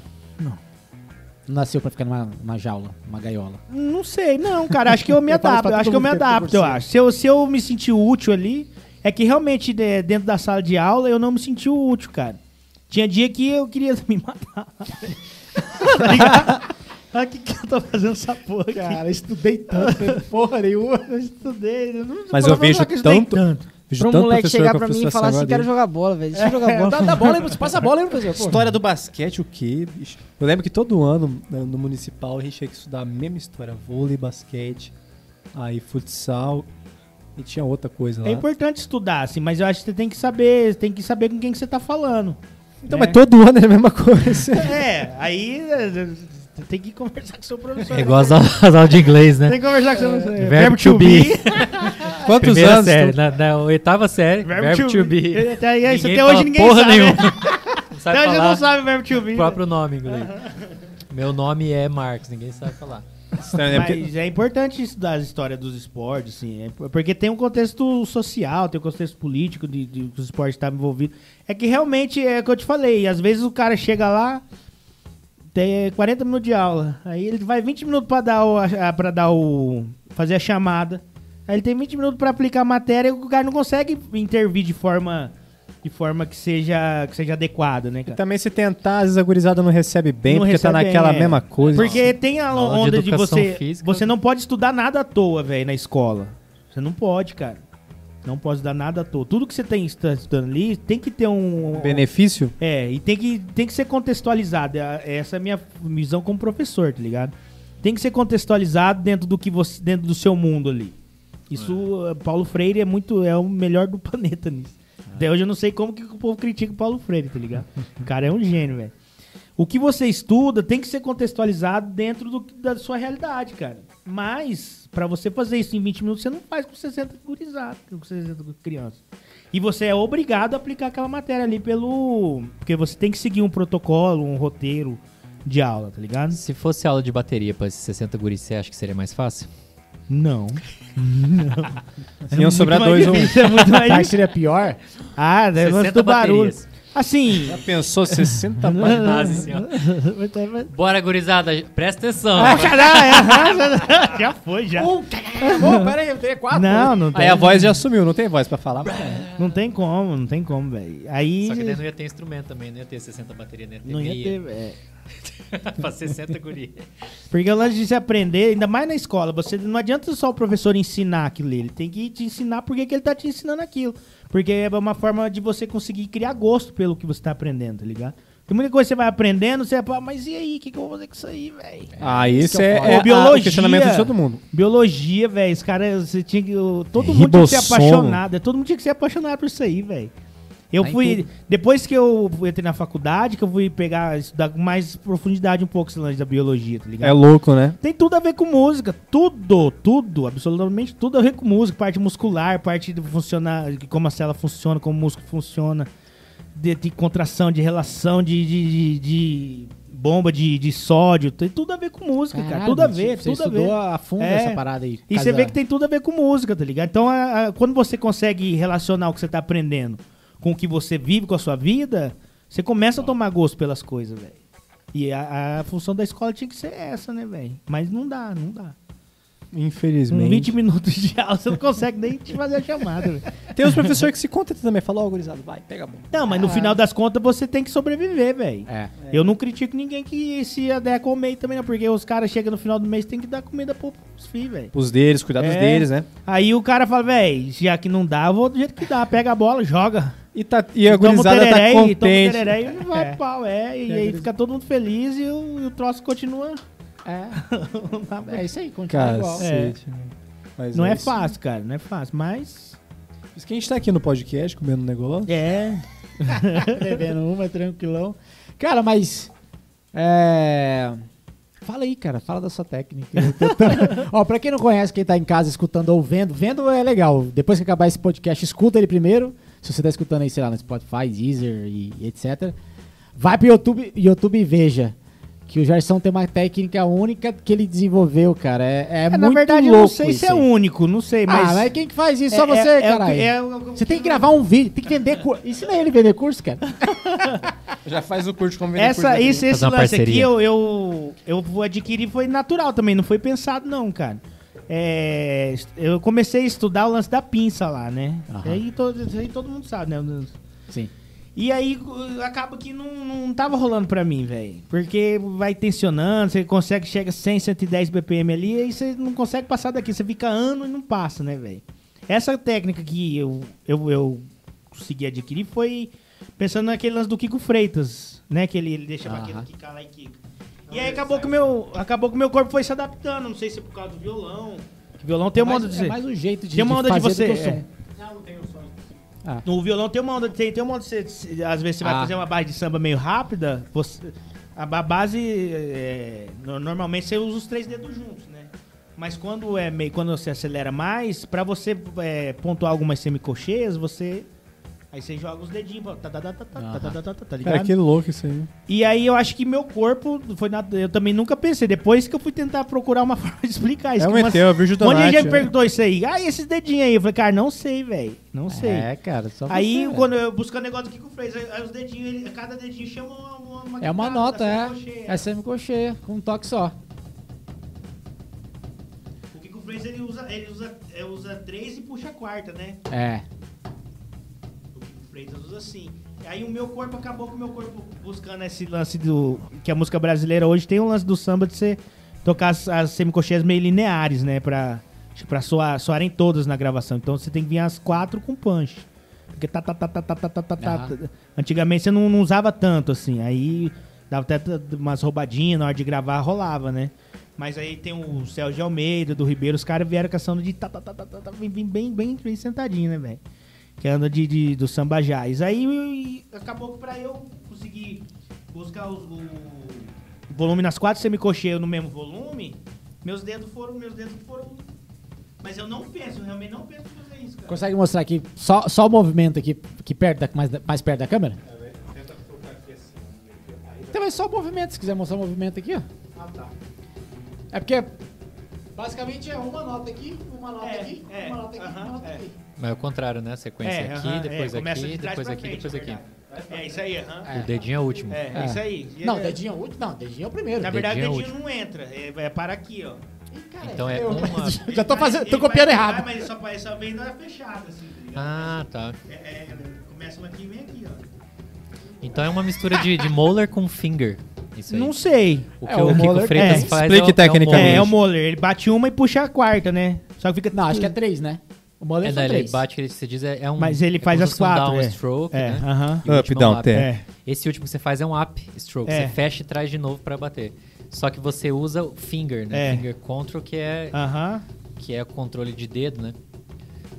nasceu pra ficar numa, numa jaula, numa gaiola. Não sei, não, cara. Acho que eu me Eu falo adapto. pra Acho que eu me é adapto, eu acho. Se eu, se eu me sentir útil ali, é que realmente dentro da sala de aula eu não me senti útil, cara. Tinha dia que eu queria me matar. o que, que eu tô fazendo essa porra aqui. Cara, estudei tanto, porra nenhuma. Eu estudei. eu não- Mas eu vejo eu estudei tanto- Vejo Pra um tanto moleque chegar pra mim e falar assim, quero jogar bola, velho. Deixa eu jogar bola. dá, dá bola aí, você passa a bola aí, professor. História do basquete, o quê, bicho? Eu lembro que todo ano, né, no municipal, a gente tinha que estudar a mesma história. Vôlei, basquete, aí futsal e tinha outra coisa lá. É importante estudar, assim, mas eu acho que você tem que saber, tem que saber com quem que você tá falando. Então, né? mas todo ano é a mesma coisa. É, aí é, você tem que conversar com seu professor. É igual as aulas as aulas de inglês, né? Tem que conversar com seu professor. É, Verbo to be. Quantos Primeira anos? série, tu- na, na oitava série, verbo, to be. Até, aí, isso até hoje ninguém porra sabe. nenhuma. né? Não sabe Até hoje falar não sabe verbo to be. o próprio nome em inglês. Meu nome é Marcos, ninguém sabe falar. É Mas é importante estudar a história dos esportes, assim, é por- porque tem um contexto social, tem um contexto político de, de que os esportes estavam envolvidos. É que realmente é o que eu te falei, às vezes o cara chega lá, tem 40 minutos de aula, aí ele vai 20 minutos pra dar o, a- pra dar o fazer a chamada. Aí ele tem 20 minutos pra aplicar a matéria e o cara não consegue intervir de forma de forma que seja que seja adequada, né, E cara? também se tentar, às vezes a gurizada não recebe bem, Não porque tá recebe naquela bem, é. mesma coisa. Porque tem a de onda de, educação você. física. Você não pode estudar nada à toa, velho, na escola. Você não pode, cara. Não pode estudar nada à toa. Tudo que você tem estudando ali tem que ter um. Benefício? É, e tem que, tem que ser contextualizado. É- Essa é a minha visão como professor, tá ligado? Tem que ser contextualizado dentro do que você. dentro do seu mundo ali. Isso, eh, Paulo Freire é muito. é o melhor do planeta nisso. Até hoje eu não sei como que o povo critica o Paulo Freire, tá ligado? O cara é um gênio, velho. O que você estuda tem que ser contextualizado dentro do- da sua realidade, cara. Mas, pra você fazer isso em 20 minutos, você não faz com 60 gurizados, com 60 crianças. E você é obrigado a aplicar aquela matéria ali pelo. Porque você tem que seguir um protocolo, um roteiro de aula, tá ligado? Se fosse aula de bateria para esses 60 guris, você acha que seria mais fácil? Não. Iam sobrar dois ou um. É muito mais seria pior? Ah, deve 60 do barulho. baterias. Assim. Já pensou 60 Nossa páginas? senhora. Bora, gurizada, presta atenção. Ah, caralho, é, já foi, já. Um, Pô, pera aí, eu teria quatro. Não, não tem, Aí a voz já sumiu, não tem voz pra falar. não tem como, não tem como, velho. Aí Só que daí não ia ter instrumento também, não ia ter 60 baterias, não ia ter não ia ter, é. pra 60 guri. Porque o lance de se aprender, ainda mais na escola, você não adianta só o professor ensinar aquilo ali, ele tem que te ensinar porque que ele tá te ensinando aquilo. Porque é uma forma de você conseguir criar gosto pelo que você tá aprendendo, tá ligado? Tem muita coisa que você vai aprendendo, você fala, mas e aí, o que, que eu vou fazer com isso aí, velho? Ah, isso é, é a- biologia. o questionamento de todo mundo. Biologia, velho, os caras, você tinha que. Todo mundo tinha que ser apaixonado, todo mundo tinha que ser apaixonado por isso aí, velho. Eu em fui. Depois que eu entrei na faculdade, que eu fui pegar, estudar com mais profundidade um pouco esse lance da biologia, tá ligado? É louco, né? Tem tudo a ver com música. Tudo, tudo, absolutamente tudo a ver com música. Parte muscular, parte de funcionar, como a célula funciona, como o músculo funciona. De, de contração, de relação, de, de, de- bomba de, de sódio. Tem tudo a ver com música, cara. Caralho, Tudo a ver, você tudo a ver. a fundo É. essa parada aí. E você vê que tem tudo a ver com música, tá ligado? Então, a- a- quando você consegue relacionar o que você tá aprendendo com o que você vive com a sua vida, você começa a tomar gosto pelas coisas, velho. E a, a função da escola tinha que ser essa, né, velho? Mas não dá, não dá. Infelizmente. 20 minutos de aula, você não consegue nem te fazer a chamada, velho. Tem os professores que se contentam também. Falam, ó, gurizada, vai, pega a bola. Não, mas no final das contas você tem que sobreviver, velho. É. Eu não critico ninguém que se der comer também, não, porque os caras chegam no final do mês e tem que dar comida pros filhos, velho. Os deles, cuidar dos É. deles, né? Aí o cara fala, velho, já que não dá, eu vou do jeito que dá. Pega a bola, joga. E, tá, e a gurizada tá tereré e- toma o contente. tereré e vai É. pau, é. E É, aí fica todo mundo feliz e o, e o troço continua. É, é isso aí, continua igual. Cacete. Mas Não é, isso. fácil, cara, não é fácil, mas. Por isso que a gente tá aqui no podcast comendo um negócio. É. Bebendo uma, tranquilão. Cara, mas. É. Fala aí, cara, fala da sua técnica. Ó, pra quem não conhece, quem tá em casa escutando ou vendo, vendo é legal. Depois que acabar esse podcast, escuta ele primeiro. Se você tá escutando aí, sei lá, no Spotify, Deezer e, e etc. Vai pro YouTube, YouTube e veja. que o Gerson tem uma técnica única que ele desenvolveu, cara. É, é, É, muito na verdade, louco eu não sei isso se é aí. único, não sei, mas. Ah, mas quem que faz isso? Só é- você, é- é caralho. é Você tem que gravar um vídeo, tem que vender curso. Ensina ele vender curso, cara. Já faz o curso vender Essa, curso esse, esse lance aqui parceria. eu, eu, eu vou adquirir foi natural também, não foi pensado não, cara. É, eu comecei a estudar o lance da pinça lá, né? Aí, todo, aí todo mundo sabe, né? Sim. E aí uh, acaba que não, não tava rolando pra mim, velho. Porque vai tensionando, você consegue, chega 100, 110 BPM ali, aí você não consegue passar daqui. Você fica ano e não passa, né, velho? Essa técnica que eu, eu, eu consegui adquirir foi pensando naquele lance do Kiko Freitas, né? Que ele, ele deixa Aham. aquele quicar lá e quica. E aí acabou que, meu, acabou que meu corpo foi se adaptando, não sei se é por causa do violão. O violão tem uma onda de é ser. mais um jeito de, Tem uma onda de fazer você. do que o som. é. No violão tem uma onda, tem, tem uma onda de você, às vezes você vai Ah. fazer uma base de samba meio rápida, você, a ba- base é, no- normalmente você usa os três dedos juntos, né? Mas quando é meio, quando você acelera mais, pra você é, pontuar algumas semicocheias, você aí você joga os dedinhos, pra- tá, tá, tá, tá, tá, tá, tá, tá, tá, tá ligado? Cara, que louco isso aí. E aí eu acho que meu corpo foi na, eu também nunca pensei depois que eu fui tentar procurar uma forma de explicar isso. É um que ET, é o Virgil um monte de gente Donati. me perguntou isso aí. Ah, e esses dedinhos aí? Eu falei, cara, não sei, velho. Não sei. É, cara, só Aí, você, quando eu buscando negócio do Kiko Freitas, aí, aí os dedinhos, ele- cada dedinho chama uma, uma, uma É uma nota, da é. semicocheia. É semicocheia, com um toque só. O Kiko Freitas, ele usa, ele usa, é, usa três e puxa a quarta, né? É. Freitas usa assim. Aí o meu corpo acabou com o meu corpo buscando esse lance do... Que a música brasileira hoje tem um lance do samba de você tocar as, as semicocheias meio lineares, né? Pra, pra soar, soarem todas na gravação. Então você tem que vir as quatro com punch. Porque tá, tá, tá, tá, tá, tá, tá, tá, tá. Antigamente você não, não usava tanto, assim. Aí dava até umas roubadinhas na hora de gravar, rolava, né? Mas aí tem o Céu de Almeida, do Ribeiro, os caras vieram sound de tá, tá, tá, tá, tá, tá, bem, bem, bem, bem sentadinho, né, velho? Que anda de, de, do samba jazz. Aí acabou que pra eu conseguir buscar os- o volume nas quatro semicocheias no mesmo volume, meus dedos foram, meus dedos foram... Mas eu não penso, eu realmente não penso em fazer isso, cara. Consegue mostrar aqui só, só o movimento aqui, aqui perto da, mais, mais perto da câmera? Então é só o movimento, se quiser mostrar o movimento aqui, ó. Ah, tá. É porque basicamente é uma nota aqui, uma nota É, aqui, é, uma nota aqui, aham, uma nota é. aqui. Mas é o contrário, né? Sequência É, aqui, aham, depois é, aqui, depois aqui, frente, depois na aqui. É isso aí, aham. É. O dedinho é o último. É, é isso aí. Não, É- dedinho é o último. Não, dedinho é o primeiro. Na verdade, o dedinho é dedinho não entra. É, é para aqui, ó. Ih, cara, Então é eu- uma- Já tô fazendo, tô copiando vai- errado. vai, Mas só, só vem na fechada, assim, tá ligado? Ah, tá. É, é, começa uma aqui e vem aqui, ó. Então é uma mistura de, de molar com finger. Isso aí. Não sei. O que É, o, o Kiko molar- Freitas é. faz Explique é, o- é o tecnicamente. É, é o Moller. Ele bate uma e puxa a quarta, né? Só que fica. Não, acho que é três, né? O Moller É, são ele três. bate, ele se diz, é, é um. Mas ele é faz como as se fosse um quatro, down é. stroke, É, né? aham. E o Up, último down, é um tap. É. Esse último que você faz é um up stroke. É. Você fecha e traz de novo pra bater. Só que você usa o finger, né? É. Finger control, que é, Aham. que é o controle de dedo, né?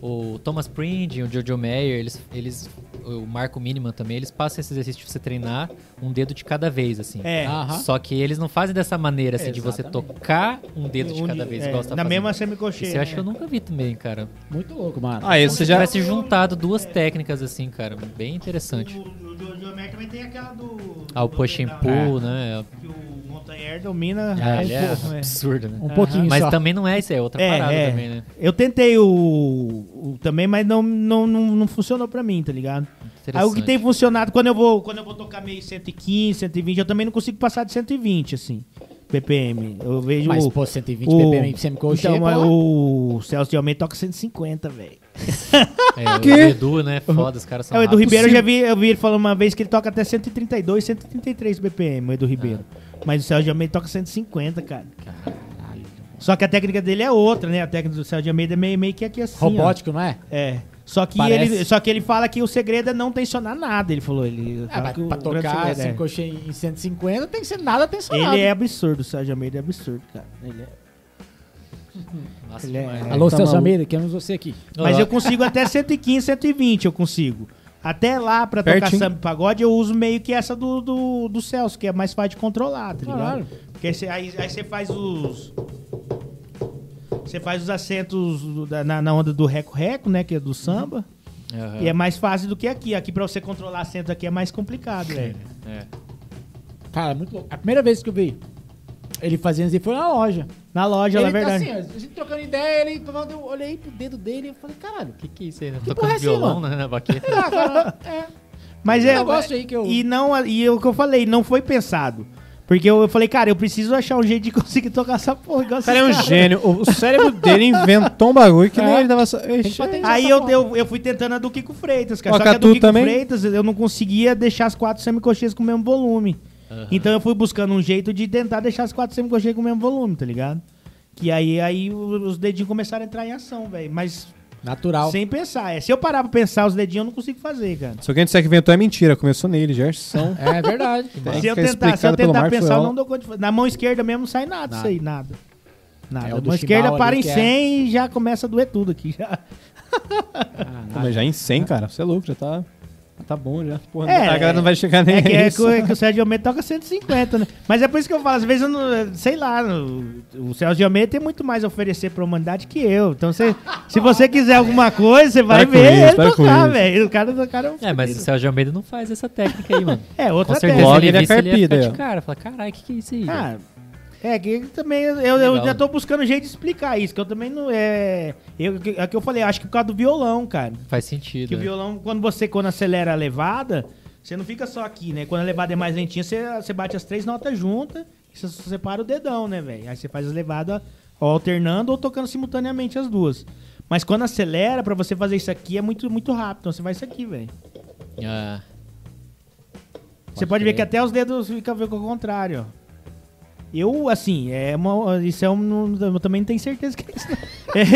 O Thomas Prindy, o Jojo Mayer, eles, eles, o Marco Miniman também, eles passam esse exercício de você treinar um dedo de cada vez, assim. É. Aham. Só que eles não fazem dessa maneira, assim, de você Exatamente. tocar um dedo de cada vez, é, igual você tá Na fazendo. mesma semicocheia. Isso eu acho né? que eu nunca vi também, cara. Muito louco, mano. Ah, Como você se já. tivesse juntado duas técnicas, assim, cara. Bem interessante. O, o Jojo Mayer também tem aquela do. Ah, o do- push and pull, né? Que o Montanher domina. Ah, um ele é pouco, é. absurdo, né? Um pouquinho Mas só. também não é isso, é outra É, parada é. também, né? Eu tentei o, o também, mas não, não, não, não funcionou pra mim, tá ligado? Aí o que tem funcionado, quando eu vou, quando eu vou tocar meio 115, 120, eu também não consigo passar de 120, assim, BPM. Eu vejo Mas, o, pô, 120 o- BPM semicocheia, Então, mas pô. o Celso de Almeida toca 150, velho. É, Que? o Edu, né? Foda, os caras são É, o Edu rápidos. Ribeiro, eu já vi, eu vi ele falando uma vez que ele toca até 132, 133 BPM, o Edu Ribeiro. Mas o Celso de Almeida toca 150, cara. Caralho. Só que a técnica dele é outra, né? A técnica do Celso de Almeida é meio, meio que aqui assim, ó. Robótico, não é? É. Só que, Parece. ele, só que ele fala que o segredo é não tensionar nada, ele falou. Ele É, mas que pra tocar segredo é- semicocheia em 150 tem que ser nada tensionado. Ele é absurdo, o Sérgio Almeida é absurdo, cara. Ele é- Nossa, ele é-. Alô, tá Celso maluco. Almeida, queremos você aqui. Mas Ó, eu consigo até 115, 120, eu consigo. Até lá, pra tocar Pertinho. samba e pagode, eu uso meio que essa do, do, do Celso, que é mais fácil de controlar, tá ligado? Claro. Porque cê- aí, aí você faz os... Você faz os acentos da- na, na onda do reco-reco, né, que é do samba. aham. E é mais fácil do que aqui. Aqui pra você controlar acento aqui é mais complicado, velho. É. Cara, muito louco. A primeira vez que eu vi ele fazendo isso foi na loja. Na loja, ele é verdade. Tá assim, ó, a gente trocando ideia, ele eu olhei pro dedo dele e falei, caralho, O que, que é isso aí? Né? Que Tocando porra é violão mano? né, na baqueta. ah, cara, é. Mas um é. negócio aí que eu. E não, e é o que eu falei, não foi pensado. Porque eu, eu falei, cara, eu preciso achar um jeito de conseguir tocar essa porra igual O cara é um gênio. O cérebro dele inventou um bagulho que nem É. ele tava... só-. Aí eu, eu, eu fui tentando a do Kiko Freitas, cara. Ó, Só que a do Kiko também? Freitas eu não conseguia deixar as quatro semicocheias com o mesmo volume. Então eu fui buscando um jeito de tentar deixar as quatro semicocheias com o mesmo volume, tá ligado? Que aí, aí os dedinhos começaram a entrar em ação, velho. Mas Natural. sem pensar. É, se eu parar pra pensar os dedinhos, eu não consigo fazer, cara. Se alguém disser que inventou é mentira. Começou nele, Gerson. É verdade. Tem se eu tentar, se eu tentar Marcos pensar, eu não dou conta de fazer. Na mão esquerda mesmo não sai nada, Nada. isso aí, nada. Nada. É a mão esquerda para em que é- 100 e já começa a doer tudo aqui. Já. Pô, mas já em 100, cara. Você é louco, já tá... Tá bom já. Porra, É, a galera não vai chegar nem É que, é que, o- que o Sérgio Almeida toca 150, né? Mas é por isso que eu falo, às vezes eu não. Sei lá, o Sérgio Almeida tem muito mais a oferecer pra humanidade que eu. Então, se, se você quiser alguma coisa, você vai ver isso, ele tocar, velho. O cara, o cara é um É, mas o. Sérgio Almeida não faz essa técnica aí, mano. É, outra técnica. Ele ele é visse, ele ia ficar carpido, de cara. Falar, caralho, o que, que é isso aí? velho?" É que também eu, eu já tô buscando jeito de explicar isso, que eu também não. É, eu, é que eu falei, acho que por causa do violão, cara. Faz sentido. Que o né? violão, quando você quando acelera a levada, você não fica só aqui, né? Quando a levada é mais lentinha, você, você bate as três notas juntas e você separa o dedão, né, velho? Aí você faz as levadas alternando ou tocando simultaneamente as duas. Mas quando acelera, pra você fazer isso aqui é muito, muito rápido. Então você faz isso aqui, velho. Ah, Você pode ver que até os dedos ficam ao contrário, ó. Eu, assim, é uma, isso é um. Eu também não tenho certeza que é isso. não.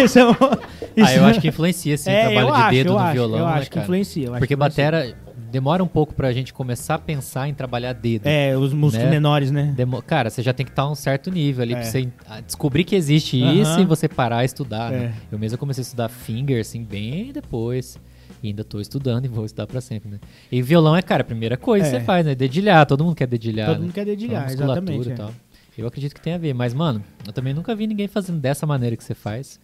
Esse é um, ah, isso- eu acho que influencia, sim, o É, trabalho eu de acho, dedo no acho, violão, eu né, acho que cara? influencia. acho Porque que influencia. batera demora um pouco pra gente começar a pensar em trabalhar dedo. É, os músculos né? menores, né? Demo- Cara, você já tem que estar a um certo nível ali É. pra você ah, descobrir que existe isso e você parar e estudar, É. né? Eu mesmo comecei a estudar finger, assim, bem depois. E ainda tô estudando e vou estudar pra sempre, né? E violão é, cara, a primeira coisa que É. você faz, né? Dedilhar, todo mundo quer dedilhar. Todo né? mundo quer dedilhar, Então, exatamente, e é. tal. Eu acredito que tem a ver, mas, mano, eu também nunca vi ninguém fazendo dessa maneira que você faz.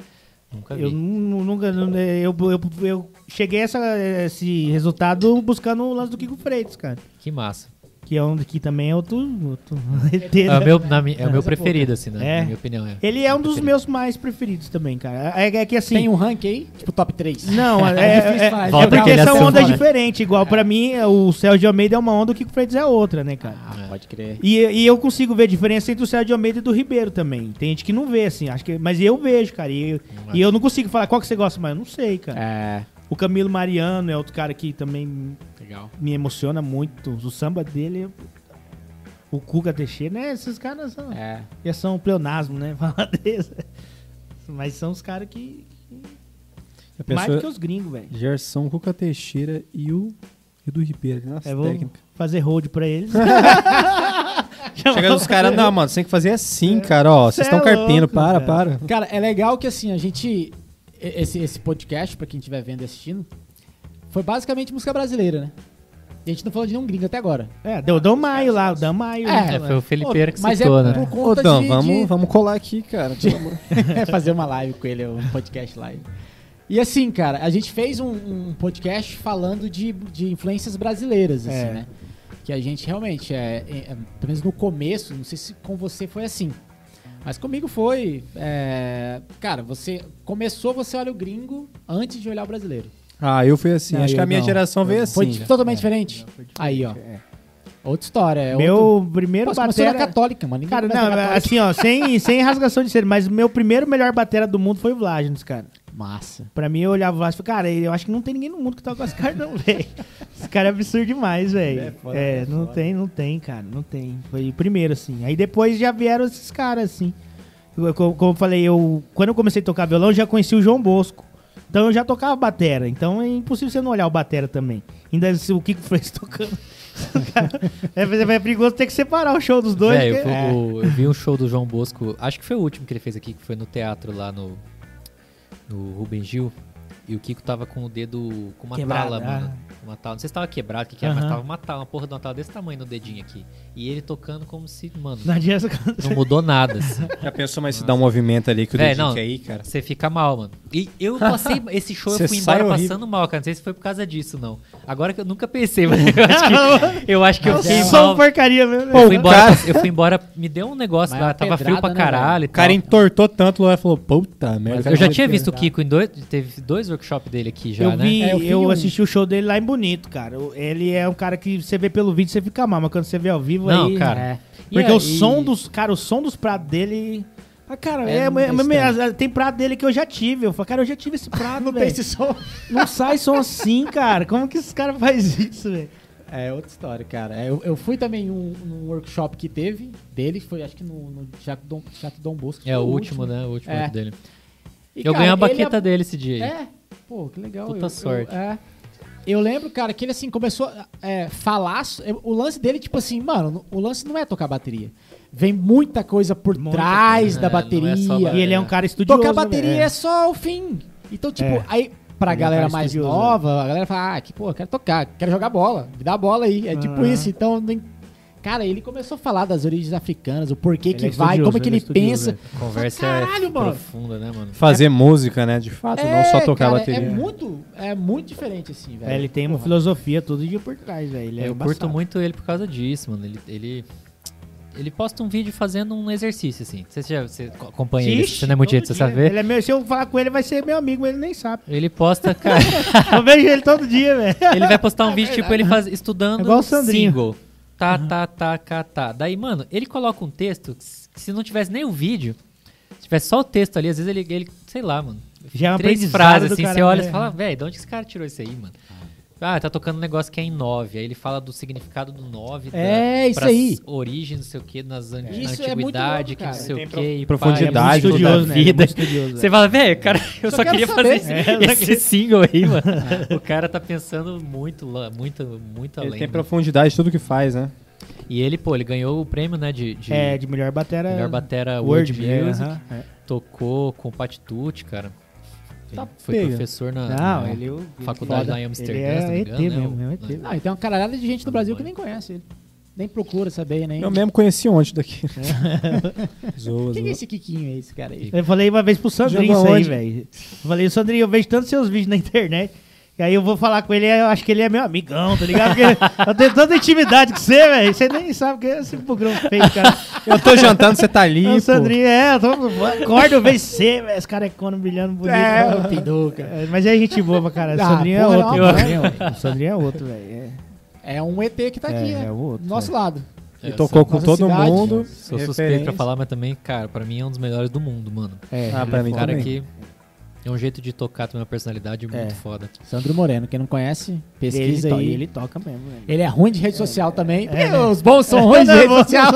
Nunca vi. Eu nu- nunca. nu- Eu, eu, eu cheguei a essa, esse resultado buscando o lance do Kiko Freitas, cara. Que massa. Que é um que também é outro. outro É o meu, na mi- é o meu preferido, assim, né? É. Na minha opinião, é. Ele é um dos Preferido. meus mais preferidos também, cara. É, é que assim. Tem um rank aí? Tipo top 3. Não, é, É difícil é, é porque são assunto, ondas né? diferentes. Igual pra mim, o Sérgio Almeida é uma onda, o Kiko Freitas é outra, né, cara? Ah, pode crer. E, e eu consigo ver a diferença entre o Sérgio Almeida e do Ribeiro também. Tem gente que não vê, assim, acho que. Mas eu vejo, cara. E, e eu não consigo falar qual que você gosta mais. Eu não sei, cara. É. O Camilo Mariano é outro cara que também Legal. me emociona muito. O samba dele. O Cuca Teixeira, né? Esses caras são. É. Já são pleonasmo, né? Falar. Mas são os caras que. A Mais do que os gringos, velho. Gerson, Cuca Teixeira e o... E o do Ribeiro. Nossa, É, vou técnica. fazer hold pra eles. Chega dos caras, não, mano, você tem que fazer assim, cara, ó. Vocês Cê é estão carpindo, para, cara. para. Cara, é legal que assim, a gente. Esse, esse podcast, pra quem estiver vendo e assistindo, foi basicamente música brasileira, né? E a gente não falou de nenhum gringo até agora. É, deu o Dan Maio lá, o Dan Maio. É, né? É, foi o Felipeira que Mas citou, é né? por Ô, conta Dan, de, vamos, de- vamos colar aqui, cara. amor. é fazer uma live com ele, um podcast live. E assim, cara, a gente fez um, um podcast falando de, de influências brasileiras, assim, É. né? Que a gente realmente, é, é, é, pelo menos no começo, não sei se com você foi assim, mas comigo foi. é, cara, você começou, você olha o gringo antes de olhar o brasileiro. Ah, eu fui assim. Não, Acho que a minha não. geração veio assim. Foi di- totalmente diferente. Aí, ó. É. Outra história. É Meu outro... primeiro Pô, batera... católica, mano. Ninguém Cara, não, na católica. assim, ó, sem, sem rasgação de ser, mas meu primeiro melhor batera do mundo foi o Vlagins, cara. Massa. Pra mim, eu olhava o Vlagins e falei, cara, eu acho que não tem ninguém no mundo que toca com esse cara, não, velho. Esse cara é absurdo demais, velho. É foda, É, é não foda. tem, não tem, cara, não tem. Foi o primeiro, assim. Aí depois já vieram esses caras, assim. Eu- como eu falei, eu, quando eu comecei a tocar violão, eu já conheci o João Bosco. Então eu já tocava batera. Então é impossível você não olhar o batera também. Ainda se o Kiko fez tocando. é, é perigoso ter que separar o show dos dois. Véi, eu, porque- fui- o- eu vi um show do João Bosco, acho que foi o último que ele fez aqui, que foi no teatro lá no, no Rubem Gil. e o Kiko tava com o dedo com uma Quebrado, tala, ah. mano. Uma tala. Não sei se tava quebrado, o que, que era, mas Aham. tava uma tala, uma porra de uma tala desse tamanho no dedinho aqui. E ele tocando como se, mano, Não mudou nada. assim. Já pensou, mas se dá um movimento ali que o Véi, dedinho não. quer ir, cara? Você fica mal, mano. E eu passei. Esse show eu Você fui sai embora horrível. passando mal, cara. Não sei se foi por causa disso, não. Agora que eu nunca pensei, mas eu acho que eu, acho que eu fiquei Só mal. porcaria mesmo. Eu fui, embora, eu fui embora, me deu um negócio Mas lá, é uma tava frio pra né, caralho e O cara tal. entortou tanto, o Loé falou, puta merda. Eu já tinha visto o Kiko em dois. Teve dois workshops dele aqui já, eu né? vi, É, eu eu, vi um. assisti o show dele lá em Bonito, cara. Ele é um cara que você vê pelo vídeo, você fica mal, mas quando você vê ao vivo Não, aí... cara. É. Porque E o som dos... Cara, o som dos pratos dele... Ah, cara, É, é, é- tem é- tem prato dele que eu já tive. Eu falei, cara, eu já tive esse prato, Não tem velho. esse som. Não sai som assim, cara. Como que esse cara faz isso, velho? É outra história, cara. É, Eu, eu fui também um, num workshop que teve dele, foi acho que no, no Teatro Dom, Teatro Dom Bosco. É o último, né? O último É. dele. E, eu cara, ganhei a baqueta é- dele esse dia. É, pô, que legal. Puta eu, sorte. Eu, é. Eu lembro, cara, que ele assim começou a é, falar. é, O lance dele, tipo assim, mano, o lance não é tocar bateria. Vem muita coisa por Muita trás coisa. da É, não é bateria. só ba- E ele é um cara estudioso. Tocar bateria velho? é só o fim. Então, tipo, É. aí pra Ele é galera mais estudioso, nova, a galera fala, ah, que pô, quero tocar, quero jogar bola, me dá a bola aí. É tipo Aham. isso. Então, nem- cara, ele começou a falar das origens africanas, o porquê Ele que é vai, como é que ele ele, é pensa. A conversa Caralho, é mano. profunda, né, mano? Fazer música, né? De fato, não só tocar cara, bateria. É muito, é muito diferente, assim, velho. É, ele tem uma Porra. filosofia todo dia por trás, velho. Ele é eu embaçado. curto muito ele por causa disso, mano. Ele, ele, ele posta um vídeo fazendo um exercício, assim. Você já você acompanha ele, Ixi, você não é muito jeito, você sabe ver? Ele é meu, se eu falar com ele, vai ser meu amigo, mas ele nem sabe. Ele posta, cara. Eu vejo ele todo dia, velho. ele vai postar um vídeo, tipo, ele faz, estudando É igual o Sandrinho. single. Tá, tá, tá, tá, tá. Daí, mano, ele coloca um texto que se- não tivesse nem o vídeo, se tivesse só o texto ali, às vezes ele, ele sei lá, mano. Já é um Três frases assim, você olha né? e fala, velho, de onde esse cara tirou isso aí, mano? Ah, tá tocando um negócio que é em 9. Aí ele fala do significado do 9. É, isso pras aí. origens, não sei o que, nas an- na Isso é muito antiguidade, louco, que não sei o que. e profundidade, pá, é muito e estudioso, da né? Ele é vida. Você velho. fala, velho, cara, eu Só só, queria saber. fazer É, esse, esse single aí, mano. o cara tá pensando muito, muito, muito Ele além. tem né? profundidade em tudo que faz, né? E ele, pô, ele ganhou o prêmio, né, de, de É, de melhor batera. melhor batera World, Word é, Music. aham, é. Tocou com o Patitucci, cara. Tá Foi pega. professor na, Não, na ele. faculdade foda. lá em Amsterdã, Ele se não me é engano, ET né? mesmo, é um ET. Ah, e tem uma caralhada de gente no Brasil que nem conhece ele. Nem procura saber, nem. Eu mesmo conheci ontem daqui. zoa, Quem é esse Kikinho aí, esse cara aí? Eu falei uma vez pro Sandrinho Jogou isso aí, velho. Eu falei, Sandrinho, eu vejo tantos seus vídeos na internet. E aí eu vou falar com ele, eu acho que ele é meu amigão, tá ligado? Porque eu tenho tanta intimidade com você, velho. Você nem sabe o que é esse bugrão feio, cara. Eu tô jantando, você tá ali, É o. Sandrinho, é, eu tô, acorda, eu vejo você, velho. Esse carecona brilhando bonito. É, o Pinduca. É, Mas é gente boa pra caralho. O Ah, Sandrinho é outro. não, O. Sandrinho é outro. O Sandrinho é outro, velho. É um ET que tá É, aqui, é, né? é o outro, Do nosso é. lado. E É, tocou com todo cidade. mundo. Sou suspeito referência. pra falar, mas também, cara, pra mim é um dos melhores do mundo, mano. É, Ah, pra mim cara também. que é um jeito de tocar, tem uma personalidade muito É. foda. Sandro Moreno, quem não conhece, ele, pesquisa to- aí. Ele... ele toca mesmo, velho. é ruim de rede social também. é, né? Os bons são ruins de rede social.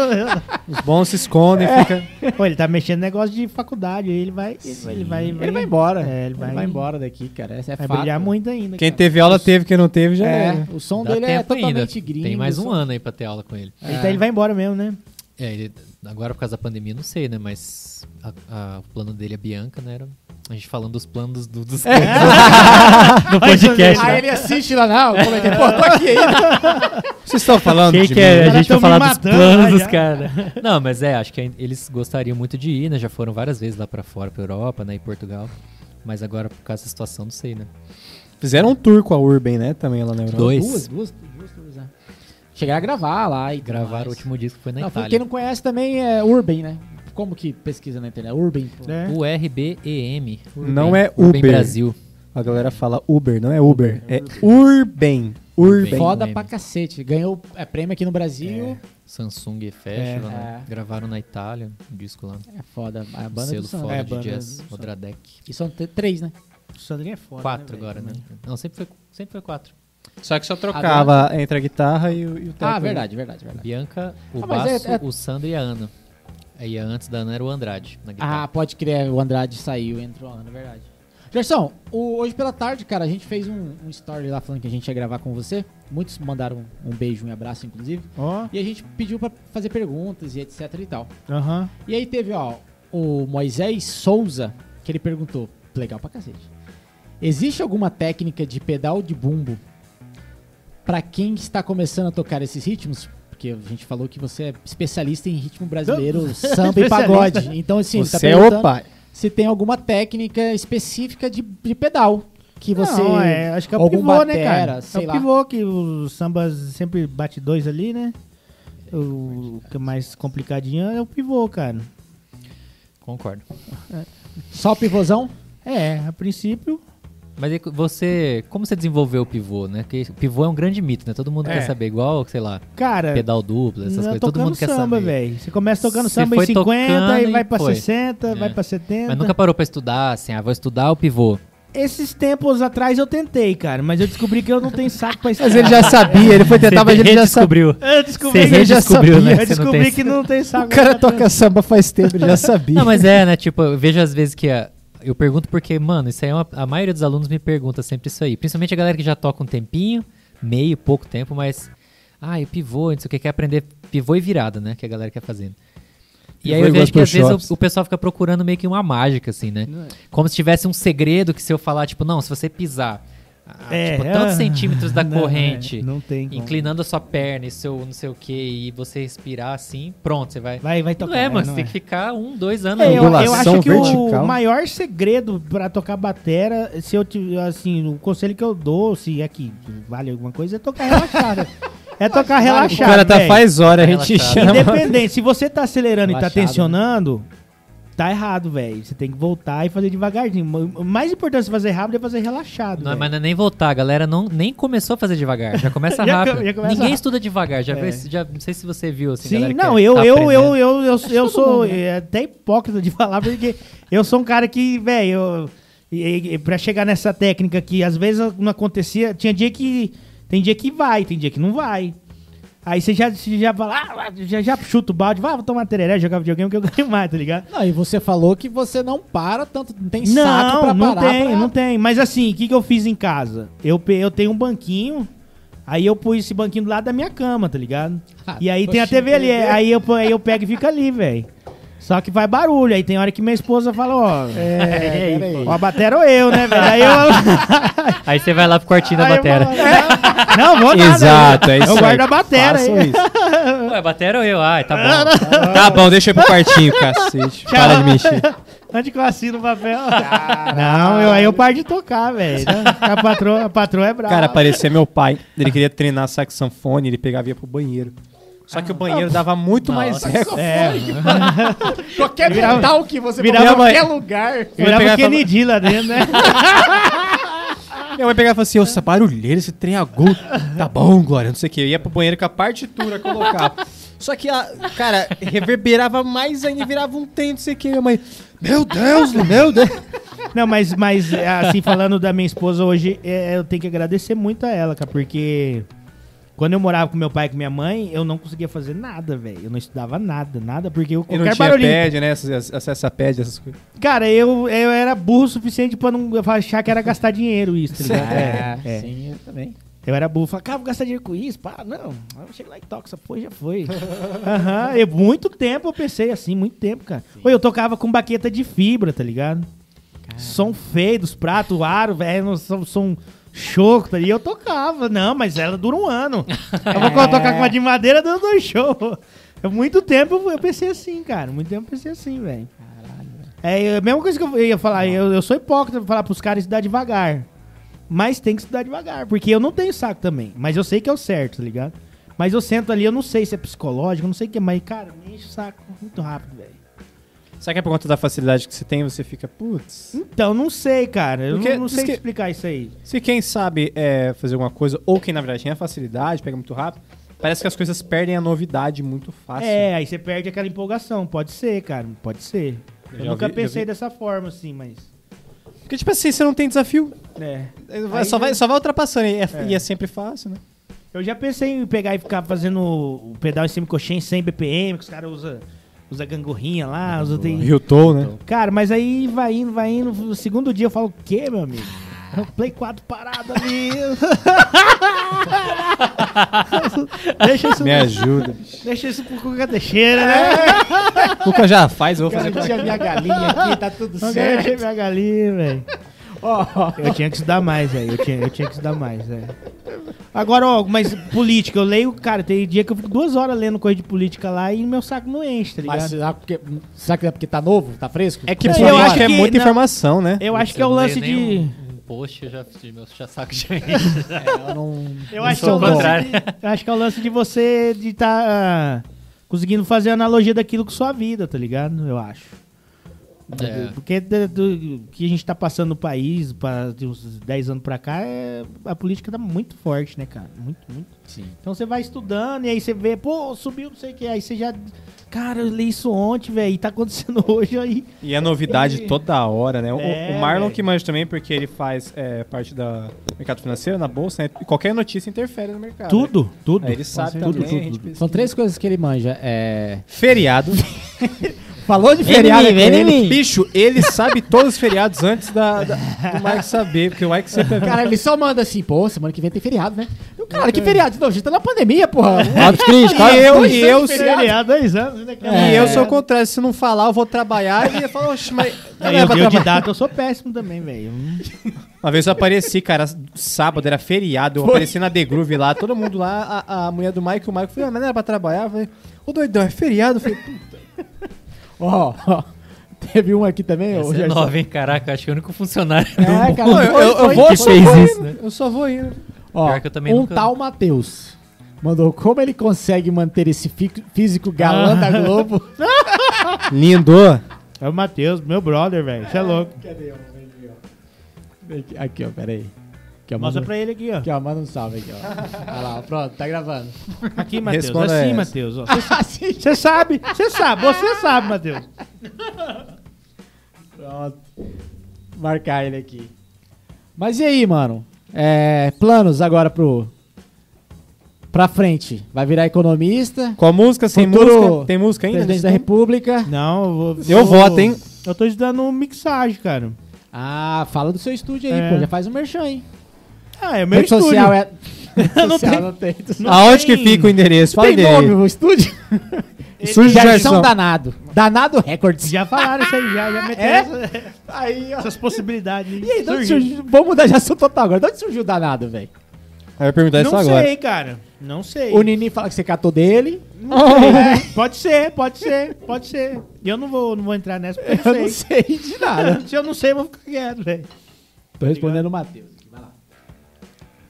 Os bons se escondem, É. fica. Pô, ele tá mexendo no negócio de faculdade, aí ele vai. Ele vai, ele vai, Ele vai embora. É, ele vai, embora daqui, cara. Essa é Vai fato. brilhar muito ainda. Quem cara. teve aula teve, quem não teve já É, era. o som Dá dele é tempo ainda. totalmente gringo. Tem mais um som- ano aí pra ter aula com ele. Ele, tá- ele vai embora mesmo, né? É, ele, agora por causa da pandemia, não sei, né? Mas a- a- o plano dele, a Bianca, né? Era a gente falando dos planos do, dos É. no podcast. Aí ele assiste lá, não, eu comentei, pô, tô aqui ainda. Vocês estão falando Quem de que mim? é? A gente vai tão falar me dos planos dos caras. Não, mas é, acho que eles gostariam muito de ir, né? Já foram várias vezes lá pra fora, pra Europa, né? E Portugal. Mas agora, por causa da situação, não sei, né? Fizeram um tour com a Urban, né? Também lá na Europa. Dois. Duas, duas, duas tours, né? Chegaram a gravar lá e Gravaram mais. o último disco que foi na Não, Itália. quem não conhece também é Urban, né? Como que pesquisa na internet? Urban. É. U-R-B-E-M. Não é Urban Uber. Brasil. A galera fala Uber, não é Uber. É Urban. Urban. Foda Urban. pra cacete. Ganhou é, prêmio aqui no Brasil. Samsung Festival, É. né? É. Gravaram na Itália, um disco lá. É, foda. A banda Selo do foda É, de banda jazz. Odradek. E são três, né? O Sandrinho é foda. Quatro né, agora, né? Não, sempre foi, sempre foi quatro. Só que só trocava entre a guitarra e o, e o Ah, teco. verdade, verdade, verdade. Bianca, o Ah, é- baixo, é- o Sandro e a Ana. Aí antes da Ana era o Andrade na guitarra. Ah, pode crer, o Andrade saiu e entrou a Ana, verdade. Gerson, o- hoje pela tarde, cara, a gente fez um, um story lá falando que a gente ia gravar com você. Muitos mandaram um beijo, um abraço, inclusive. Ó, E a gente pediu pra fazer perguntas e etc e tal. aham. E aí teve, ó, o Moisés Souza, que ele perguntou, legal pra cacete. Existe alguma técnica de pedal de bumbo pra quem está começando a tocar esses ritmos? Porque a gente falou que você é especialista em ritmo brasileiro, samba e pagode. Então, assim, tá Você é perguntando o pai. se tem alguma técnica específica de, de pedal que você... Não, é, acho que é o algum pivô, né, batera, cara? sei é o lá. pivô que os sambas sempre bate dois ali, né? O que é mais complicadinho é o pivô, cara. Concordo. Só o pivôzão? É, a princípio. Mas aí você. Como você desenvolveu o pivô, né? Porque o pivô é um grande mito, né? Todo mundo É. quer saber, igual, sei lá, Cara, pedal duplo, essas não, coisas. Todo mundo quer samba, saber. velho. Você começa tocando Você samba em 50, tocando aí e vai pra foi. 60, É. vai pra 70. Mas nunca parou pra estudar, assim, ah, vou estudar o pivô. Esses tempos atrás eu tentei, cara, mas eu descobri que eu não tenho saco pra estudar. Mas ele já sabia, ele foi tentar, mas ele já descobriu. Eu descobri, Você eu já sabia. né, Eu que não descobri tem que não tem saco O cara toca samba faz tempo, ele já sabia. Não, mas é, né? Tipo, eu vejo às vezes que a- eu pergunto porque, mano, isso aí é uma, a maioria dos alunos me pergunta sempre isso aí. Principalmente a galera que já toca um tempinho, meio, pouco tempo, mas. Ah, e pivô, não sei o que, quer aprender pivô e virada, né? Que a galera quer fazer. E Pivô aí eu vejo que às vezes o, o pessoal fica procurando meio que uma mágica, assim, né? Como se tivesse um segredo que se eu falar, tipo, não, se você pisar, ah, É, tipo, tantos ah, centímetros da não, corrente, é, não tem como. inclinando a sua perna e seu não sei o que, e você respirar assim, pronto, você vai. Vai, vai tocar. não é, mano, não você tem é. que ficar um, dois anos. É, eu, eu acho que o vertical. maior segredo pra tocar batera, se eu assim, o conselho que eu dou, se é que vale alguma coisa, é tocar relaxado. é tocar O relaxado. cara tá velho. faz hora, a gente Relaxado. chama. Independente, se você tá acelerando e tá Relaxado, tensionando, tá errado, velho. Você tem que voltar e fazer devagarzinho. O mais importante de fazer rápido é fazer relaxado. Não, mas não é nem voltar, a galera não, nem começou a fazer devagar, já começa Já rápido. já começa Ninguém rápido. estuda devagar, já, É. já não sei se você viu assim, Sim, não, é- eu, tá eu, eu, eu, eu, eu todo sou mundo, né? é, até hipócrita de falar, porque eu sou um cara que, velho, eu- pra chegar nessa técnica que às vezes não acontecia, tinha dia que. Tem dia que vai, tem dia que não vai. Aí você já, você já fala, ah, já, já chuta o balde, vai, vou tomar tereré, jogar videogame que eu ganho mais, tá ligado? Não, e você falou que você não para tanto, não tem saco Não, pra não parar. tem, pra- não tem. Mas assim, o que, que eu fiz em casa? Eu, eu tenho um banquinho, aí eu pus esse banquinho do lado da minha cama, tá ligado? Ah, E aí tem a TV ali, aí eu, aí eu pego e fica ali, velho. Só que vai barulho, aí tem hora que minha esposa fala, ó, É, peraí. ó, a batera ou eu, né, velho? Aí eu... Aí você vai lá pro quartinho da aí batera. falo, "É, não, vou nada. Exato, é isso Eu aí. guardo a batera Façam aí. isso. Ué, batera ou eu? Ai, tá bom. Tá bom, deixa eu ir pro quartinho, cacete. Para de mexer. Antes que eu assino o papel. Não, eu, aí eu paro de tocar, velho. A patroa, a patroa é brava. Cara, parecia meu pai. Ele queria treinar saxofone, ele pegava e ia pro banheiro. Só que o banheiro dava muito mais eco. É, Qualquer Virava- metal que você virava- em qualquer lugar. virava Kennedy lá dentro, né? Minha mãe pegava e falava assim, ô, essa barulheira, esse trem agudo. Tá bom, Glória, não sei o que. Eu ia pro banheiro com a partitura colocava. Só que, a, cara, reverberava mais ainda, virava um trem, não sei o que. Minha mãe, meu Deus, meu Deus. Não, mas, mas assim, falando da minha esposa hoje, é, eu tenho que agradecer muito a ela, cara, porque quando eu morava com meu pai e com minha mãe, eu não conseguia fazer nada, velho. Eu não estudava nada, nada, porque eu E não qualquer tinha barulhinho. pad, né? Acesso a pad, essas coisas. Cara, eu, eu era burro o suficiente pra não achar que era gastar dinheiro isso, tá ligado? É, É, é. sim, eu também. Eu era burro, falava, cara, vou gastar dinheiro com isso, pá, não. Eu chego lá e toco, essa porra já foi. Aham, eu- muito tempo eu pensei assim, muito tempo, cara. Oi, eu tocava com baqueta de fibra, tá ligado? Som feio dos pratos, aro, velho, som, som choco, tá? E eu tocava, não, mas ela dura um ano. Eu vou tocar com uma de madeira, dando dois shows. Muito tempo eu pensei assim, cara, muito tempo eu pensei assim, velho. É a mesma coisa que eu ia falar, eu, eu sou hipócrita pra falar pros caras estudar devagar. Mas tem que estudar devagar, porque eu não tenho saco também. Mas eu sei que é o certo, tá ligado? Mas eu sento ali, eu não sei se é psicológico, eu não sei o que, mas, cara, me enche o saco muito rápido, velho. Será que é por conta da facilidade que você tem, você fica, putz... Então, não sei, cara. Eu Porque não, não sei que- explicar isso aí. Se quem sabe é, fazer alguma coisa, ou quem na verdade tem a facilidade, pega muito rápido, parece que as coisas perdem a novidade muito fácil. É, aí você perde aquela empolgação. Pode ser, cara. Pode ser. Eu, Eu nunca pensei dessa forma, assim, mas. Porque, tipo assim, você não tem desafio. É. Aí só, vai, só vai ultrapassando. E é, É. e é sempre fácil, né? Eu já pensei em pegar e ficar fazendo o pedal em semi-coxinha em 100 BPM, que os caras usam usa gangorrinha lá, usa tem... Hilton, né? Cara, mas aí vai indo, vai indo. No segundo dia eu falo, o quê, meu amigo? O Play 4 parado ali. deixa isso, Me ajuda. deixa isso pro Cuca Teixeira, né? O Cuca já faz, eu vou Cara, fazer pra deixa minha galinha aqui, tá tudo certo. Deixa minha galinha, velho. Eu tinha que estudar mais, velho. Eu tinha, eu tinha que estudar mais, velho. Agora, ó, mas política, eu leio, cara, tem dia que eu fico duas horas lendo coisa de política lá e meu saco não enche, tá ligado? mas será, porque, será que é porque tá novo? Tá fresco? É que Não, eu acho acho que é muita não. informação, né? Eu acho que é o lance de. Um, um post, eu já, meu já saco já enche. eu não, Eu não acho, que é o lance de, eu acho que é o lance de você de estar conseguindo fazer analogia daquilo com sua vida, tá ligado? Eu acho. É. Porque do, do que a gente tá passando no país, pra, de uns 10 anos pra cá, é, a política tá muito forte, né, cara? Muito, muito. Sim. Então você vai estudando e aí você vê, pô, subiu não sei o que, aí você já. Cara, eu li isso ontem, velho, e tá acontecendo hoje aí. E é novidade toda hora, né? O- É, o Marlon velho. que manja também, porque ele faz é, parte da do mercado financeiro, na bolsa, né? E qualquer notícia interfere no mercado. Tudo, tudo. Aí ele sabe Tudo, também. tudo, tudo. São três coisas que ele manja. É... Feriado. Falou de Vem em feriado. mim, é vem em mim. Bicho, ele sabe todos os feriados antes da, da- do Mike saber, porque o Mike sempre... Cara, ele só manda assim, pô, semana que vem tem feriado, né? Eu, cara, que feriado? Não, a gente tá na pandemia, porra. E eu, e eu, Feriado, dois anos, né? cara? e eu sou o contrário. Se não falar, eu vou trabalhar e ele fala, oxe, mas... não é eu, eu de trabalhar." data eu sou péssimo também, velho. Uma vez eu apareci, cara, sábado, era feriado, eu apareci na The Groove lá, todo mundo lá, a, a mulher do Mike, o Mike falou, ah, mas não era pra trabalhar? Eu falei, ô doidão, é feriado? Eu falei, Ó, ó, teve um aqui também, ô, Essa é nova, hein? Caraca, acho que é o único funcionário É, do cara, Não, eu, eu- eu vou, só fez vou isso, indo, né? Eu só vou indo. Ó, Pior que eu também um nunca- tal Matheus mandou como ele consegue manter esse físico galã da Globo. Lindo. É o Matheus, meu brother, velho. Você é louco. Cadê? ó? Vem aqui, ó. Vem Aqui, ó, Mostra pra ele aqui, ó. aqui, ó, manda um salve aqui, ó. Olha lá, ó, pronto, tá gravando. Aqui, Matheus. Responda Assim, essa. Matheus. ó. Assim, Você sabe, você sabe, você sabe, Matheus. Pronto. Marcar ele aqui. Mas e aí, mano? É, planos agora pro. Pra frente. Vai virar economista? Com a música, sem Futuro música? Tem música ainda? Presidente da República? Não, eu vou. Eu voto, hein? Eu tô estudando mixagem, cara. Ah, fala do seu estúdio aí, É. pô. Já faz um merchan, hein? Ah, é meu Rede estúdio. social é. Rede Não social tem. não tem. Não Aonde tem- que fica o endereço? Fala Tem aí. nome o estúdio? Gerson. Danado. Danado Records. Já falaram isso aí, já, já meteram É? essa- Aí, ó. essas possibilidades. E aí, de onde Surgiu. surgiu? Vamos mudar de assunto total agora. De onde surgiu o Danado, velho? Aí eu ia perguntar isso Não agora. sei, cara. Não sei. O Nini fala que você catou dele. É, pode ser, pode ser, pode ser. E eu não vou, não vou entrar nessa porque eu Eu não não sei. sei de nada. Se eu não sei, eu vou ficar quieto, velho. Tô respondendo o Matheus.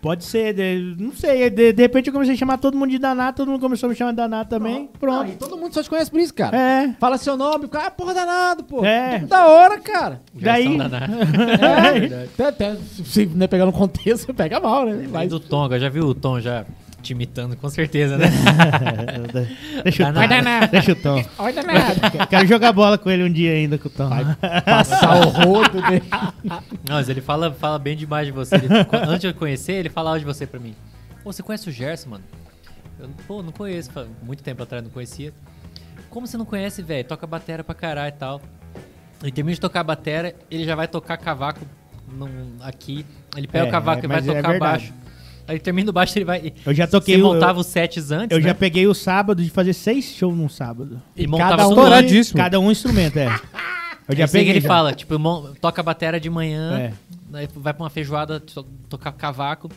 Pode ser, de- não sei. De, de repente eu comecei a chamar todo mundo de danado, todo mundo começou a me chamar de danado também. Ah, Pronto. e todo mundo só te conhece por isso, cara. É. Fala seu nome, o cara, ah, porra, danado, pô. É. Da hora, cara. Daí- Daí... danado. É. Até, até se não é pegar no contexto, você pega mal, né? Mas do Tom, eu já viu o Tom já te imitando, com certeza, né? Deixa o Tom. Danado. Deixa o Tom. Olha danado. Quero jogar bola com ele um dia ainda com o Tom. Passar o rodo dele. Não, mas ele fala, fala bem demais de você. Ele- antes de eu conhecer, ele falava de você pra mim. Pô, você conhece o Gerson, mano? Eu, pô, não conheço. Muito tempo atrás não conhecia. Como você não conhece, velho? Toca batera pra caralho e tal. Ele termina de tocar batera, ele já vai tocar cavaco num- aqui. Ele pega É, o cavaco é, e vai é tocar verdade. baixo. Aí ele termina o baixo, ele vai. Eu já toquei Você o- montava os sets antes, Eu né? já peguei o sábado de fazer seis shows num sábado. E E montava cada um-. Cada um instrumento, é. Eu já sei que peguei. ele já. fala, tipo, mon- toca batera de manhã, É. aí vai pra uma feijoada to- tocar cavaco,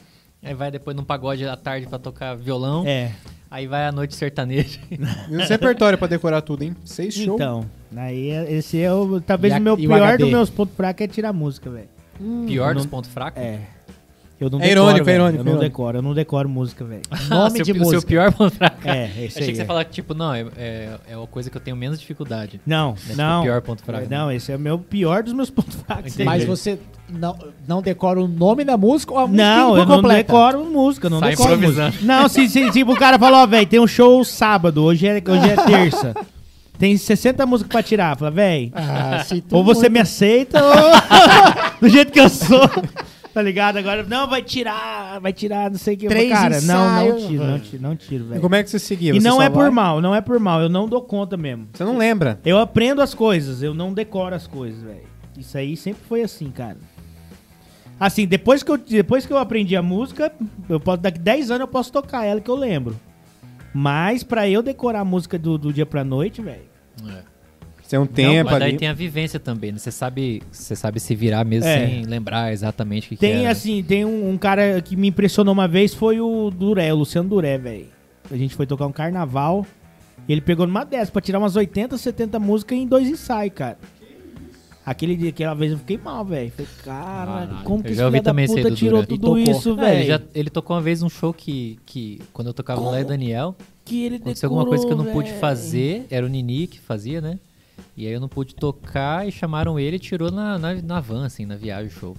aí vai depois num pagode à tarde pra tocar violão, É. aí vai à noite sertaneja. E o repertório pra decorar tudo, hein? Seis shows. Então, aí é- esse é o. Talvez E a- o meu o pior HD? dos meus pontos fracos é tirar música, velho. Pior não- dos pontos fracos? É. Eu não É decoro, irônico, é velho. irônico, Eu não irônico. decoro, eu não decoro música, velho. Nome seu, de pi- o seu música. pior ponto fraco. É, esse Achei aí. que você é. falar que, tipo, não, é, é, é uma coisa que eu tenho menos dificuldade. Não, Esse não. é o pior ponto fraco. Não, esse é o meu pior dos meus pontos fracos. Entendi. Mas você não, não decora o nome da música ou a música Não, eu não completa? decoro música, eu não Sai decoro música. Não, se, se, tipo, o cara falou, ó, velho, tem um show sábado, hoje é, hoje é terça. Tem 60 músicas pra tirar. Fala, velho, Ah, ou você muito. me aceita ou do jeito que eu sou. Tá ligado? Agora, não, vai tirar, vai tirar, não sei o que. Três Cara, não, não ensaios, tiro, não velho. tiro, não tiro, E velho. como é que você seguia? E Você não só é por vai? mal, não é por mal, eu não dou conta mesmo. Você não lembra. Eu aprendo as coisas, eu não decoro as coisas, velho. Isso aí sempre foi assim, cara. Assim, depois que eu, depois que eu aprendi a música, eu posso, daqui 10 anos eu posso tocar ela que eu lembro. Mas pra eu decorar a música do, do dia pra noite, velho. É. Você tem um tempo Mas daí ali. tem a vivência também, né? Você sabe, você sabe se virar mesmo É. sem lembrar exatamente o que, que Tem assim, tem um, um cara que me impressionou uma vez, foi o Duré, o Luciano Duré, velho. A gente foi tocar um carnaval e ele pegou numa dessas pra tirar umas 80, 70 músicas em dois ensaios, cara. Aquele dia, aquela vez eu fiquei mal, velho. Falei, cara, Caralho. como que esse filho da puta tirou Duré. Tudo isso, É, ele, velho? já, ele tocou uma vez um show que, que quando eu tocava no Léo e Daniel, Que ele aconteceu alguma coisa que eu não decorou, pude fazer, era o Nini que fazia, né? E aí eu não pude tocar e chamaram ele e tirou na, na, na van, assim, na viagem show.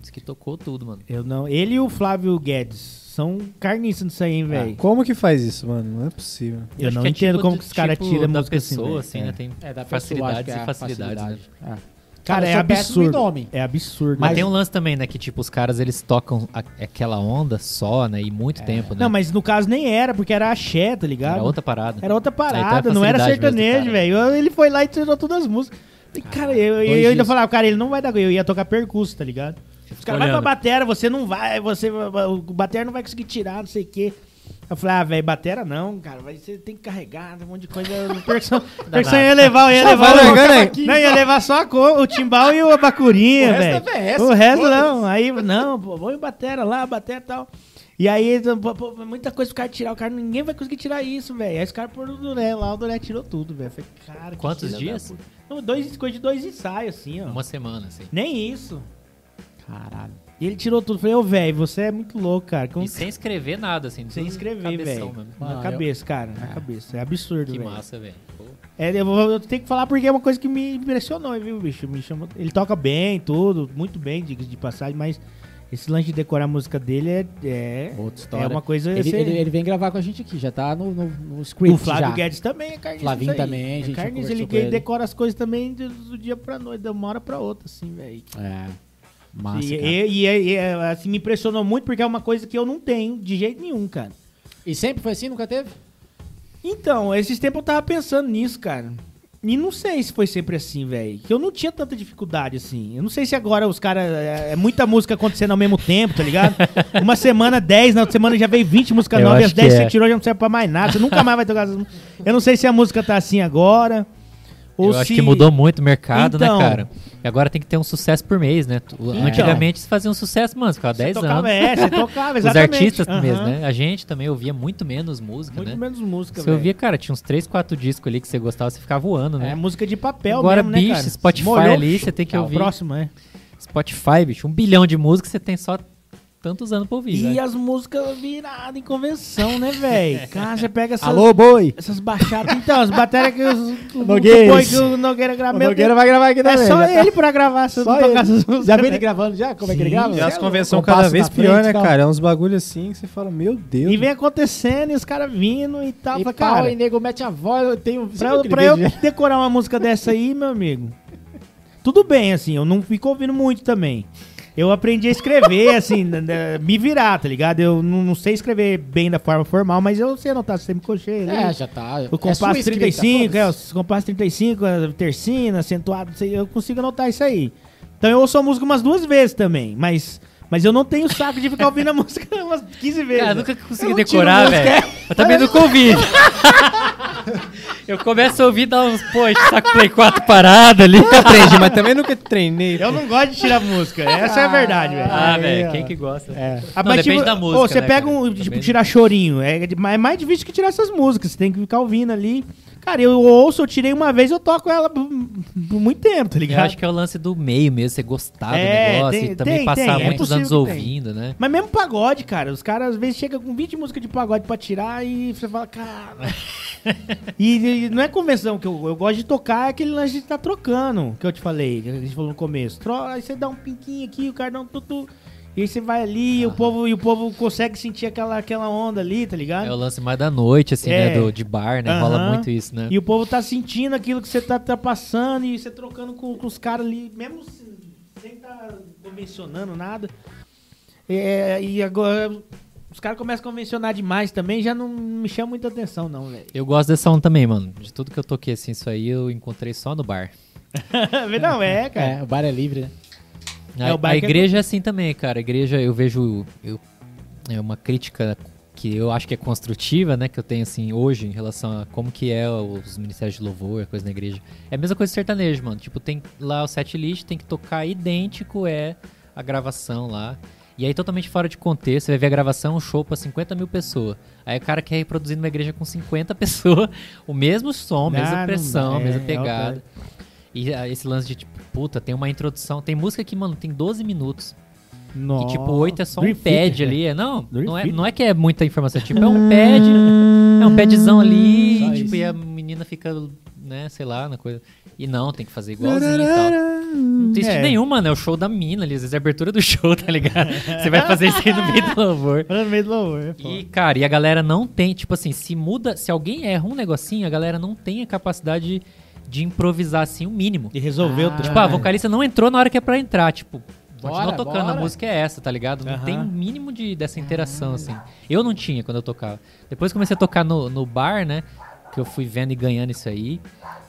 Diz que tocou tudo, mano. Eu não. Ele e o Flávio Guedes são carniças nisso aí, hein, velho. Como que faz isso, mano? Não é possível. eu Acho não é entendo tipo como que os caras tipo tiram da música assim, pessoa, velho. assim, É. né? Tem É, da pessoa, acho facilidades que e é a facilidades, né? facilidade. É. Cara, é eu absurdo. nome. É absurdo. Mas Mas- tem um lance também, né? Que tipo, os caras eles tocam a- aquela onda só, né? E muito tempo, né? Não, mas no caso nem era, porque era axé, tá ligado? Era outra parada. Era outra parada, não era sertanejo, velho. Ele foi lá e tirou todas as músicas. E, cara, eu, eu, dois eu ainda falava, cara, ele não vai dar. Eu ia tocar percurso, tá ligado? Os caras vai pra batera, você não vai, você, o batera não vai conseguir tirar, não sei o quê. Eu falei, ah, velho, batera não, cara, vai, você tem que carregar, um monte de coisa. Percussão, percussão ia levar, ia levar. o-. Não, ia levar só a co- o timbal e o bacurinha, O resto velho. é O resto foda-se. não. Aí, não, pô, vamos em batera lá, batera e tal. E aí, pô, pô, muita coisa pro cara tirar. O cara, ninguém vai conseguir tirar isso, velho. Aí os caras foram no Duré lá, o Duré tirou tudo, velho. Falei, cara, que Quantos dias? Não, dois, coisa de dois ensaios, assim, ó. Uma semana, assim. Nem isso. Caralho. E ele tirou tudo. Falei, ô, velho, você é muito louco, cara. Como E sem escrever nada, assim. sem escrever, velho. Na cabeça, cara. Na cabeça. É absurdo, Que velho. massa, velho. É, eu, vou- eu tenho que falar porque é uma coisa que me impressionou, viu, bicho? Me chamou, ele toca bem, tudo, muito bem, diga de passagem, mas esse lance de decorar a música dele é, é, Outra história. é uma coisa... Ele, você- ele, ele vem gravar com a gente aqui, já tá no, no, no script o Flávio já. Guedes também é carniça. Flavinho também, a é gente carniça, conversou ele, ele. decora as coisas também do, do dia pra noite, de uma hora pra outra, assim, velho. É. Massa, E, e, e, e, assim, me impressionou muito porque é uma coisa que eu não tenho de jeito nenhum, cara. E sempre foi assim? Nunca teve? Então, esses tempos eu tava pensando nisso, cara. E não sei se foi sempre assim, velho. Que eu não tinha tanta dificuldade assim. Eu não sei se agora os caras. É, é muita música acontecendo ao mesmo tempo, tá ligado? Uma semana 10, na outra semana já veio 20 músicas novas, e as 10 que é. você tirou já não serve pra mais nada. Você nunca mais vai tocar. Eu não sei se a música tá assim agora. Ou Eu se... acho que mudou muito o mercado, Então. né, cara? E agora tem que ter um sucesso por mês, né? Tu- Antigamente se fazia um sucesso, mano, ficava Você 10 tocava, anos. É, você tocava, Os exatamente. artistas Aham. mesmo, né? A gente também ouvia muito menos música, Muito né? menos música, Você ouvia, cara, tinha uns 3, 4 discos ali que você gostava, você ficava voando, É né? música de papel Agora, mesmo, né, bicho, cara? Spotify Molhou, ali, você tem que tá, o ouvir. próximo, é. Spotify, bicho, um bilhão de músicas, você tem só tantos anos pra ouvir. E né? as músicas viradas em convenção, né, velho? Cara, você pega essas, Alô, boi! essas baixadas. Então, as baterias que os, o Nogueira. boi que o Nogueira grava. O Nogueira vai gravar aqui É também. só já tá- ele pra gravar essas, Só tocar ele. essas músicas. Já viu ele gravando já? Como é que ele Sim. grava? E as é convenções cada vez pior, frente né, tal. cara? É uns bagulho assim que você fala, meu Deus. E vem acontecendo, e os caras vindo e tal. E Fala, pau, cara, e nego mete a voz, eu tenho... pra, eu- pra eu decorar uma música dessa aí, meu amigo, tudo bem, assim, eu não fico ouvindo muito também. Eu aprendi a escrever, assim, né, né, me virar, tá ligado? Eu não, sei escrever bem da forma formal, mas eu sei anotar semicolcheia. ali. É, já tá. O é compasso escrita, 35, é, o compasso 35, a tercina, acentuado, eu consigo anotar isso aí. Então eu ouço a música umas duas vezes também, mas, mas eu não tenho saco de ficar ouvindo a música umas 15 vezes. Cara, eu nunca consegui Eu não decorar, velho. Eu também nunca ouvi. eu começo a ouvir, dar uns, pô, saco Play 4 parado ali. Nunca aprendi, mas também nunca treinei. Eu não gosto de tirar música, essa é a verdade, velho. Ah, velho, quem que gosta? É. Ah, Não, depende da música, ô, você né, pega cara? um, tipo, Também- tirar chorinho, é, de- é mais difícil que tirar essas músicas, você tem que ficar ouvindo ali. Cara, eu ouço, eu tirei uma vez, eu toco ela por, muito tempo, tá Eu ligado? acho que é o lance do meio mesmo, você gostar É, do negócio tem- e também tem, passar tem, é muitos anos que tem. ouvindo, né? Mas mesmo pagode, cara, os caras às vezes chegam com 20 músicas de pagode pra tirar e você fala, cara. e, e não é convenção que eu, eu gosto de tocar, é aquele lance de estar trocando, que eu te falei, que a gente falou no começo. Tro- aí você dá um pinquinho aqui, o cara dá um tutu. E aí você vai ali e, o povo, e o povo consegue sentir aquela, aquela onda ali, tá ligado? É o lance mais da noite, assim, É. né? Do, de bar, né? Rola Aham. muito isso, né? E o povo tá sentindo aquilo que você tá, tá passando e você trocando com, com os caras ali, mesmo se- sem tá convencionando nada. É, e agora os caras começam a convencionar demais também, já não me chama muita atenção, não, velho. Eu gosto dessa onda também, mano. De tudo que eu toquei, assim, isso aí eu encontrei só no bar. não, é, cara. É, o bar é livre, né? É, A, o bar a é igreja é assim também, cara. A igreja, eu vejo eu, é uma crítica que eu acho que é construtiva, né, que eu tenho assim hoje em relação a como que é os ministérios de louvor, a coisa na igreja. É a mesma coisa sertanejo, mano. Tipo, tem lá o set list, tem que tocar idêntico é a gravação lá. E aí, totalmente fora de contexto, você vai ver a gravação, um show pra 50 mil pessoas. Aí o cara quer reproduzir numa igreja com 50 pessoas, o mesmo som, Ah, mesma não pressão, dá, é, mesma é pegada. E ah, esse lance de, tipo, puta, tem uma introdução. Tem música que, mano, tem 12 minutos. Nossa. E tipo, 8 é só um Dream pad Theater, ali. É, não, Dream não é, não é que é muita informação. Tipo, é um pad. É um padzão ali. Só tipo, isso. e a menina fica, né, sei lá, na coisa. E não, tem que fazer igualzinho e tal. Não tem sentido É. nenhum, mano. É o show da mina ali. Às vezes é a abertura do show, tá ligado? Você vai fazer isso aí no meio do louvor. No meio do louvor, é. E, cara, e a galera não tem, tipo assim, se muda, se alguém erra um negocinho, a galera não tem a capacidade de, de improvisar assim o mínimo. E resolveu Ah, tudo. Tipo, ah, a vocalista não entrou na hora que é pra entrar, tipo, continua tocando, bora. a música é essa, tá ligado? Não Aham. tem o mínimo de, dessa interação, assim. Eu não tinha quando eu tocava. Depois que comecei a tocar no, no bar, né, que eu fui vendo e ganhando isso aí,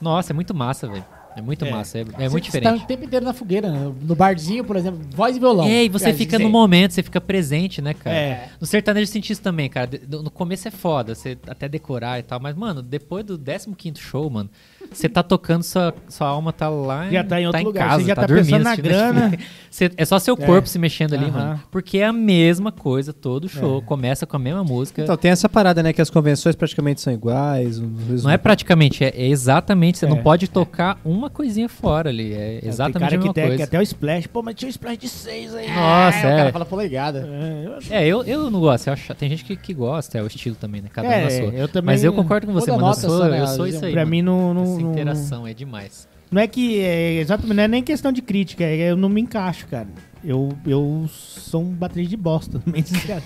nossa, é muito massa, velho. É muito É. massa, é, é Você- muito Você tá diferente. o tempo inteiro na fogueira, né? No barzinho, por exemplo, voz e violão. É, e você Quer fica dizer, no momento, você fica presente, né, cara? É. No sertanejo eu senti isso também, cara. No começo é foda, você até decorar e tal, mas, mano, depois do 15 show, mano, você tá tocando, sua, sua alma tá lá Já tá em outro lugar, casa, você já tá dormindo, pensando na grana. Você- é só seu É. corpo se mexendo ali, Aham. mano. Porque é a mesma coisa, todo show. É. Começa com a mesma música. Então, tem essa parada, né? Que as convenções praticamente são iguais. não é praticamente, é, é exatamente. Você É. não pode tocar uma coisinha fora ali. É Tem exatamente cara a que mesma tem que coisa. até o splash. Pô, mas tinha um splash de 6 aí. Nossa, É, o cara é. fala polegada. É, eu acho- É, eu, eu não gosto. eu acho- tem gente que, que gosta, é o estilo também, né? Cada um É, na sua. eu também- Mas eu concordo com você, Toda mano. Eu sou, eu sou isso aí. Pra mim não, Essa não- interação é demais. não é que é, exatamente, não é nem questão de crítica, é eu não me encaixo, cara. Eu, eu sou um baterista de bosta, também, cara.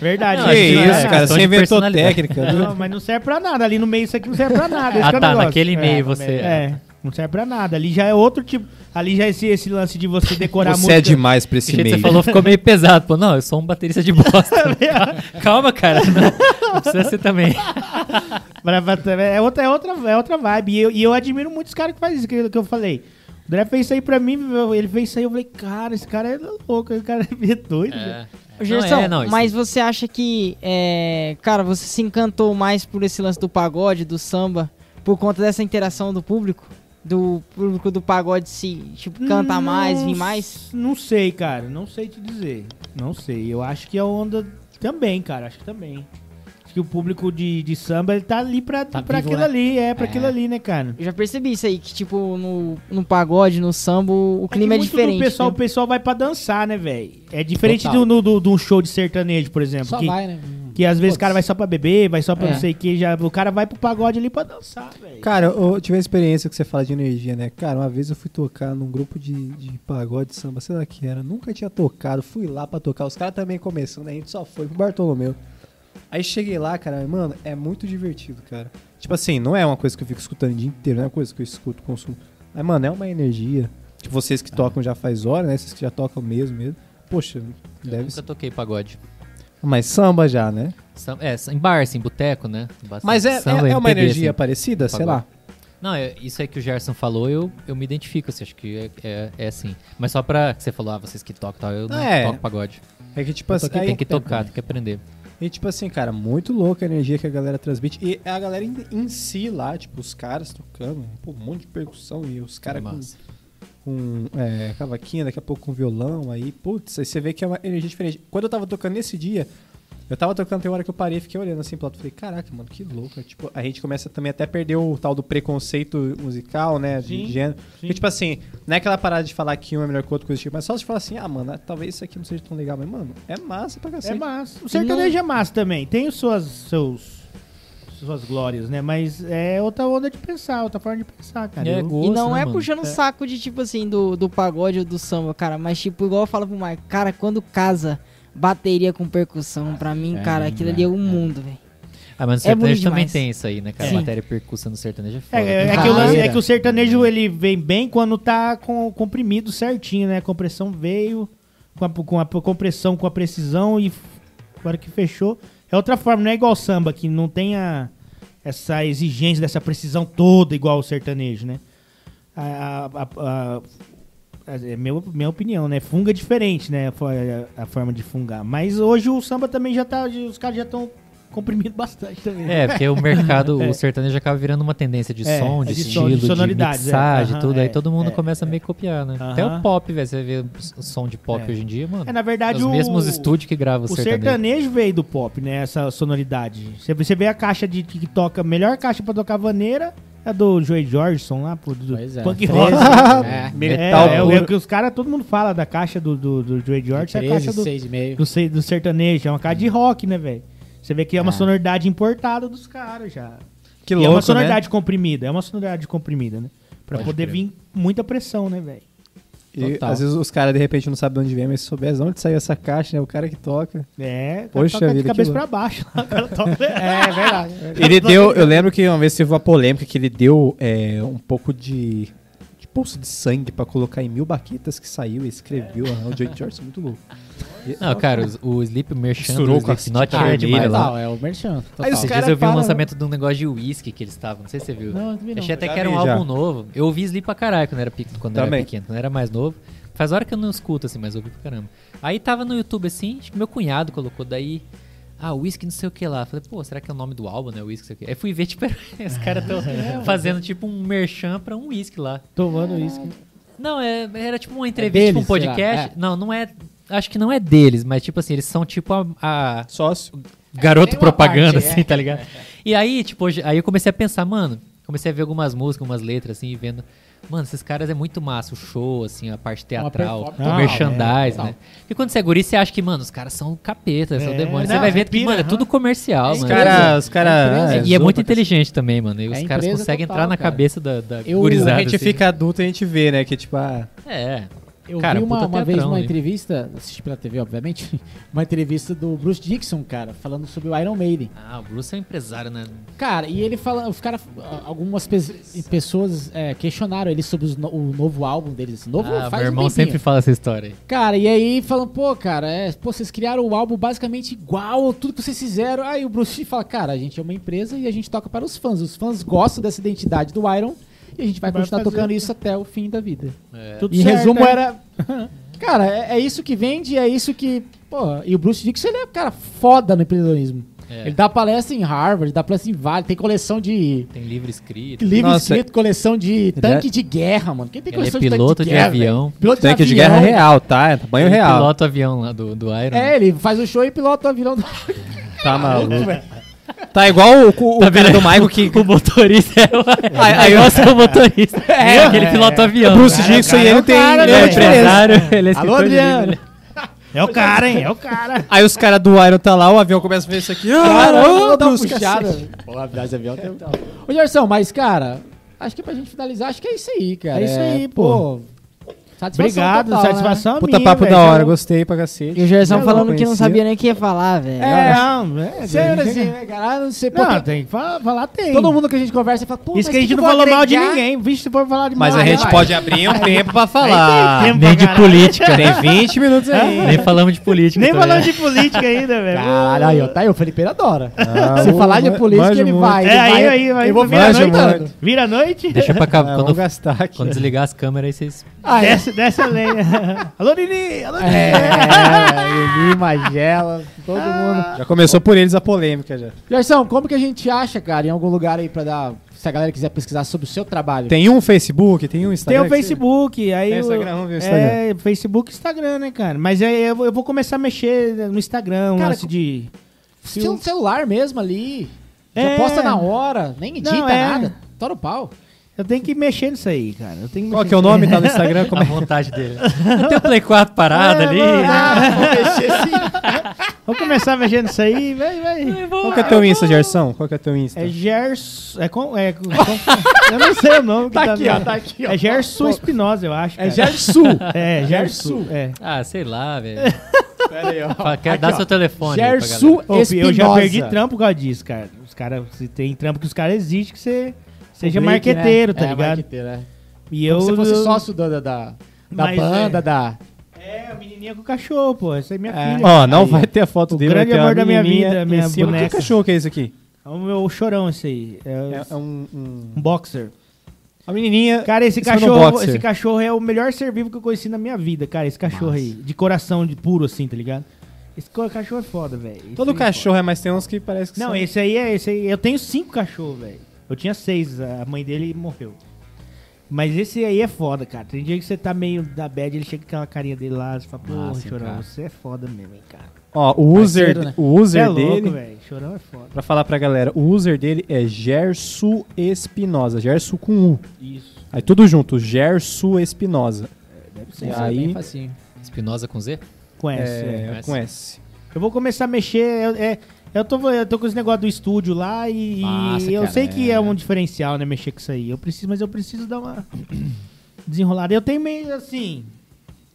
Verdade. Não, Que que não é isso, cara? questão Você inventou técnica. Não, mas não serve pra nada. Ali no meio isso aqui não serve pra nada. esse Ah, é tá, negócio. naquele meio É, você- É, não serve pra nada. Ali já é outro tipo. Ali já é esse, esse lance de você decorar a Você música. é demais pra esse meio. você falou ficou meio pesado. Pô, não, eu sou um baterista de bosta. Calma, cara. Não, não precisa ser também. É outra, é outra, é outra vibe. E eu, e eu admiro muitos caras que fazem isso, que, que eu falei. O André fez isso aí pra mim, ele fez isso aí, eu falei, cara, esse cara é louco, esse cara é doido. velho. Ô, Gerson, Não, é, não, isso- mas você acha que, é, cara, você se encantou mais por esse lance do pagode, do samba, por conta dessa interação do público? Do público do pagode se, tipo, canta mais, vir mais? Não sei, cara, não sei te dizer. Não sei, eu acho que a onda também, cara, acho que também. Acho que o público de, de samba, ele tá ali pra, Tá pra vivo, aquilo né? ali, é, pra É. aquilo ali, né, cara? Eu já percebi isso aí, que, tipo, no, no pagode, no samba, o É clima é, muito do diferente. pessoal, o né? pessoal vai pra dançar, né, velho? É diferente Total. do, do, de um show de sertanejo, por exemplo. Só que, vai, né? Que às vezes o cara vai só pra beber, vai só pra É. não sei o que. Já, o cara vai pro pagode ali pra dançar, velho. Cara, eu tive uma experiência que você fala de energia, né? Cara, uma vez eu fui tocar num grupo de, de pagode, samba, sei lá o que era. Nunca tinha tocado, fui lá pra tocar. Os caras também começando, a gente só foi pro Bartolomeu. Aí cheguei lá, cara, mano, é muito divertido, cara. Tipo assim, não é uma coisa que eu fico escutando o dia inteiro, não é uma coisa que eu escuto, consumo. Mas, mano, é uma energia. Tipo, vocês que tocam já faz hora, né? Vocês que já tocam mesmo, mesmo. Poxa, Eu deve nunca ser. toquei pagode. Mas samba já, né? Sam- É, em bar, assim, boteco, né? Bastante Mas é, samba, é, é uma MPB, energia assim. parecida, sei lá. Não, é, isso aí que o Gerson falou, eu, eu me identifico, assim, acho que é, é, é assim. Mas só pra que você falou, ah, vocês que tocam tal, eu não É. toco pagode. É que, tipo assim. aí- Tem que tempo tocar, tem que aprender. E tipo assim, cara, muito louca a energia que a galera transmite. E a galera em, em si lá, tipo, os caras tocando, pô, um monte de percussão e os caras com. Com é, cavaquinha, daqui a pouco com violão, aí, putz, aí você vê que é uma energia diferente. Quando eu tava tocando nesse dia, eu tava tocando, tem uma hora que eu parei e fiquei olhando assim pro lado, falei, caraca, mano, que louco. Tipo, a gente começa também até a perder o tal do preconceito musical, né, de Sim, gênero. sim. Porque, tipo assim, não é aquela parada de falar que um é melhor que o outro, coisa tipo, mas só se falar assim, ah, mano, talvez isso aqui não seja tão legal, mas, mano, é massa pra É cacete. massa. O sertanejo é massa também. Tem os suas, seus, suas glórias, né? Mas é outra onda de pensar, outra forma de pensar, cara. É, Eu- gosto, E não né, é mano? puxando o É. saco de, tipo assim, do, do pagode ou do samba, cara. Mas, tipo, igual eu falo pro Marco, cara, quando casa bateria com percussão, pra mim, É, cara, aquilo ali é o mundo, velho. Ah, mas no É sertanejo também demais. tem isso aí, né, cara? Sim. Matéria percussa no sertanejo é É, foda. é, é que o é que o sertanejo ele vem bem quando tá com, comprimido certinho, né? A compressão veio, com a, com a compressão, com a precisão e agora que fechou. É outra forma, não é igual samba, que não tem a- essa exigência dessa precisão toda igual o sertanejo, né? A, a- a- é meu, minha opinião, né? Funga é diferente, né? A forma de fungar. Mas hoje o samba também já tá. Os caras já estão comprimido bastante também. É, porque o mercado, o sertanejo acaba virando uma tendência de É, som, é de, de som, estilo, de de, sonoridades, é. mixagem, Aham, tudo. é, aí todo mundo é, começa a meio que copiar, né? Até Aham. o pop, velho. Você vê o som de pop É. hoje em dia, mano. É, na verdade, os o, mesmos estúdios que gravam o o sertanejo. sertanejo veio do pop, né? Essa sonoridade. Você, você vê a caixa de que toca, a melhor caixa pra tocar vaneira é do Joey Jorgeson lá, pô, do Pois é. punk 13, rock. é. É, Metal é, o puro. que os caras, todo mundo fala da caixa do, do, do Joey George, é a 13, caixa do, 6,5. do, do sertanejo. É uma caixa de rock, né, velho? Você vê que é uma Ah. sonoridade importada dos caras já. Que E louco, é uma né? sonoridade comprimida, é uma sonoridade comprimida, né? Pra Pode poder crer. vir muita pressão, né, velho? E Total. às vezes os caras de repente não sabem de onde vem, mas se soubesse de onde saiu essa caixa, né? O cara que toca. É, Poxa toca de vida, cabeça que pra baixo. O cara toca- É verdade. Ele deu, eu lembro que uma vez teve uma polêmica que ele deu é, um pouco de, de pulso de sangue pra colocar em mil baquetas que saiu e escreveu. ah, O Joey George é muito louco. Não, cara, os- o Sleep Merchant do com a Slipknot é vermelha demais lá. lá. Não, é o Merchan. Aí os Esses cara dias eu vi um para- lançamento de um negócio de whisky que eles estavam, não sei se você viu. Não, eu também não. Achei até Já que era um vi, já. álbum novo. Eu ouvi Sleep pra caralho quando era, pe- quando era Também. pequeno, quando era mais novo. Faz hora que eu não escuto assim, mas eu ouvi pra caramba. Aí tava no YouTube assim, acho que meu cunhado colocou daí. Ah, whisky não sei o que lá. Falei, pô, será que é o nome do álbum, né? Whisky, não sei o que. Aí fui ver, tipo, os caras tão fazendo tipo um merchan pra um whisky lá. Tomando isso. Não, é, era tipo uma entrevista, deles, tipo um podcast. É. Não, não é. Acho que não é deles, mas tipo assim, eles são tipo a- a Sócio. garoto uma propaganda, parte, assim, é. tá ligado? E aí, tipo, hoje- aí eu comecei a pensar, mano, comecei a ver algumas músicas, umas letras, assim, e vendo. Mano, esses caras é muito massa, o show, assim, a parte teatral, o merchandise, é, né? E quando você é guri, você acha que, mano, os caras são capeta, são É, demônios. Você não, vai ver que, mano, é tudo comercial, Os mano. caras. Os cara, empresa. é, e é muito inteligente também, mano. E os É caras conseguem total, entrar na cara. cabeça da, da Eu- gurizada. A gente assim. fica adulto e a gente vê, né? Que tipo, ah, É. Eu Cara, vi uma, uma vez uma entrevista, assisti pela TV, obviamente, uma entrevista do Bruce Dixon, cara, falando sobre o Iron Maiden. Ah, o Bruce é um empresário, né? Cara, e ele fala, os cara, algumas pe- pessoas é, questionaram ele sobre no- o novo álbum deles. Novo ah, faz meu um irmão tempinho. sempre fala essa história. Cara, e aí falam, pô, cara, é, pô, vocês criaram o álbum basicamente igual, tudo que vocês fizeram. Aí o Bruce fala, cara, a gente é uma empresa e a gente toca para os fãs. Os fãs gostam dessa identidade do Iron e a gente vai, Vai continuar fazer. tocando isso até o fim da vida. É. Tudo em certo, resumo, né? era. Cara, é, é isso que vende, é isso que. Pô, e o Bruce Dixon, ele é, cara, foda no empreendedorismo. É. Ele dá palestra em Harvard, dá palestra em Vale, tem coleção de. Tem livro escrito. Livro Nossa, escrito, coleção de tanque de guerra, mano. Quem tem Ele é coleção de piloto tanque de de, guerra, avião. velho? Piloto tanque de avião. guerra real, tá? É tamanho Ele real. pilota o avião lá do, do Iron. É, ele faz o show e pilota o avião do. Tá maluco. Tá igual o, o, o cara do Michael que. O motorista é o, aí, aí eu sou o motorista. É, aquele pilota o avião. Bruce Dixon o e cara é ele o tem. cara, ele Ele é é empresário, ele é Alô. Adriano. É o cara, hein? É o cara. Aí os caras do Iron tá lá, o avião começa a ver isso aqui. Ah, Cara, ô, vou dar uma Bruce, puxada. cacete. Pô, avião, avião tem... Ô, Gerson, mas, cara, acho que pra gente finalizar, acho que é isso aí, cara. É isso aí, pô. Satisfação Obrigado, total, né? satisfação Puta minha, papo velho. da hora, Eu- gostei pra cacete. E o Gerson falando que não sabia nem o que ia falar, velho. É, não, é. Sério, assim, né, cara? Não sei, pô, Não, tem- tem que falar, falar tem. todo mundo que a gente conversa fala, pô, Isso mas que a gente não falou mal de ninguém. Vixe, se for falar de Mas mal, a gente vai. pode abrir um tempo pra falar. tem tempo Nem pra de política. Tem 20 minutos aí. Nem falamos de política. Nem falando de política ainda, velho. Caralho, aí, ó, tá aí, o Felipe adora. Ah, Se falar de política, ele vai. É, aí, aí, vai. Eu vou Vira virar noite. Vira a noite? Deixa pra cá. Ah, quando, vamos gastar aqui. quando desligar as câmeras aí vocês. Ah, é. Desce, desce a lenha. Alô, Nini! Alô, Nini! É, Lili, Magela, todo mundo. Já começou por eles a polêmica já. Gerson, como que a gente acha, cara, em algum lugar aí pra dar. Se a galera quiser pesquisar sobre o seu trabalho. Tem um Facebook, tem um Tem Instagram. o que você- Facebook, aí Tem o- Instagram, vamos ver o Instagram. É, Facebook e Instagram, né, cara? Mas aí eu, vou- eu vou começar a mexer no Instagram, um Cara, lance de... Seu celular mesmo ali. Já É. posta na hora, nem edita Não, é. nada. Tora o pau. Eu tenho que mexer nisso aí, cara. Eu tenho que Qual que é o nome? Tá no Instagram? Como A é? vontade dele. Tem o Play 4 parado É, ali. mano, né? Ah, vou mexer sim. Vou começar a mexer nisso aí, vai, vai. Qual que é teu Insta, Gerson? Qual que é teu Insta? É Gerson... É com... É, com- com- eu não sei o nome. que Tá aqui, ó, tá aqui, ó. É Gerson Espinosa, eu acho, É cara. Gersu. É, Gerson. É. Ah, sei lá, velho. Pera aí, ó. Quer dar ó. seu telefone. Ô, Fih, eu já Espinosa. perdi trampo por causa disso, cara. Os caras... se Tem trampo que os caras exigem que você seja O break, marqueteiro, né? tá é, ligado? marqueteiro, é. E eu... Como se fosse eu- sócio da, da, da, da Mas, banda, é. da... É, a menininha com o cachorro, pô. Essa é minha É. filha. Ó, não Aí. vai ter a foto O dele. grande vai ter amor da minha vida, minha cima. boneca. Que cachorro que é esse aqui? É o meu chorão esse aí. É, É, é um, um- um boxer. A menininha... Cara, esse cachorro, esse cachorro é o melhor ser vivo que eu conheci na minha vida, cara. Esse cachorro aí. De coração, de puro, assim, tá ligado? Esse cachorro é foda, velho. Todo é cachorro é, mas tem uns que parece que. Não, são- esse aí é. Esse aí, eu tenho cinco cachorros, velho. Eu tinha seis, a mãe dele morreu. Mas esse aí é foda, cara. Tem dia que você tá meio da bad, ele chega com aquela carinha dele lá, você fala, pô, Massa, chorão, cara. você é foda mesmo, hein, cara. Ó, o user, né? o user é louco, dele, velho. Chorão é foda. pra falar pra galera, o user dele é Gersu Espinosa. Gersu com U. Isso. Aí tudo junto, Gersu Espinosa. Deve E ser. Isso é aí- bem facinho. Espinosa com Z? Conhece, é. É, com S. Eu vou começar a mexer. Eu, é, eu, tô, eu tô com esse negócio do estúdio lá e, e Massa, eu cara, sei que é. um diferencial, né? Mexer com isso aí. Eu preciso, mas eu preciso dar uma desenrolada. Eu tenho meio assim.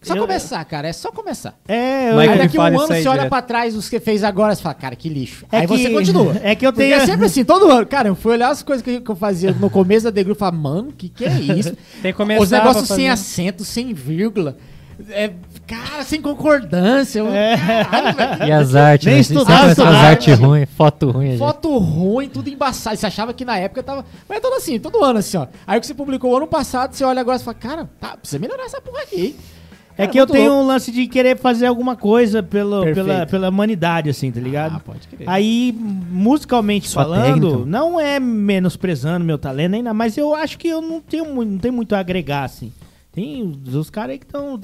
Só eu- começar, cara. É só começar. É, eu, Aí daqui um ano você olha direto. pra trás os que fez agora e fala, cara, que lixo. É aí que- você continua. É que eu Porque tenho. é sempre assim, todo ano. Cara, eu fui olhar as coisas que eu- fazia no começo da The Group e falar, mano, que que é isso? Tem que começar Os negócios sem acento, sem vírgula. É, cara, sem concordância. Eu- É. Caralho, velho. E as artes, Nem né? estudar, estudar. artes ruins, foto ruim. gente. Foto ruim, tudo embaçado. Você achava que na época tava. Mas é todo assim, todo ano assim, ó. Aí o que você publicou ano passado, você olha agora e fala, cara, tá, precisa melhorar essa porra aqui. hein? É que eu muito tenho louco. um lance de querer fazer alguma coisa pelo, Perfeito. pela, pela humanidade, assim, tá ligado? Ah, pode crer. Aí, musicalmente Sua falando, técnica. não é menosprezando meu talento ainda, mas eu acho que eu não tenho muito, não tenho muito a agregar, assim. Tem os, os caras aí que estão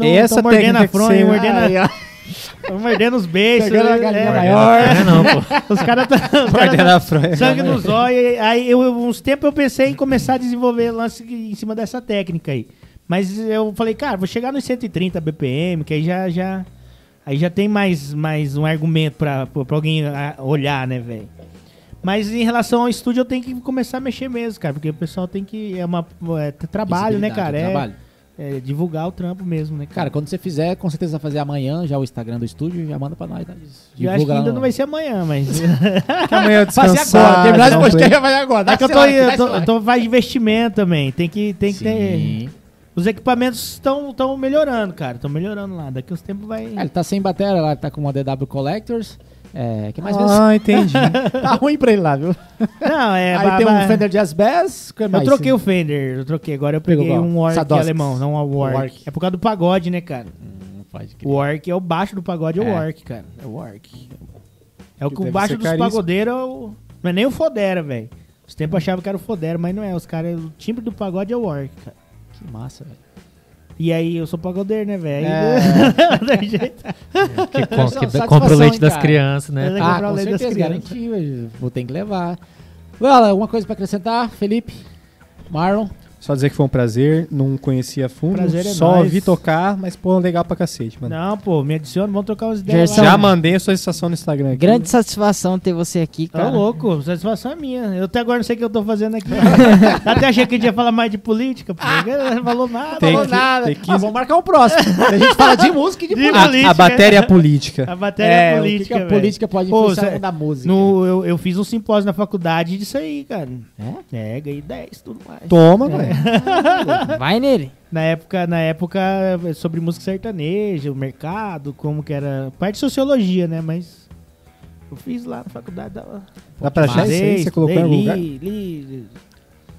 mordendo a fronha, mordendo, a- mordendo os beijos. Pegando a galinha é, maior. É, não, pô. Os caras estão Mordendo a fronha. sangue nos olhos. Aí, eu, uns tempos eu pensei em começar a desenvolver lance em cima dessa técnica aí. Mas eu falei, cara, vou chegar nos 130 BPM, que aí já, já, aí já tem mais, mais um argumento pra, pra alguém olhar, né, velho? Mas em relação ao estúdio, eu tenho que começar a mexer mesmo, cara, porque o pessoal tem que. É uma. É, trabalho, né, cara? É, trabalho. É divulgar o trampo mesmo, né, Cara, cara? quando você fizer, com certeza vai fazer amanhã já o Instagram do estúdio, já manda pra nós. Né? eu acho que ainda não vai ser amanhã, mas. Que amanhã eu Fazer descansar, agora, terminar esse um podcast já vai agora. Dá É que eu tô, eu tô, eu tô faz investimento também. Tem que, tem que ter. Sim. Os equipamentos estão melhorando, cara. Estão melhorando lá. Daqui uns tempos vai. É, ele tá sem bateria lá, ele tá com uma DW Collectors. É, que mais Ah, entendi. tá ruim pra ele lá, viu? Não, é. Aí tem um Fender Jazz Bass. que Eu mais? troquei o Fender, eu troquei. Agora eu Pegou peguei qual? um Warwick Sadowski. alemão, não um Warwick. É por causa do pagode, né, cara? Hum, pode O Warwick é o baixo do pagode, é o É. Warwick, cara. É o Warwick. É o Que que o baixo dos pagodeiros é o... Não é nem o Fodera, velho. Os tempos achavam que era o Fodera, mas não é. Os caras, o timbre do pagode é o Warwick, cara. Que massa, velho. E aí, eu sou pagodeiro, né, velho? É. Aí- Não tem jeito. Que, com, que compra o leite das cara? crianças, né? Ah, com certeza, garantiu. velho. Vou ter que levar. Fala, alguma coisa pra acrescentar? Felipe? Marlon? Só dizer que foi um prazer, não conhecia a fundo, Prazer é só nóis. vi tocar, mas pô, legal pra cacete, mano. Não, pô, me adiciona, vamos trocar umas ideias lá. Já mandei a solicitação no Instagram aqui. Grande satisfação ter você aqui, Tá cara. louco, satisfação é minha. Eu até agora não sei o que eu tô fazendo aqui. até achei que a gente ia falar mais de política, pô. Não falou nada. Tem Falou que- nada. tem que- Ah, vamos marcar um próximo. a gente fala de música e de De política. A, política. a bateria política. A matéria é, o que política, que a política pode Pô, influenciar cê- da música. No, eu, eu fiz um simpósio na faculdade disso aí, cara. É? É, ganhei 10, tudo mais. Toma, velho. Vai nele. Na época, na época, sobre música sertaneja, o mercado, como que era. Parte de sociologia, né? Mas eu fiz lá na faculdade. Dava, Dá pra achar isso aí? Você colocou em algum li, lugar? li-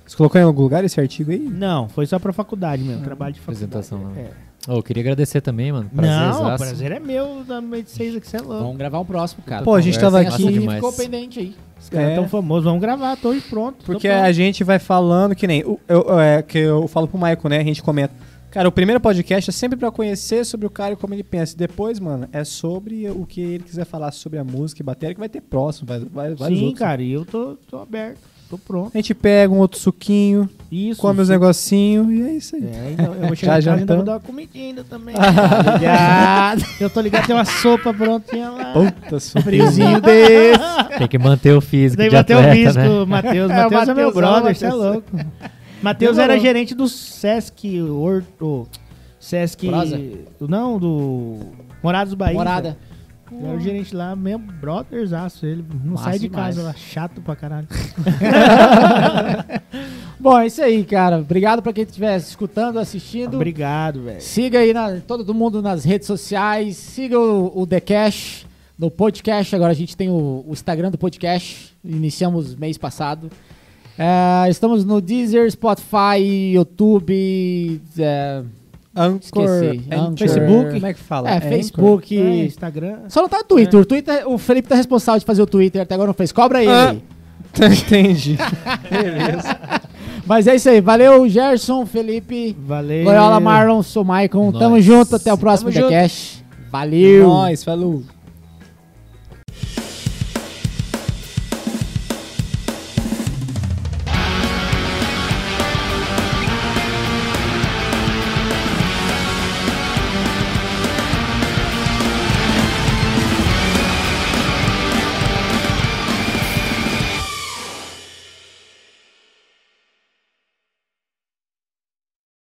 Você colocou em algum lugar esse artigo aí? Não, foi só pra faculdade mesmo, trabalho de faculdade. Apresentação, né? É. Ô, eu queria agradecer também, mano. Não, o prazer é meu da meio de seis aqui, você é louco. Vamos gravar um próximo, cara. Pô, a gente tava aqui- demais. ficou pendente aí. Os caras É. tão famosos, vamos gravar, tô aí pronto. Porque pronto. a gente vai falando que nem. o- Eu, é, que eu falo pro Michael, né? A gente comenta. Cara, o primeiro podcast é sempre pra conhecer sobre o cara e como ele pensa. E depois, mano, é sobre o que ele quiser falar sobre a música e bateria, que vai ter próximo, vai, vai, vários Sim, outros. cara, e eu tô, tô aberto, tô pronto. A gente pega um outro suquinho, Isso. come os negocinhos e é isso aí. É, então eu vou chegar Já ainda vou dar uma comidinha ainda também. Obrigado. eu tô ligado, tem uma sopa prontinha lá. Puta, Friozinho desse. Tem que manter o físico de bateu o atleta, risco, né? o Matheus. É, o Matheus é, meu Matheusão, brother, você é Matheus. louco. Matheus era gerente do Sesc Horto. Sesc. Prosa? Não, do. Morados Bahia. Morada. Era o gerente lá, mesmo brotherzaço. Ele não Massa sai de demais. casa lá, chato pra caralho. Bom, é isso aí, cara. Obrigado pra quem estiver escutando, assistindo. Obrigado, velho. Siga aí na- todo mundo nas redes sociais. Siga o, o The Cash no podcast. Agora a gente tem o, o Instagram do podcast. Iniciamos mês passado. É, estamos no Deezer, Spotify, YouTube, é, Anchor. Esqueci. É Anchor. Facebook? Como é que fala? É, Anchor. Facebook. É, Instagram. Só não tá no Twitter. O Twitter, o Felipe tá responsável de fazer o Twitter, até agora não fez. Cobra ele. Ah. Entendi. Mas é isso aí. Valeu, Gerson, Felipe, Valeu. Loyola, Marlon, sou o Maicon. Tamo Nóis. junto, até o próximo Tamo. TheCast. Valeu. Nós, falou.